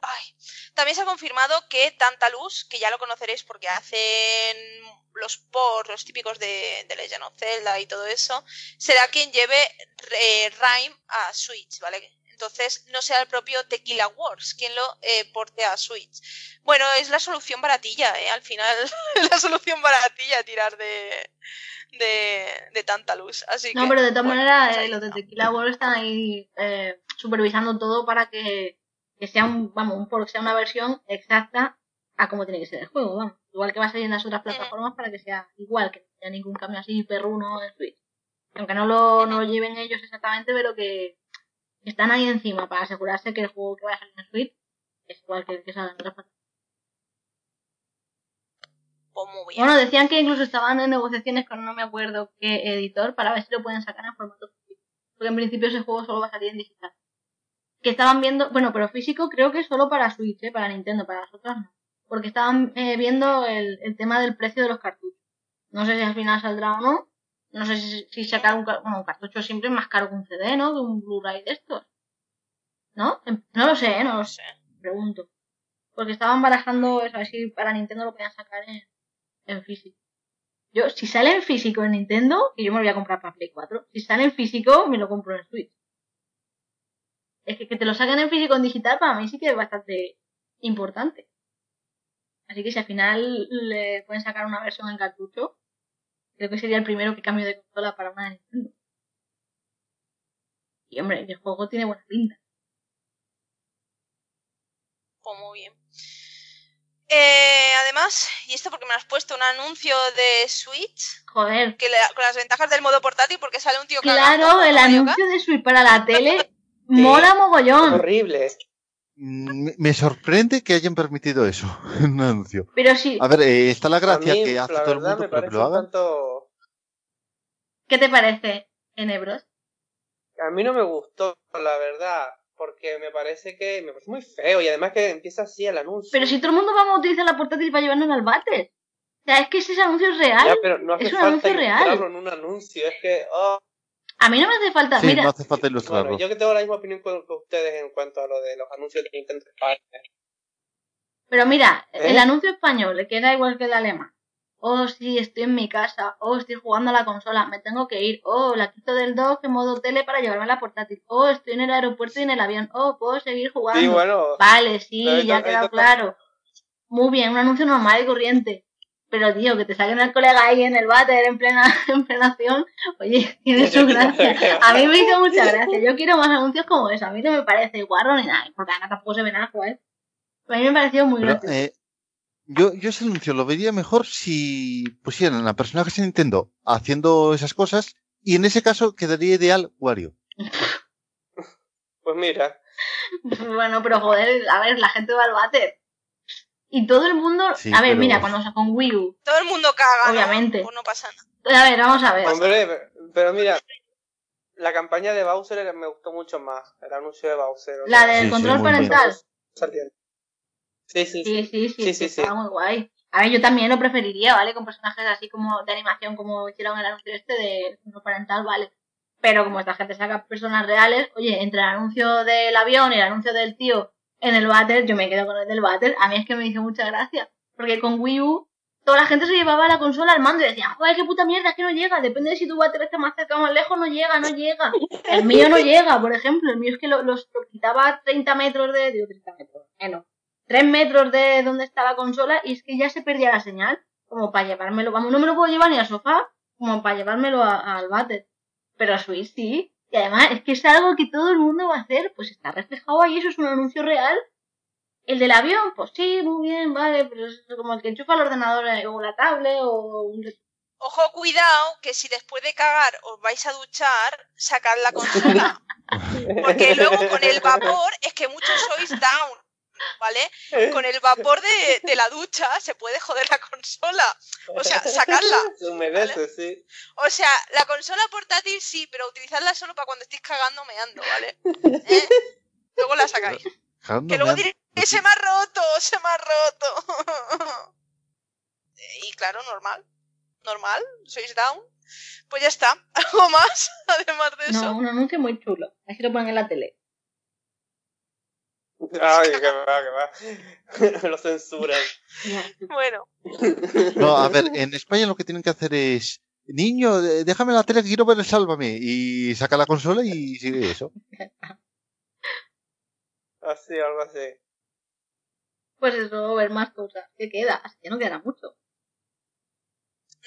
Speaker 1: Ay. También se ha confirmado que Tantalus, que ya lo conoceréis porque hacen los ports, los típicos de, de Legend of Zelda y todo eso, será quien lleve eh, Rhyme a Switch, ¿vale? Entonces no será el propio Tequila Wars quien lo eh, porte a Switch. Bueno, es la solución baratilla, ¿eh? Al final, la solución baratilla tirar de, de, de Tantalus. Así
Speaker 2: No,
Speaker 1: que,
Speaker 2: pero de todas
Speaker 1: bueno,
Speaker 2: maneras,
Speaker 1: pues
Speaker 2: eh, los de. Tequila World están ahí eh, supervisando todo para que, que sea un, vamos, un sea una versión exacta a cómo tiene que ser el juego, vamos. Igual que va a salir en las otras plataformas para que sea igual, que no haya ningún cambio así perruno en Switch. Aunque no lo, no lo lleven ellos exactamente, pero que están ahí encima para asegurarse que el juego que vaya a salir en Switch es igual que el que sale en otras plataformas.
Speaker 1: Pues muy bien.
Speaker 2: Bueno, decían que incluso estaban en negociaciones con no me acuerdo qué editor para ver si lo pueden sacar en formato físico. Porque en principio ese juego solo va a salir en digital. Que estaban viendo, bueno, pero físico creo que solo para Switch, ¿eh? para Nintendo, para las otras no. Porque estaban eh, viendo el, el tema del precio de los cartuchos. No sé si al final saldrá o no. No sé si, sacar un, bueno, un cartucho siempre es más caro que un CD, ¿no? Que un Blu-ray de estos. ¿No? No lo sé, ¿eh? No lo sé. Pregunto. Porque estaban barajando eso, a ver si para Nintendo lo podían sacar en, en físico. Yo, si sale en físico en Nintendo, que yo me lo voy a comprar para Play 4, si sale en físico, me lo compro en Switch. Es que que te lo saquen en físico en digital para mí sí que es bastante importante. Así que si al final le pueden sacar una versión en cartucho, creo que sería el primero que cambio de consola para una de Nintendo. Y hombre, el juego tiene buena pinta.
Speaker 1: Pues muy bien. Eh, además, y esto porque me has puesto un anuncio de Switch,
Speaker 2: Joder,
Speaker 1: que le- con las ventajas del modo portátil, porque sale un tío
Speaker 2: claro,
Speaker 1: cagando,
Speaker 2: el
Speaker 1: ¿no, Mario
Speaker 2: anuncio de Switch para la tele mola mogollón.
Speaker 4: Horrible.
Speaker 3: Mm, Me sorprende que hayan permitido eso en un anuncio.
Speaker 2: Pero sí,
Speaker 3: A ver, eh, está la gracia
Speaker 4: mí,
Speaker 3: que hace todo el mundo para que lo hagan.
Speaker 4: tanto...
Speaker 2: ¿qué te parece, Enebros?
Speaker 4: A mí no me gustó, la verdad, porque me parece que me parece muy feo y además que empieza así el anuncio.
Speaker 2: Pero si todo el mundo vamos a utilizar la portátil para llevarnos al váter. O sea, es que ese anuncio es real.
Speaker 4: Ya, pero no hace
Speaker 2: es un
Speaker 4: falta
Speaker 2: anuncio real.
Speaker 4: en un anuncio, es que... oh,
Speaker 2: A mí no me hace falta.
Speaker 3: Sí,
Speaker 2: Mira,
Speaker 3: no hace falta ilustrarlo.
Speaker 4: Bueno, yo que tengo la misma opinión que ustedes en cuanto a lo de los anuncios de Nintendo España.
Speaker 2: pero mira,
Speaker 4: ¿Eh?
Speaker 2: el anuncio español, que era igual que el alemán. Oh, sí, estoy en mi casa. Oh, estoy jugando a la consola. Me tengo que ir. Oh, la quito del dock en modo tele para llevarme a la portátil. Oh, estoy en el aeropuerto y en el avión. Oh, puedo seguir jugando.
Speaker 4: Sí, bueno,
Speaker 2: Vale, sí, ya ha quedado claro. Muy bien, un anuncio normal y corriente. Pero, tío, que te saquen al colega ahí en el váter en plena, en plena acción, oye, tiene su gracia. A mí me hizo mucha gracia. Yo quiero más anuncios como eso. A mí no me parece guarro ni nada, porque además tampoco se ven a jugar. Pero a mí me pareció muy
Speaker 3: Pero,
Speaker 2: gracioso.
Speaker 3: eh, yo, yo ese anuncio lo vería mejor si pusieran a personajes de Nintendo haciendo esas cosas y en ese caso quedaría ideal Wario.
Speaker 4: pues mira,
Speaker 2: Bueno, pero joder, a ver, la gente va al váter. Y todo el mundo.
Speaker 3: Sí,
Speaker 2: a ver,
Speaker 3: pero-
Speaker 2: mira, cuando sacó un Wii U.
Speaker 1: Todo el mundo caga, ¿no?
Speaker 2: Obviamente.
Speaker 1: Pues no pasa nada.
Speaker 2: A ver, vamos a ver.
Speaker 4: hombre, pero mira, la campaña de Bowser me gustó mucho más, el anuncio de Bowser. o
Speaker 2: La
Speaker 4: sea,
Speaker 2: del
Speaker 3: Sí, sí,
Speaker 2: control
Speaker 3: bien.
Speaker 2: parental.
Speaker 4: Sí, sí, sí.
Speaker 2: Sí, sí, sí,
Speaker 4: Sí, sí, sí.
Speaker 2: estaba muy guay. A ver, yo también lo preferiría, ¿vale? Con personajes así como de animación, como hicieron el anuncio este de no parental, ¿vale? Pero como esta gente saca personas reales, oye, entre el anuncio del avión y el anuncio del tío en el váter, yo me quedo con el del váter. A mí es que me hizo mucha gracia. Porque con Wii U, toda la gente se llevaba la consola al mando y decía, joder, qué puta mierda, es que no llega. Depende de si tu váter está más cerca o más lejos, no llega, no llega. El mío no llega, por ejemplo. El mío es que lo, los, lo quitaba a 30 metros de... Digo, 30 metros, menos. 3 metros de donde está la consola y es que ya se perdía la señal. Como para llevármelo. Vamos, no me lo puedo llevar ni al sofá, como para llevármelo a- al váter. Pero a Switch sí. Y además es que es algo que todo el mundo va a hacer. Pues está reflejado ahí, eso es un anuncio real. El del avión, pues sí, muy bien, vale, pero es como el que enchufa el ordenador o la tablet o un...
Speaker 1: Ojo, cuidado, que si después de cagar os vais a duchar, sacad la consola. Porque luego con el vapor, es que muchos sois down, ¿vale? Con el vapor de, de la ducha se puede joder la consola. O sea, sacarla.
Speaker 4: Se humedece, sí.
Speaker 1: O sea, la consola portátil sí, pero utilizarla solo para cuando estéis cagando meando, ¿vale? ¿Eh? Luego la sacáis. Que luego diréis que se me ha roto, se me ha roto. y claro, normal. Normal, sois down. Pues ya está. ¿Algo más? Además de eso.
Speaker 2: No, un anuncio muy chulo. Así lo ponen en la tele.
Speaker 4: Ay, que va, que va. Lo censuran.
Speaker 1: Bueno,
Speaker 3: No, a ver, en España lo que tienen que hacer es, niño, eh, déjame la tele que quiero ver el Sálvame. Y saca la consola y sigue eso.
Speaker 4: Así, algo así.
Speaker 2: Pues eso, ver más cosas. ¿Qué queda? Así que no quedará mucho.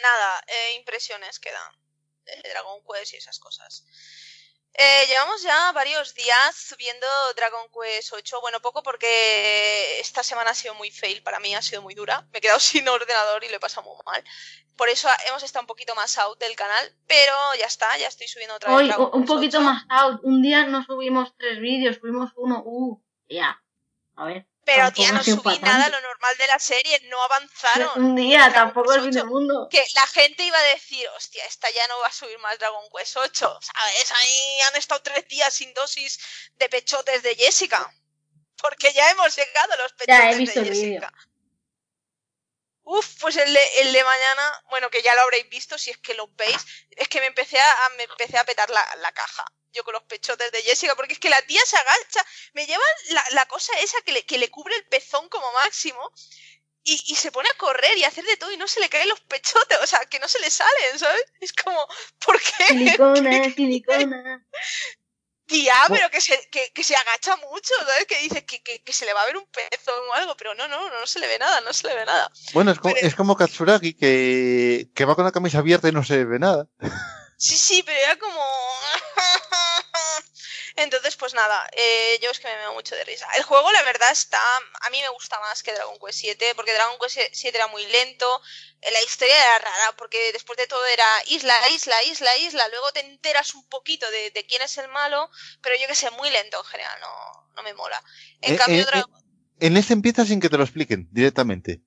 Speaker 1: nada, eh, impresiones quedan. De Dragon Quest y esas cosas. Eh, llevamos ya varios días subiendo Dragon Quest 8. Bueno, poco porque esta semana ha sido muy fail para mí, ha sido muy dura. Me he quedado sin ordenador y lo he pasado muy mal. Por eso hemos estado un poquito más out del canal, pero ya está, ya estoy subiendo otra vez.
Speaker 2: Hoy,
Speaker 1: Dragon
Speaker 2: un
Speaker 1: Quest
Speaker 2: poquito
Speaker 1: 8.
Speaker 2: más out. Un día no subimos tres vídeos, subimos uno. Uh, ya. A ver.
Speaker 1: Pero tía, no subí
Speaker 2: pa'
Speaker 1: nada, lo normal de la serie, no avanzaron.
Speaker 2: Un día, tampoco
Speaker 1: Quest
Speaker 2: es fin del
Speaker 1: 8.
Speaker 2: mundo.
Speaker 1: que la gente iba a decir, hostia, esta ya no va a subir más Dragon Quest 8, ¿sabes? Ahí han estado tres días sin dosis de pechotes de Jessica. Porque ya hemos llegado a los pechotes
Speaker 2: Ya he visto
Speaker 1: de
Speaker 2: el.
Speaker 1: Jessica. Uf, pues el de, el de mañana, bueno, que ya lo habréis visto si es que lo veis, es que me empecé a, me empecé a petar la, la caja. Yo con los pechotes de Jessica, porque es que la tía se agacha, me lleva la, la cosa esa que le, que le cubre el pezón como máximo y, y se pone a correr y a hacer de todo y no se le caen los pechotes, o sea, que no se le salen, ¿sabes? Es como, ¿por qué?
Speaker 2: Silicona, silicona.
Speaker 1: Tía, pero que se, que, que se agacha mucho, ¿sabes? Que dice que, que, que se le va a ver un pezón o algo, pero no, no, no se le ve nada, no se le ve nada.
Speaker 3: Bueno, es como,
Speaker 1: Pero-
Speaker 3: es como Katsuragi, que, que va con la camisa abierta y no se ve nada.
Speaker 1: Sí, sí, pero era como... Entonces, pues nada, eh, yo es que me veo mucho de risa. El juego, la verdad, está... A mí me gusta más que Dragon Quest 7, porque Dragon Quest 7 era muy lento, eh, la historia era rara, porque después de todo era isla, isla, isla, isla, luego te enteras un poquito de, de quién es el malo, pero yo que sé, muy lento en general, no, no me mola. En
Speaker 3: Eh,
Speaker 1: cambio,
Speaker 3: eh,
Speaker 1: Dragon...
Speaker 3: En este empieza sin que te lo expliquen directamente.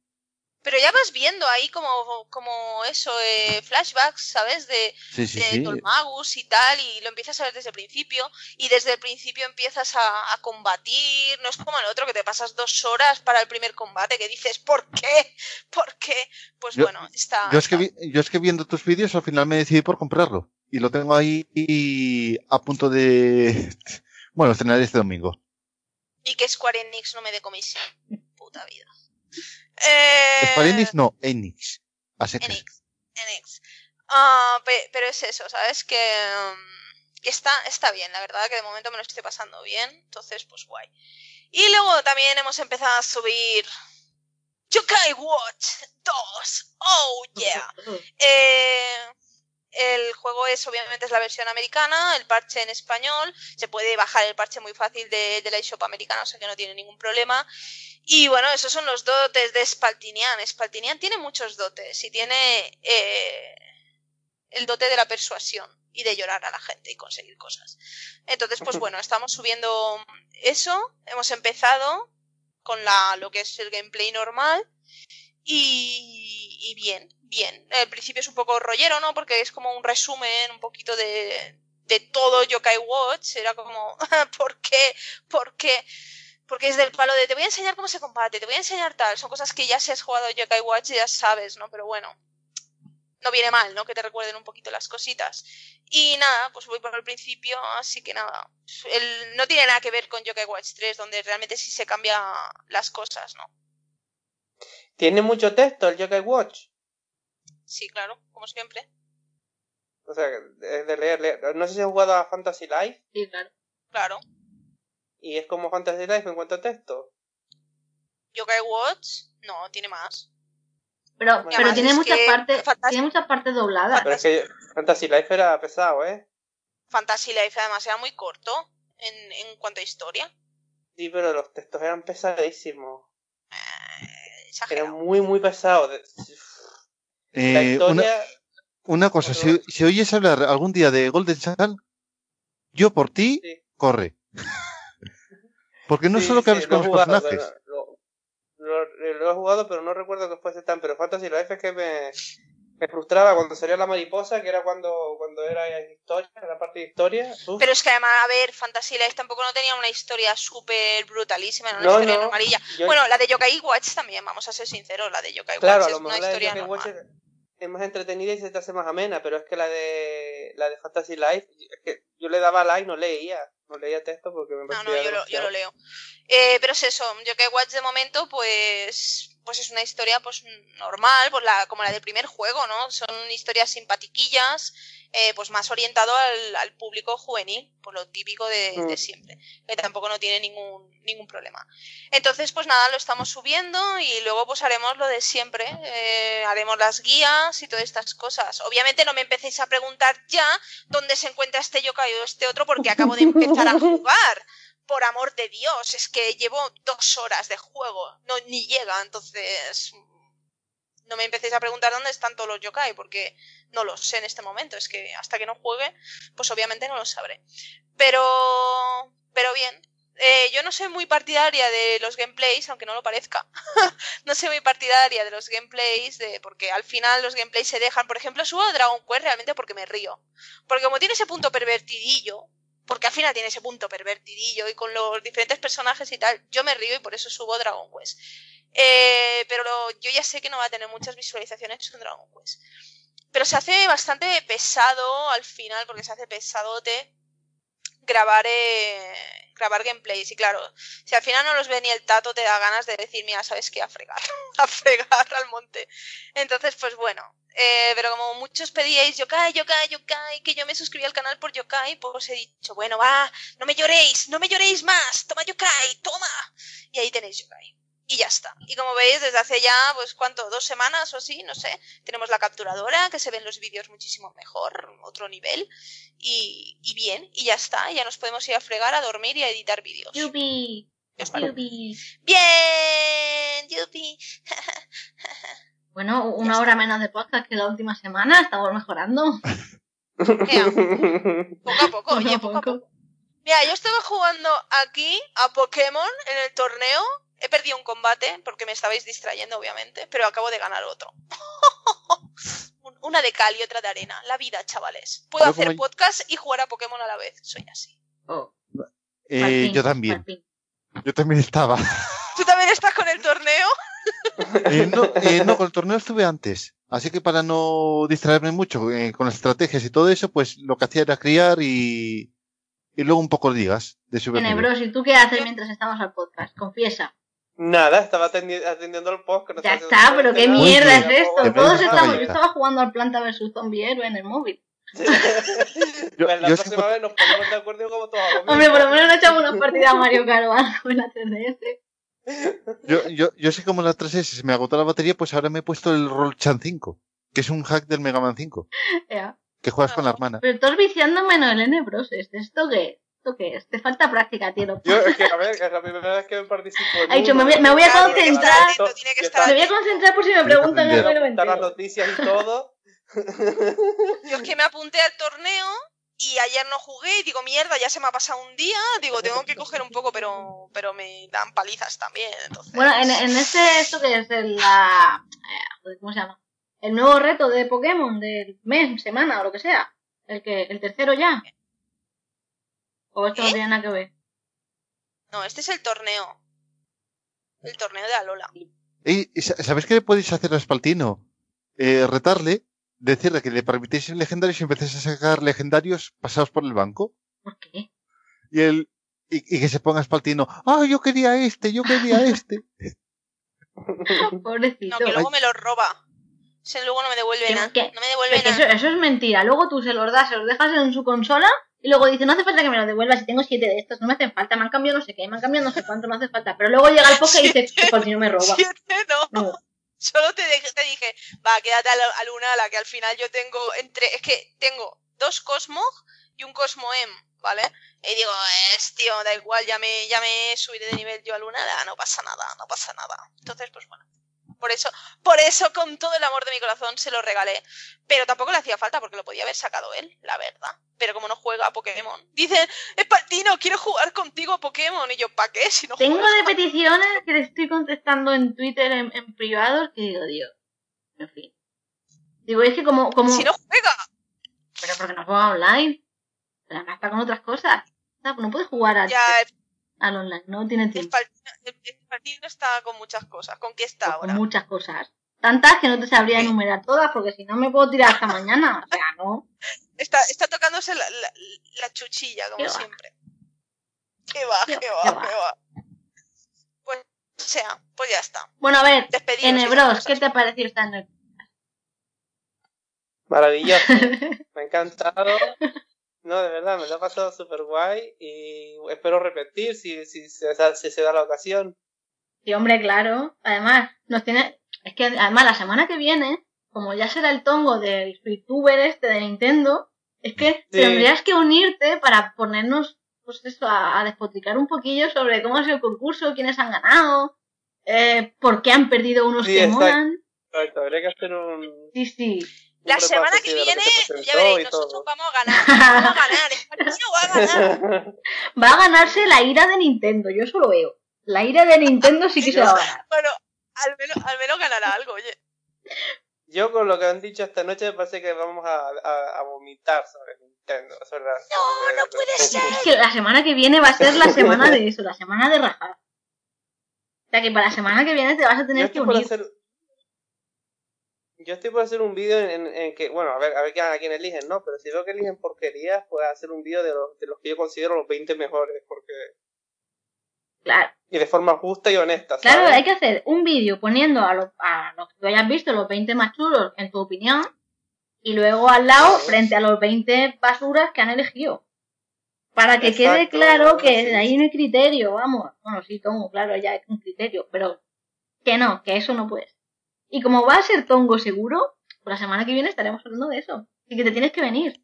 Speaker 1: Pero ya vas viendo ahí como, como eso, eh, flashbacks, ¿sabes? De,
Speaker 3: Sí, sí,
Speaker 1: de
Speaker 3: sí.
Speaker 1: Tolmagus y tal, y lo empiezas a ver desde el principio, y desde el principio empiezas a, a combatir, no es como el otro que te pasas dos horas para el primer combate, que dices, ¿por qué? ¿Por qué? Pues
Speaker 3: Yo-
Speaker 1: bueno, está...
Speaker 3: Yo es, que vi- yo es que viendo tus vídeos al final me decidí por comprarlo. Y lo tengo ahí y a punto de... Bueno, estrenar este domingo.
Speaker 1: Y que Square Enix no me dé comisión. Puta vida. Eh...
Speaker 3: Square Enix no, Enix. Secas.
Speaker 1: Enix. Enix. Ah, pe- pero es eso, ¿sabes? Que, mm, que está, está bien, la verdad, que de momento me lo estoy pasando bien. Entonces, pues guay. Y luego también hemos empezado a subir Yokai Watch 2. Oh, yeah. Eh, el juego es, obviamente, es la versión americana, el parche en español. Se puede bajar el parche muy fácil de, de la eShop americana, o sea que no tiene ningún problema. Y bueno, esos son los dotes de Spaltinian. Spaltinian tiene muchos dotes y tiene eh, el dote de la persuasión y de llorar a la gente y conseguir cosas. Entonces, pues bueno, estamos subiendo eso. Hemos empezado con la, lo que es el gameplay normal. Y, y bien, bien. El principio es un poco rollero, ¿no? Porque es como un resumen un poquito de, de todo Yokai Watch. Era como, ¿por qué? ¿Por qué? Porque es del palo de te voy a enseñar cómo se combate, te voy a enseñar tal. Son cosas que ya si has jugado Yokai Watch ya sabes, ¿no? Pero bueno, no viene mal, ¿no? Que te recuerden un poquito las cositas. Y nada, pues voy por el principio, así que nada. El, no tiene nada que ver con Yokai Watch 3, donde realmente sí se cambian las cosas, ¿no?
Speaker 4: Tiene mucho texto el Yokai Watch.
Speaker 1: Sí, claro, como siempre.
Speaker 4: O sea, es de leer, leer. No sé si has jugado a Fantasy Life
Speaker 2: Sí, claro.
Speaker 1: Claro.
Speaker 4: y es como Fantasy Life en cuanto a texto.
Speaker 1: Yokai Watch, no, tiene más.
Speaker 2: Pero,
Speaker 4: Bueno,
Speaker 2: pero tiene muchas partes, tiene muchas partes dobladas.
Speaker 4: Pero es que Fantasy Life era pesado, ¿eh?
Speaker 1: Fantasy Life además era muy corto en, en cuanto a historia.
Speaker 4: Sí, pero los textos eran pesadísimos.
Speaker 1: Eh, exagerado.
Speaker 4: Eran muy, muy pesados. La
Speaker 3: Eh, una,
Speaker 4: historia...
Speaker 3: una cosa, si, si oyes hablar algún día de Golden Sun, yo por ti,
Speaker 4: Sí.
Speaker 3: corre. Porque no
Speaker 4: Sí,
Speaker 3: solo cabes
Speaker 4: lo
Speaker 3: con los
Speaker 4: jugado,
Speaker 3: personajes.
Speaker 4: pero Lo, lo- lo he jugado, pero no recuerdo que fuese tan. Pero Fantasy Life es que me, me frustraba cuando salía la mariposa, que era cuando, cuando era historia, la parte de historia. Uf.
Speaker 1: Pero es que además, a ver, Fantasy Life tampoco no tenía una historia súper brutalísima, era una
Speaker 4: No,
Speaker 1: historia
Speaker 4: no.
Speaker 1: normalilla.
Speaker 4: Yo-
Speaker 1: Bueno, la de Yokai Watch también, vamos a ser sinceros, la de Yokai
Speaker 4: claro,
Speaker 1: Watch es una historia normal.
Speaker 4: Watch es, más entretenida y se te hace más amena, pero es que la de la de Fantasy Life, es que yo le daba like y no leía, no leía texto porque me
Speaker 1: No, no, yo lo, yo lo leo. Eh, pero es eso, Yokai Watch de momento, pues, pues es una historia pues normal, pues la, como la del primer juego, ¿no? Son historias simpatiquillas, eh, pues más orientado al, al público juvenil, por lo típico de, de
Speaker 4: Mm.
Speaker 1: siempre, que tampoco no tiene ningún, ningún problema. Entonces, pues nada, lo estamos subiendo y luego pues haremos lo de siempre, eh, haremos las guías y todas estas cosas. Obviamente no me empecéis a preguntar ya dónde se encuentra este yokai o este otro porque acabo de empezar a jugar. Por amor de Dios, es que llevo dos horas de juego, no ni llega, entonces no me empecéis a preguntar dónde están todos los yokai porque no lo sé en este momento, es que hasta que no juegue, pues obviamente no lo sabré. Pero pero bien, eh, yo no soy muy partidaria de los gameplays, aunque no lo parezca. no soy muy partidaria de los gameplays, de, porque al final los gameplays se dejan. Por ejemplo, subo a Dragon Quest realmente porque me río. Porque como tiene ese punto pervertidillo, porque al final tiene ese punto pervertidillo y con los diferentes personajes y tal, yo me río y por eso subo Dragon Quest. Eh, pero yo ya sé que no va a tener muchas visualizaciones en Dragon Quest. Pero se hace bastante pesado al final, porque se hace pesadote grabar eh, grabar gameplays. Y claro, si al final no los ve ni el tato, te da ganas de decir, mira, ¿sabes qué? A fregar, a fregar al monte. Entonces, pues bueno. eh, pero como muchos pedíais yokai, yokai, yokai, que yo me suscribí al canal por yokai, pues he dicho, bueno, va, no me lloréis, no me lloréis más, toma yokai, toma. Y ahí tenéis yokai. Y ya está. Y como veis, desde hace ya, pues, ¿cuánto? ¿Dos semanas o así? No sé. Tenemos la capturadora, que se ven los vídeos muchísimo mejor, otro nivel. Y, y bien, y ya está. Ya nos podemos ir a fregar, a dormir y a editar vídeos.
Speaker 2: Yupi, yupi.
Speaker 1: Bien, yupi.
Speaker 2: Bueno, una hora menos de podcast que la última semana, estamos mejorando.
Speaker 1: Poco a poco, oye,
Speaker 2: Poco a
Speaker 1: poco. Mira, yo estaba jugando aquí a Pokémon en el torneo. He perdido un combate porque me estabais distrayendo, obviamente, pero acabo de ganar otro. Un- Una de cal y otra de arena. La vida, chavales. Puedo hacer
Speaker 3: como-
Speaker 1: podcast y jugar a Pokémon a la vez. Soy así.
Speaker 2: Oh,
Speaker 3: Eh, yo también. Yo también estaba.
Speaker 1: ¿Tú también estás con el torneo?
Speaker 3: Eh, no, eh, no, con el torneo estuve antes. Así que para no distraerme mucho eh, con las estrategias y todo eso, pues lo que hacía era criar y, y luego un poco ligas de.
Speaker 2: Tenebros, ¿y tú qué haces mientras estamos al podcast? Confiesa.
Speaker 4: Nada, estaba atendi- atendiendo el podcast.
Speaker 2: Ya está, pero qué mierda es esto. Todos estamos. Yo estaba jugando al Planta vs Zombie Héroe en el móvil.
Speaker 3: Yo-
Speaker 4: Pues la
Speaker 3: yo
Speaker 4: próxima vez nos ponemos de acuerdo y como todos.
Speaker 2: Hombre, por lo menos no echamos una partida a Mario Kart o algo en la 3DS.
Speaker 3: Yo, yo, yo sé como en la 3S se me agotó la batería, pues ahora me he puesto el Roll Chan 5, que es un hack del Mega Man 5,
Speaker 2: Ya.
Speaker 3: que juegas con la hermana.
Speaker 2: Pero estás viciando menos el N Bros. ¿Esto qué? ¿Esto qué es? Te falta práctica, tío.
Speaker 4: Yo, es que, a ver, es la primera vez que me participo en
Speaker 2: Ha dicho, me voy- me voy a concentrar. Me voy a concentrar por si me preguntan algo y no
Speaker 4: las noticias y todo.
Speaker 1: Yo es que me apunté al torneo y ayer no jugué y digo, mierda, ya se me ha pasado un día. Digo, tengo que coger un poco, pero, pero me dan palizas también. Entonces...
Speaker 2: Bueno, en, en este, esto que es el, la, eh, ¿cómo se llama? El nuevo reto de Pokémon del mes, semana o lo que sea. El que, el tercero ya. O esto no
Speaker 1: ¿Eh?
Speaker 2: tiene nada que ver.
Speaker 1: No, este es el torneo. El torneo de Alola.
Speaker 3: ¿y sa- ¿Sabes qué le podéis hacer a Spaltino? Eh, retarle, decirle que le permitís legendarios y empecéis a sacar legendarios pasados por el banco.
Speaker 2: ¿Por qué?
Speaker 3: Y él, y, y que se ponga Spaltino, ah, yo quería este, yo quería este.
Speaker 2: Pobrecito.
Speaker 1: No, que luego me lo roba. Ese luego no me devuelve
Speaker 2: ¿Qué-
Speaker 1: nada. No me devuelve
Speaker 2: Porque eso,
Speaker 1: nada.
Speaker 2: eso es mentira. Luego tú se los das, se los dejas en su consola y luego dice, no hace falta que me los devuelvas si tengo siete de estos, no me hacen falta, me han cambiado no sé qué, me han cambiado no sé cuánto, no hace falta. Pero luego llega el poke y dice, por si no me roba.
Speaker 1: Siete no.
Speaker 2: No.
Speaker 1: Solo te, dejé- te dije, va, quédate a, la- a Luna, la que al final yo tengo entre. Es que tengo dos Cosmog y un Cosmo M, ¿vale? Y digo, es tío, da igual, ya me, ya me subiré de nivel yo a Luna, da, no pasa nada, no pasa nada. Entonces, pues bueno. Por eso, por eso, con todo el amor de mi corazón, se lo regalé. Pero tampoco le hacía falta porque lo podía haber sacado él, la verdad. Pero como no juega a Pokémon. Dice, Espaltino, quiero jugar contigo a Pokémon. Y yo, ¿para qué? Si no
Speaker 2: Tengo
Speaker 1: juegas
Speaker 2: de
Speaker 1: a-
Speaker 2: peticiones que le estoy contestando en Twitter en, en privado que digo, Dios. En fin. Digo, es que como, como,
Speaker 1: Si no juega.
Speaker 2: pero porque no juega online. Pero además está con otras cosas. No puedes jugar al,
Speaker 1: Ya,
Speaker 2: al online, no tiene tiempo.
Speaker 1: Espaltino está con muchas cosas. ¿Con qué está
Speaker 2: Con
Speaker 1: ahora?
Speaker 2: muchas cosas. Tantas que no te sabría enumerar todas, porque si no me puedo tirar hasta mañana. O sea, no.
Speaker 1: Está, está tocándose la, la, la chuchilla, como
Speaker 2: Qué
Speaker 1: siempre. Qué va,
Speaker 2: Qué
Speaker 1: qué
Speaker 2: va, qué va.
Speaker 1: qué va. Pues, o sea, pues ya está.
Speaker 2: Bueno, a ver. Enebros, ¿qué te ha parecido esta noche?
Speaker 4: Maravilloso. me ha encantado. No, de verdad, me lo ha pasado súper guay y espero repetir si, si, si, si se da la ocasión.
Speaker 2: Sí, hombre, claro. Además, nos tiene... Es que además la semana que viene, como ya será el tongo del youtuber este de Nintendo, es que
Speaker 4: Sí.
Speaker 2: tendrías que unirte para ponernos, pues eso, a, a despotricar un poquillo sobre cómo ha sido el concurso, quiénes han ganado, eh, por qué han perdido unos
Speaker 4: Sí,
Speaker 2: que molan.
Speaker 4: Habría que hacer un,
Speaker 2: Sí, sí.
Speaker 1: La semana que viene, ya veréis, nosotros
Speaker 4: todo.
Speaker 1: vamos a ganar. Vamos a ganar. Va a ganar.
Speaker 2: Va a ganarse la ira de Nintendo, yo eso lo veo. La ira de Nintendo sí que se va a ganar.
Speaker 1: Bueno, al menos, al menos ganará algo, oye.
Speaker 4: Yo con lo que han dicho esta noche me parece que vamos a, a, a vomitar sobre Nintendo. Sobre la-
Speaker 1: No,
Speaker 4: sobre
Speaker 1: no puede ser.
Speaker 2: Es que la semana que viene va a ser la semana de eso, la semana de rajar. O sea que para la semana que viene te vas a
Speaker 4: Yo
Speaker 2: tener que unir.
Speaker 4: hacer... Yo estoy por hacer un vídeo en, en- en que, bueno, a ver, a ver a quién eligen, ¿no? Pero si veo que eligen porquerías, pues hacer un vídeo de los, de los que yo considero los 20 mejores, porque...
Speaker 2: Claro,
Speaker 4: Y de forma justa y honesta, ¿sabes?
Speaker 2: claro, hay que hacer un vídeo poniendo a los a los que tú hayas visto, los 20 más chulos, en tu opinión, y luego al lado, frente a los 20 basuras que han elegido. Para que quede claro que
Speaker 4: sí.
Speaker 2: ahí no hay criterio, vamos. Bueno, sí, Tongo, claro, ya es un criterio, pero que no, que eso no puede ser. Y como va a ser Tongo seguro, pues la semana que viene estaremos hablando de eso. Así que te tienes que venir.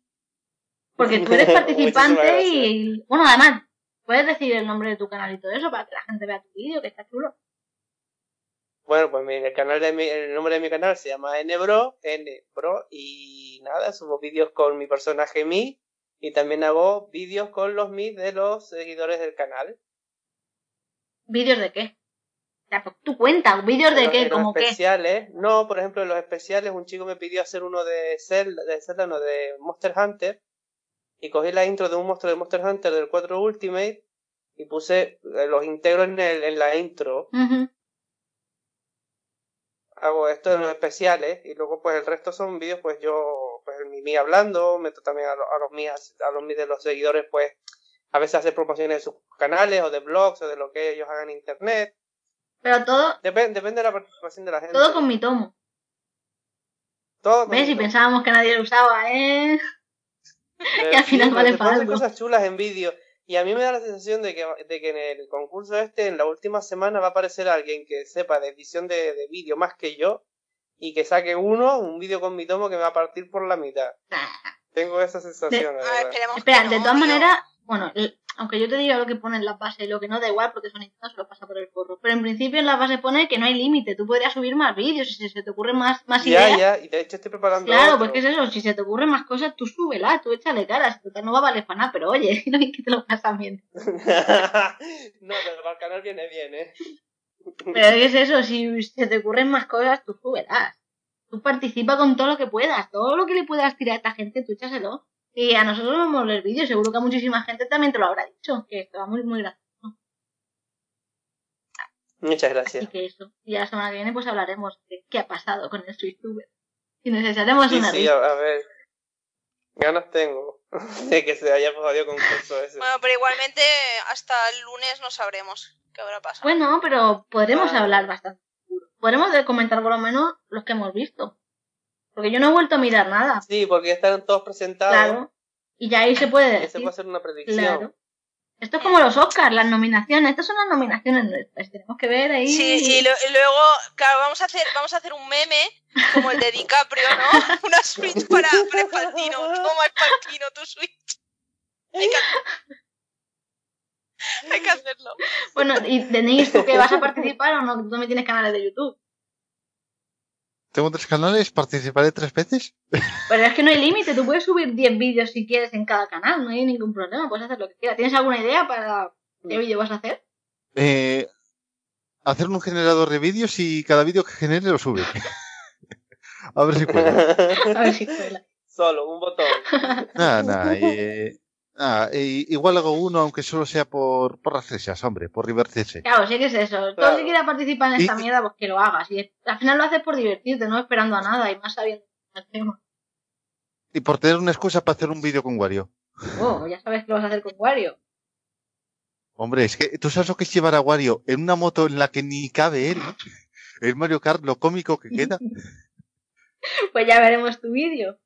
Speaker 2: Porque tú eres participante y, bueno, además, puedes decir el nombre de tu canal y todo eso para que la gente vea tu vídeo, que está chulo.
Speaker 4: Bueno, pues mi- el canal de mi, el nombre de mi canal se llama Nbro, Nbro, y nada, subo vídeos con mi personaje Mi, y también hago vídeos con los Mi de los seguidores del canal.
Speaker 2: ¿Vídeos de qué? Tú cuentas, ¿vídeos de
Speaker 4: los-
Speaker 2: qué?
Speaker 4: los
Speaker 2: ¿Cómo qué?
Speaker 4: especiales, no, por ejemplo, en los especiales un chico me pidió hacer uno de Zelda, de Zelda, no, de Monster Hunter, y cogí la intro de un monstruo de Monster Hunter del 4 Ultimate, y puse eh, los integros en, el- en la intro, hago esto en los especiales y luego pues el resto son vídeos pues yo pues Mimi hablando meto también a, lo- a los míos a los míos de los seguidores pues a veces hacer promociones de sus canales o de blogs o de lo que ellos hagan en internet
Speaker 2: Pero todo,
Speaker 4: Depen- depende de la participación de la gente
Speaker 2: todo con mi tomo.
Speaker 4: Todo con
Speaker 2: ¿Ves? Si
Speaker 4: todo.
Speaker 2: pensábamos que nadie lo usaba, ¿eh? Que al final vale para algo.
Speaker 4: cosas chulas en vídeo y a mí me da la sensación de que, de que en el concurso este en la última semana va a aparecer alguien que sepa de edición de, de vídeo más que yo y que saque uno un vídeo con mi tomo que me va a partir por la mitad tengo esa sensación
Speaker 1: A ver,
Speaker 2: Espera,
Speaker 1: que
Speaker 2: de todas maneras, bueno, aunque yo te diga lo que pone en las bases y lo que no, da igual porque son Nintendo, se lo pasa por el forro. Pero en principio en las bases pone que no hay límite, tú podrías subir más vídeos si se te ocurren más, más
Speaker 4: ya
Speaker 2: ideas.
Speaker 4: ya y de hecho estoy preparando
Speaker 2: Claro, pues ¿qué es eso? Si se te ocurren más cosas, tú súbela, tú échale caras. Total, no va a valer para nada, pero oye, no hay que te lo pasan bien.
Speaker 4: no pero para el canal viene bien eh
Speaker 2: Pero ¿qué es eso? Si se te ocurren más cosas, tú súbelas. Tú participa con todo lo que puedas. Todo lo que le puedas tirar a esta gente, tú échaselo. Y a nosotros nos mola el vídeo. Seguro que a muchísima gente también te lo habrá dicho. Que esto va muy, muy gracioso.
Speaker 4: muchas
Speaker 2: Así
Speaker 4: gracias
Speaker 2: que eso. Y la semana que viene pues hablaremos de qué ha pasado con el SwitchTuber. Y nos echaremos
Speaker 4: sí
Speaker 2: una
Speaker 4: sí
Speaker 2: risa.
Speaker 4: a, ver ganas tengo de que se haya jodido concurso ese
Speaker 1: Bueno, pero igualmente hasta el lunes no sabremos qué habrá pasado.
Speaker 2: Bueno, pero podremos
Speaker 4: Ah.
Speaker 2: hablar bastante. seguro. Podremos comentar por lo menos los que hemos visto. Porque yo no he vuelto a mirar nada.
Speaker 4: sí porque ya están todos presentados
Speaker 2: Claro. Y ya ahí se puede
Speaker 4: y se
Speaker 2: decir.
Speaker 4: puede hacer una predicción
Speaker 2: Claro. Esto es como los Oscars, las nominaciones. Estas son las nominaciones nuestras. Tenemos que ver ahí.
Speaker 1: Sí, y, lo- y luego, claro, vamos a hacer, vamos a hacer un meme como el de DiCaprio, ¿no? Una Switch para, para. Toma Espaltino tu Switch. Hay que, hay que hacerlo.
Speaker 2: Bueno, y Denise, ¿tú que vas a participar o no? Tú también tienes canales de YouTube.
Speaker 3: Tengo tres canales, participaré tres veces.
Speaker 2: Pero es que no hay límite. Tú puedes subir 10 vídeos si quieres en cada canal. No hay ningún problema. Puedes hacer lo que quieras. ¿Tienes alguna idea para qué vídeo vas a hacer?
Speaker 3: Eh, hacer un generador de vídeos y cada vídeo que genere lo sube. A ver si puedo.
Speaker 2: A ver si cuela.
Speaker 4: solo un botón
Speaker 3: Nada, nada. eh, nada, eh, igual hago uno, aunque solo sea por, por las risas, hombre, por divertirse.
Speaker 2: Claro, sí que es eso. Todo
Speaker 4: Claro.
Speaker 2: el que quiera participar en esta
Speaker 3: Y-
Speaker 2: mierda, pues que lo hagas. Y al final lo haces por divertirte, no esperando a nada y más sabiendo el tema.
Speaker 3: Y por tener una excusa para hacer un vídeo con Wario.
Speaker 2: Oh, ya sabes que lo vas a hacer con Wario.
Speaker 3: Hombre, es que tú sabes lo que es llevar a Wario en una moto en la que ni cabe él. El Mario Kart, lo cómico que queda.
Speaker 2: Pues ya veremos tu vídeo.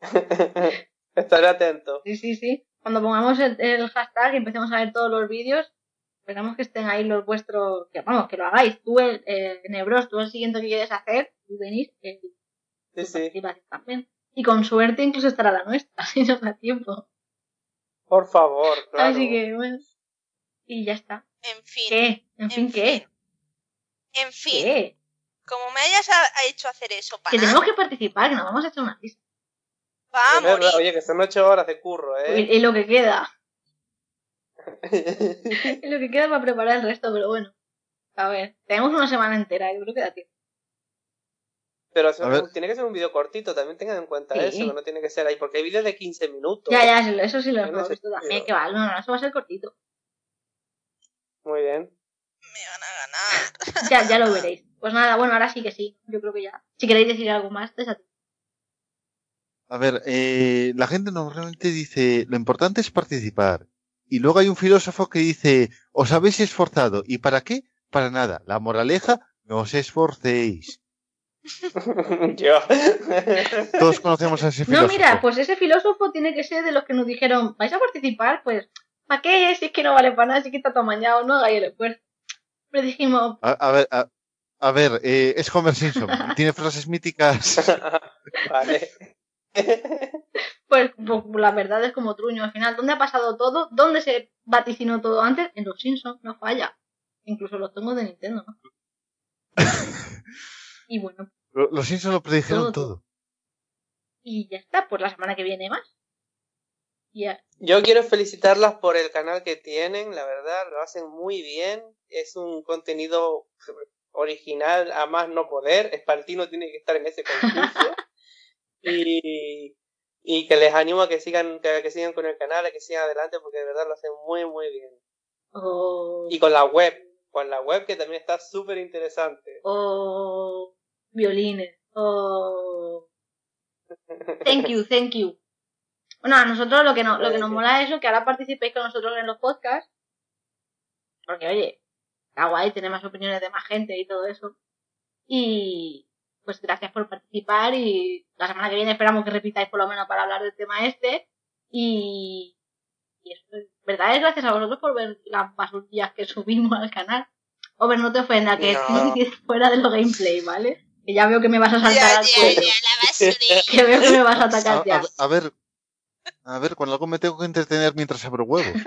Speaker 4: Estaré atento.
Speaker 2: Sí, sí, sí. Cuando pongamos el, el hashtag y empecemos a ver todos los vídeos, esperamos que estén ahí los vuestros, que vamos, que lo hagáis. Tú, el, eh, Nebros, tú el siguiente que quieres hacer, y venís, eh,
Speaker 4: Sí, sí.
Speaker 2: también. Y con suerte incluso estará la nuestra, si nos da tiempo.
Speaker 4: Por favor, claro.
Speaker 2: Así que, bueno. Y ya está.
Speaker 1: En fin.
Speaker 2: ¿Qué? En fin, ¿qué?
Speaker 1: En fin.
Speaker 2: ¿Qué?
Speaker 1: Como me hayas hecho hacer eso,
Speaker 2: Que
Speaker 1: para
Speaker 2: tenemos que participar, que nos vamos a echar una lista.
Speaker 1: Va a
Speaker 4: Es verdad,
Speaker 1: morir.
Speaker 4: Oye, que son ocho horas de curro, ¿eh?
Speaker 2: Y, y lo que queda. Y lo que queda para preparar el resto, pero bueno. A ver, tenemos una semana entera, yo creo que da tiempo.
Speaker 4: Pero tiene que ser un vídeo cortito, también tengan en cuenta
Speaker 2: Sí.
Speaker 4: eso, que no tiene que ser ahí, porque hay vídeos de 15 minutos.
Speaker 2: Ya, ya, eso sí lo
Speaker 4: sé,
Speaker 2: visto también. Que va, no, no, eso va a ser cortito.
Speaker 4: Muy bien.
Speaker 1: Me van a ganar.
Speaker 2: Ya, ya lo veréis. Pues nada, bueno, ahora sí que sí. Yo creo que ya. Si queréis decir algo más, desat-
Speaker 3: A ver, eh, la gente normalmente dice, lo importante es participar. Y luego hay un filósofo que dice, os habéis esforzado. ¿Y para qué? Para nada. La moraleja, no os esforcéis.
Speaker 4: Yo.
Speaker 3: Todos conocemos a ese
Speaker 2: No,
Speaker 3: filósofo.
Speaker 2: mira, pues ese filósofo tiene que ser de los que nos dijeron, ¿vais a participar? Pues, ¿para qué? Si es que no vale para nada, si es que está todo mañado, no hagáis el esfuerzo. Pero dijimos,
Speaker 3: A, a ver, a, a ver, eh, es Homer Simpson. Tiene frases míticas.
Speaker 4: vale.
Speaker 2: pues, pues, la verdad es como truño al final. ¿Dónde ha pasado todo? ¿Dónde se vaticinó todo antes? En los Simpsons, no falla. Incluso los tengo de Nintendo, ¿no? y bueno,
Speaker 3: Lo- Los Simpsons lo predijeron
Speaker 2: Todo,
Speaker 3: todo.
Speaker 2: y ya está, pues la semana que viene más. Y ya.
Speaker 4: Yo quiero felicitarlas por el canal que tienen, la verdad, lo hacen muy bien. Es un contenido original a más no poder. Espartino tiene que estar en ese concurso. Y, y que les animo a que sigan, que, que sigan con el canal, a que sigan adelante, porque de verdad lo hacen muy, muy bien.
Speaker 2: O,
Speaker 4: Y con la web, con la web que también está súper interesante.
Speaker 2: o violines. O thank you, thank you. Bueno, a nosotros lo que, no, lo que nos mola es eso, que ahora participéis con nosotros en los podcasts. Porque, oye, está guay tener más opiniones de más gente y todo eso. Y pues gracias por participar y la semana que viene esperamos que repitáis por lo menos para hablar del tema este. Y, y eso, es verdad es gracias a vosotros por ver las basurillas que subimos al canal. Over, no te ofenda, que
Speaker 4: No.
Speaker 2: fuera de los gameplay, ¿vale? Que ya veo que me vas a saltar
Speaker 1: Ya,
Speaker 2: al
Speaker 1: ya,
Speaker 2: cuello.
Speaker 1: ya, la basurilla.
Speaker 2: Que veo que me vas a
Speaker 3: A,
Speaker 2: atacar ya.
Speaker 3: a- a ver, a ver, con algo me tengo que entretener mientras abro huevos.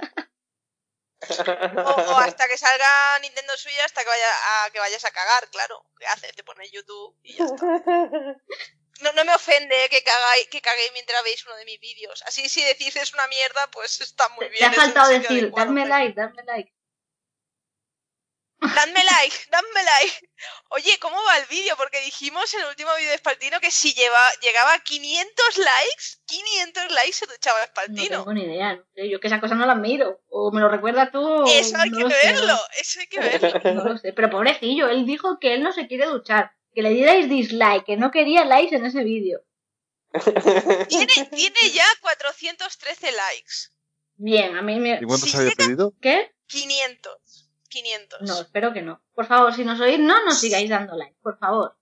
Speaker 1: O, o hasta que salga Nintendo Switch hasta que vaya a, que vayas a cagar, claro. ¿Qué haces? Te pones YouTube y ya está. No, no me ofende que cagáis, que caguéis mientras veis uno de mis vídeos. Así si decís es una mierda, pues está muy bien.
Speaker 2: te ha faltado decir,
Speaker 1: adecuado,
Speaker 2: dadme like, dadme like.
Speaker 1: Dadme like, dadme like. Oye, ¿cómo va el vídeo? Porque dijimos en el último vídeo de Espaltino que si lleva, llegaba a 500 likes, 500 likes se duchaba
Speaker 2: No
Speaker 1: Espaltino.
Speaker 2: tengo ni idea, no sé. Yo que esas cosas no las miro. O me lo recuerdas tú o
Speaker 1: Eso hay
Speaker 2: no
Speaker 1: que
Speaker 2: sé,
Speaker 1: verlo, eso hay que verlo.
Speaker 2: No lo sé. Pero pobrecillo, él dijo que él no se quiere duchar. Que le dierais dislike, que no quería likes en ese vídeo.
Speaker 1: Tiene, tiene ya 413 likes.
Speaker 2: Bien, a mí me...
Speaker 3: ¿Y cuántos
Speaker 1: Sí,
Speaker 3: había pedido?
Speaker 2: ¿Qué?
Speaker 1: 500. 500.
Speaker 2: No, espero que no. Por favor, si nos oís, no nos sigáis dando like, por favor.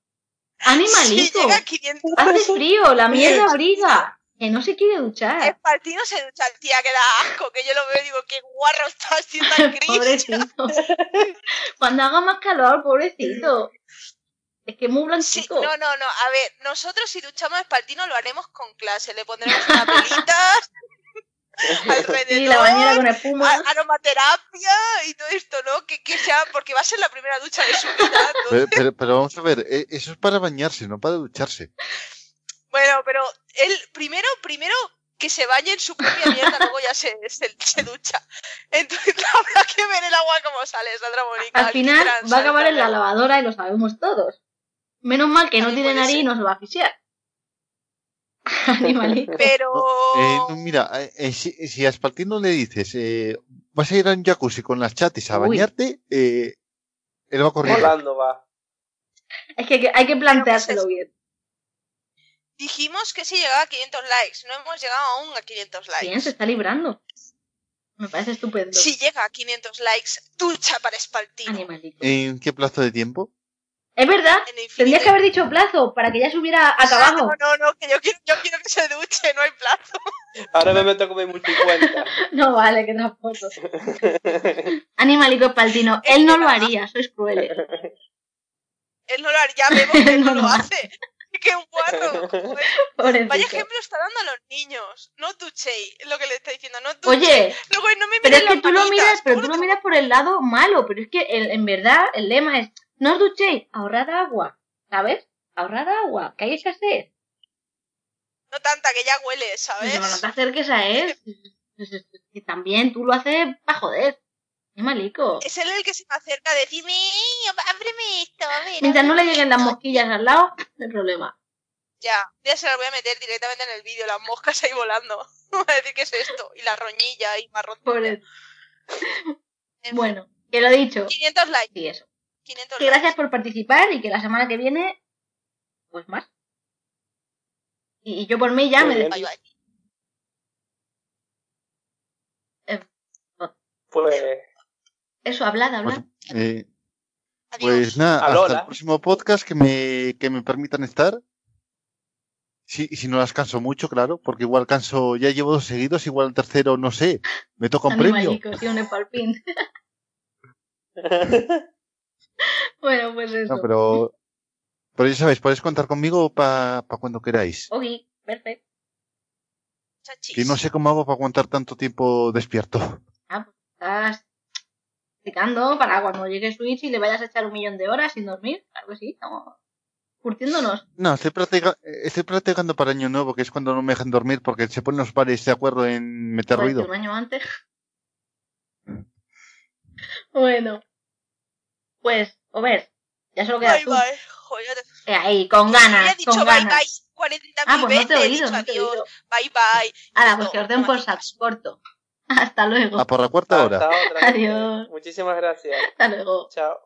Speaker 2: ¡Animalito!
Speaker 1: llega a 500.
Speaker 2: Hace frío, la mierda abriga. Que no se quiere duchar.
Speaker 1: Espaltino se ducha, tía, que da asco, que yo lo veo y digo, qué guarro estás, tío, tan gris.
Speaker 2: Pobrecito. Cuando haga más calor, pobrecito. Es que muy
Speaker 1: Sí,
Speaker 2: blanquito.
Speaker 1: no, no, no, a ver, nosotros si duchamos a Espaltino lo haremos con clase, le pondremos una pelita alrededor,
Speaker 2: Sí, la bañera con espuma.
Speaker 1: a- aromaterapia y todo esto, ¿no? Que, que sea, porque va a ser la primera ducha de su vida.
Speaker 3: Pero, pero- pero vamos a ver, eh, eso es para bañarse, no para ducharse.
Speaker 1: Bueno, pero él primero, primero que se bañe en su propia mierda, luego ya se, se, se ducha. Entonces habrá que ver el agua como sale, Sandra Mónica.
Speaker 2: Al final va a acabar en la lavadora y lo sabemos todos. Menos mal que no tiene nariz y no se va a asfixiar. Animalito.
Speaker 1: Pero...
Speaker 3: Eh, no, mira, eh, eh, si, si a Spaltino le dices, eh, vas a ir a un jacuzzi con las chatis a
Speaker 2: Uy.
Speaker 3: bañarte, eh, él va corriendo.
Speaker 4: Volando va.
Speaker 2: Es que hay que- que planteárselo bien.
Speaker 1: Dijimos que si llegaba a 500 likes, no hemos llegado aún a 500 likes.
Speaker 2: Bien, se está librando. Me parece estupendo.
Speaker 1: Si llega a 500 likes, ducha para Espaltino.
Speaker 2: Animalito.
Speaker 3: ¿En qué plazo de tiempo?
Speaker 2: Es verdad, tendrías que haber dicho plazo para que ya se hubiera
Speaker 1: Ah,
Speaker 2: acabado.
Speaker 1: No, no, no, que yo quiero, yo quiero que se duche, no hay plazo.
Speaker 4: Ahora me meto con mi multicuenta.
Speaker 2: No vale, que tampoco. Animalico Paltino, él no lo haría, sois crueles.
Speaker 1: Él no lo haría, ya vemos que él no
Speaker 2: No
Speaker 1: lo hace. ¡Qué.
Speaker 2: Pobrecito.
Speaker 1: Vaya ejemplo está dando a los niños. No duchéis, es lo que le está diciendo. No duchéis.
Speaker 2: Oye,
Speaker 1: Luego no me
Speaker 2: pero es que tú lo miras, pero tú
Speaker 1: ¿cómo
Speaker 2: lo
Speaker 1: no
Speaker 2: miras por el lado malo, pero es que el- en verdad el lema es no os duchéis, ahorrad agua, ¿sabes? Ahorrad agua, que hay escasez.
Speaker 1: No tanta, que ya huele, ¿sabes?
Speaker 2: Pero no te acerques a él. Que también tú lo haces para joder. Qué malico.
Speaker 1: Es él el que se me acerca a decirme, "Ey, ábreme esto, a ver.
Speaker 2: Mientras no le lleguen las
Speaker 1: esto".
Speaker 2: mosquillas al lado, no hay problema.
Speaker 1: Ya, ya se las voy a meter directamente en el vídeo, las moscas ahí volando. Voy a decir qué es esto. Y la roñilla y marrón.
Speaker 2: Pobre. Bueno, que lo dicho.
Speaker 1: 500 likes.
Speaker 2: Sí, eso.
Speaker 1: 500
Speaker 2: Que
Speaker 1: likes.
Speaker 2: gracias por participar y que la semana que viene, pues más. Y, y yo por mí ya
Speaker 4: Muy
Speaker 2: me despido.
Speaker 1: bye.
Speaker 4: Pues
Speaker 2: Eso, hablad, hablad.
Speaker 3: Pues, eh, pues nada,
Speaker 4: Alola.
Speaker 3: hasta el próximo podcast que me, que me permitan estar. Sí, y si no las canso mucho, claro, porque igual canso, ya llevo dos seguidos, igual el tercero, no sé, me toca un premio.
Speaker 2: Animalicos y un. bueno, pues eso.
Speaker 3: No, pero, pero ya sabéis, podéis contar conmigo para cuando queráis.
Speaker 2: Ok, perfecto.
Speaker 1: Chachis.
Speaker 3: Que no sé cómo hago para aguantar tanto tiempo despierto.
Speaker 2: Ah, pues estás explicando para cuando llegue Switch y le vayas a echar un millón de horas sin dormir. Claro que sí, estamos curtiéndonos.
Speaker 3: No, estoy, practica- estoy practicando para Año Nuevo, que es cuando no me dejan dormir porque se ponen los pares de acuerdo en meter
Speaker 2: Joder,
Speaker 3: ruido.
Speaker 2: Un año antes. bueno. Pues, o ver, ya solo queda
Speaker 1: Bye,
Speaker 2: tú.
Speaker 1: bye. Joder,
Speaker 2: Eh, ahí, con ganas,
Speaker 1: he dicho
Speaker 2: con
Speaker 1: bye,
Speaker 2: ganas.
Speaker 1: bye 40.000
Speaker 2: Ah, pues no te he oído, no te he
Speaker 1: adiós.
Speaker 2: oído.
Speaker 1: Bye, bye.
Speaker 2: Ahora, pues que os den por saco corto. Hasta luego.
Speaker 3: A por la cuarta hora.
Speaker 4: hasta otra.
Speaker 2: Adiós.
Speaker 4: Muchísimas gracias.
Speaker 2: Hasta luego.
Speaker 4: Chao.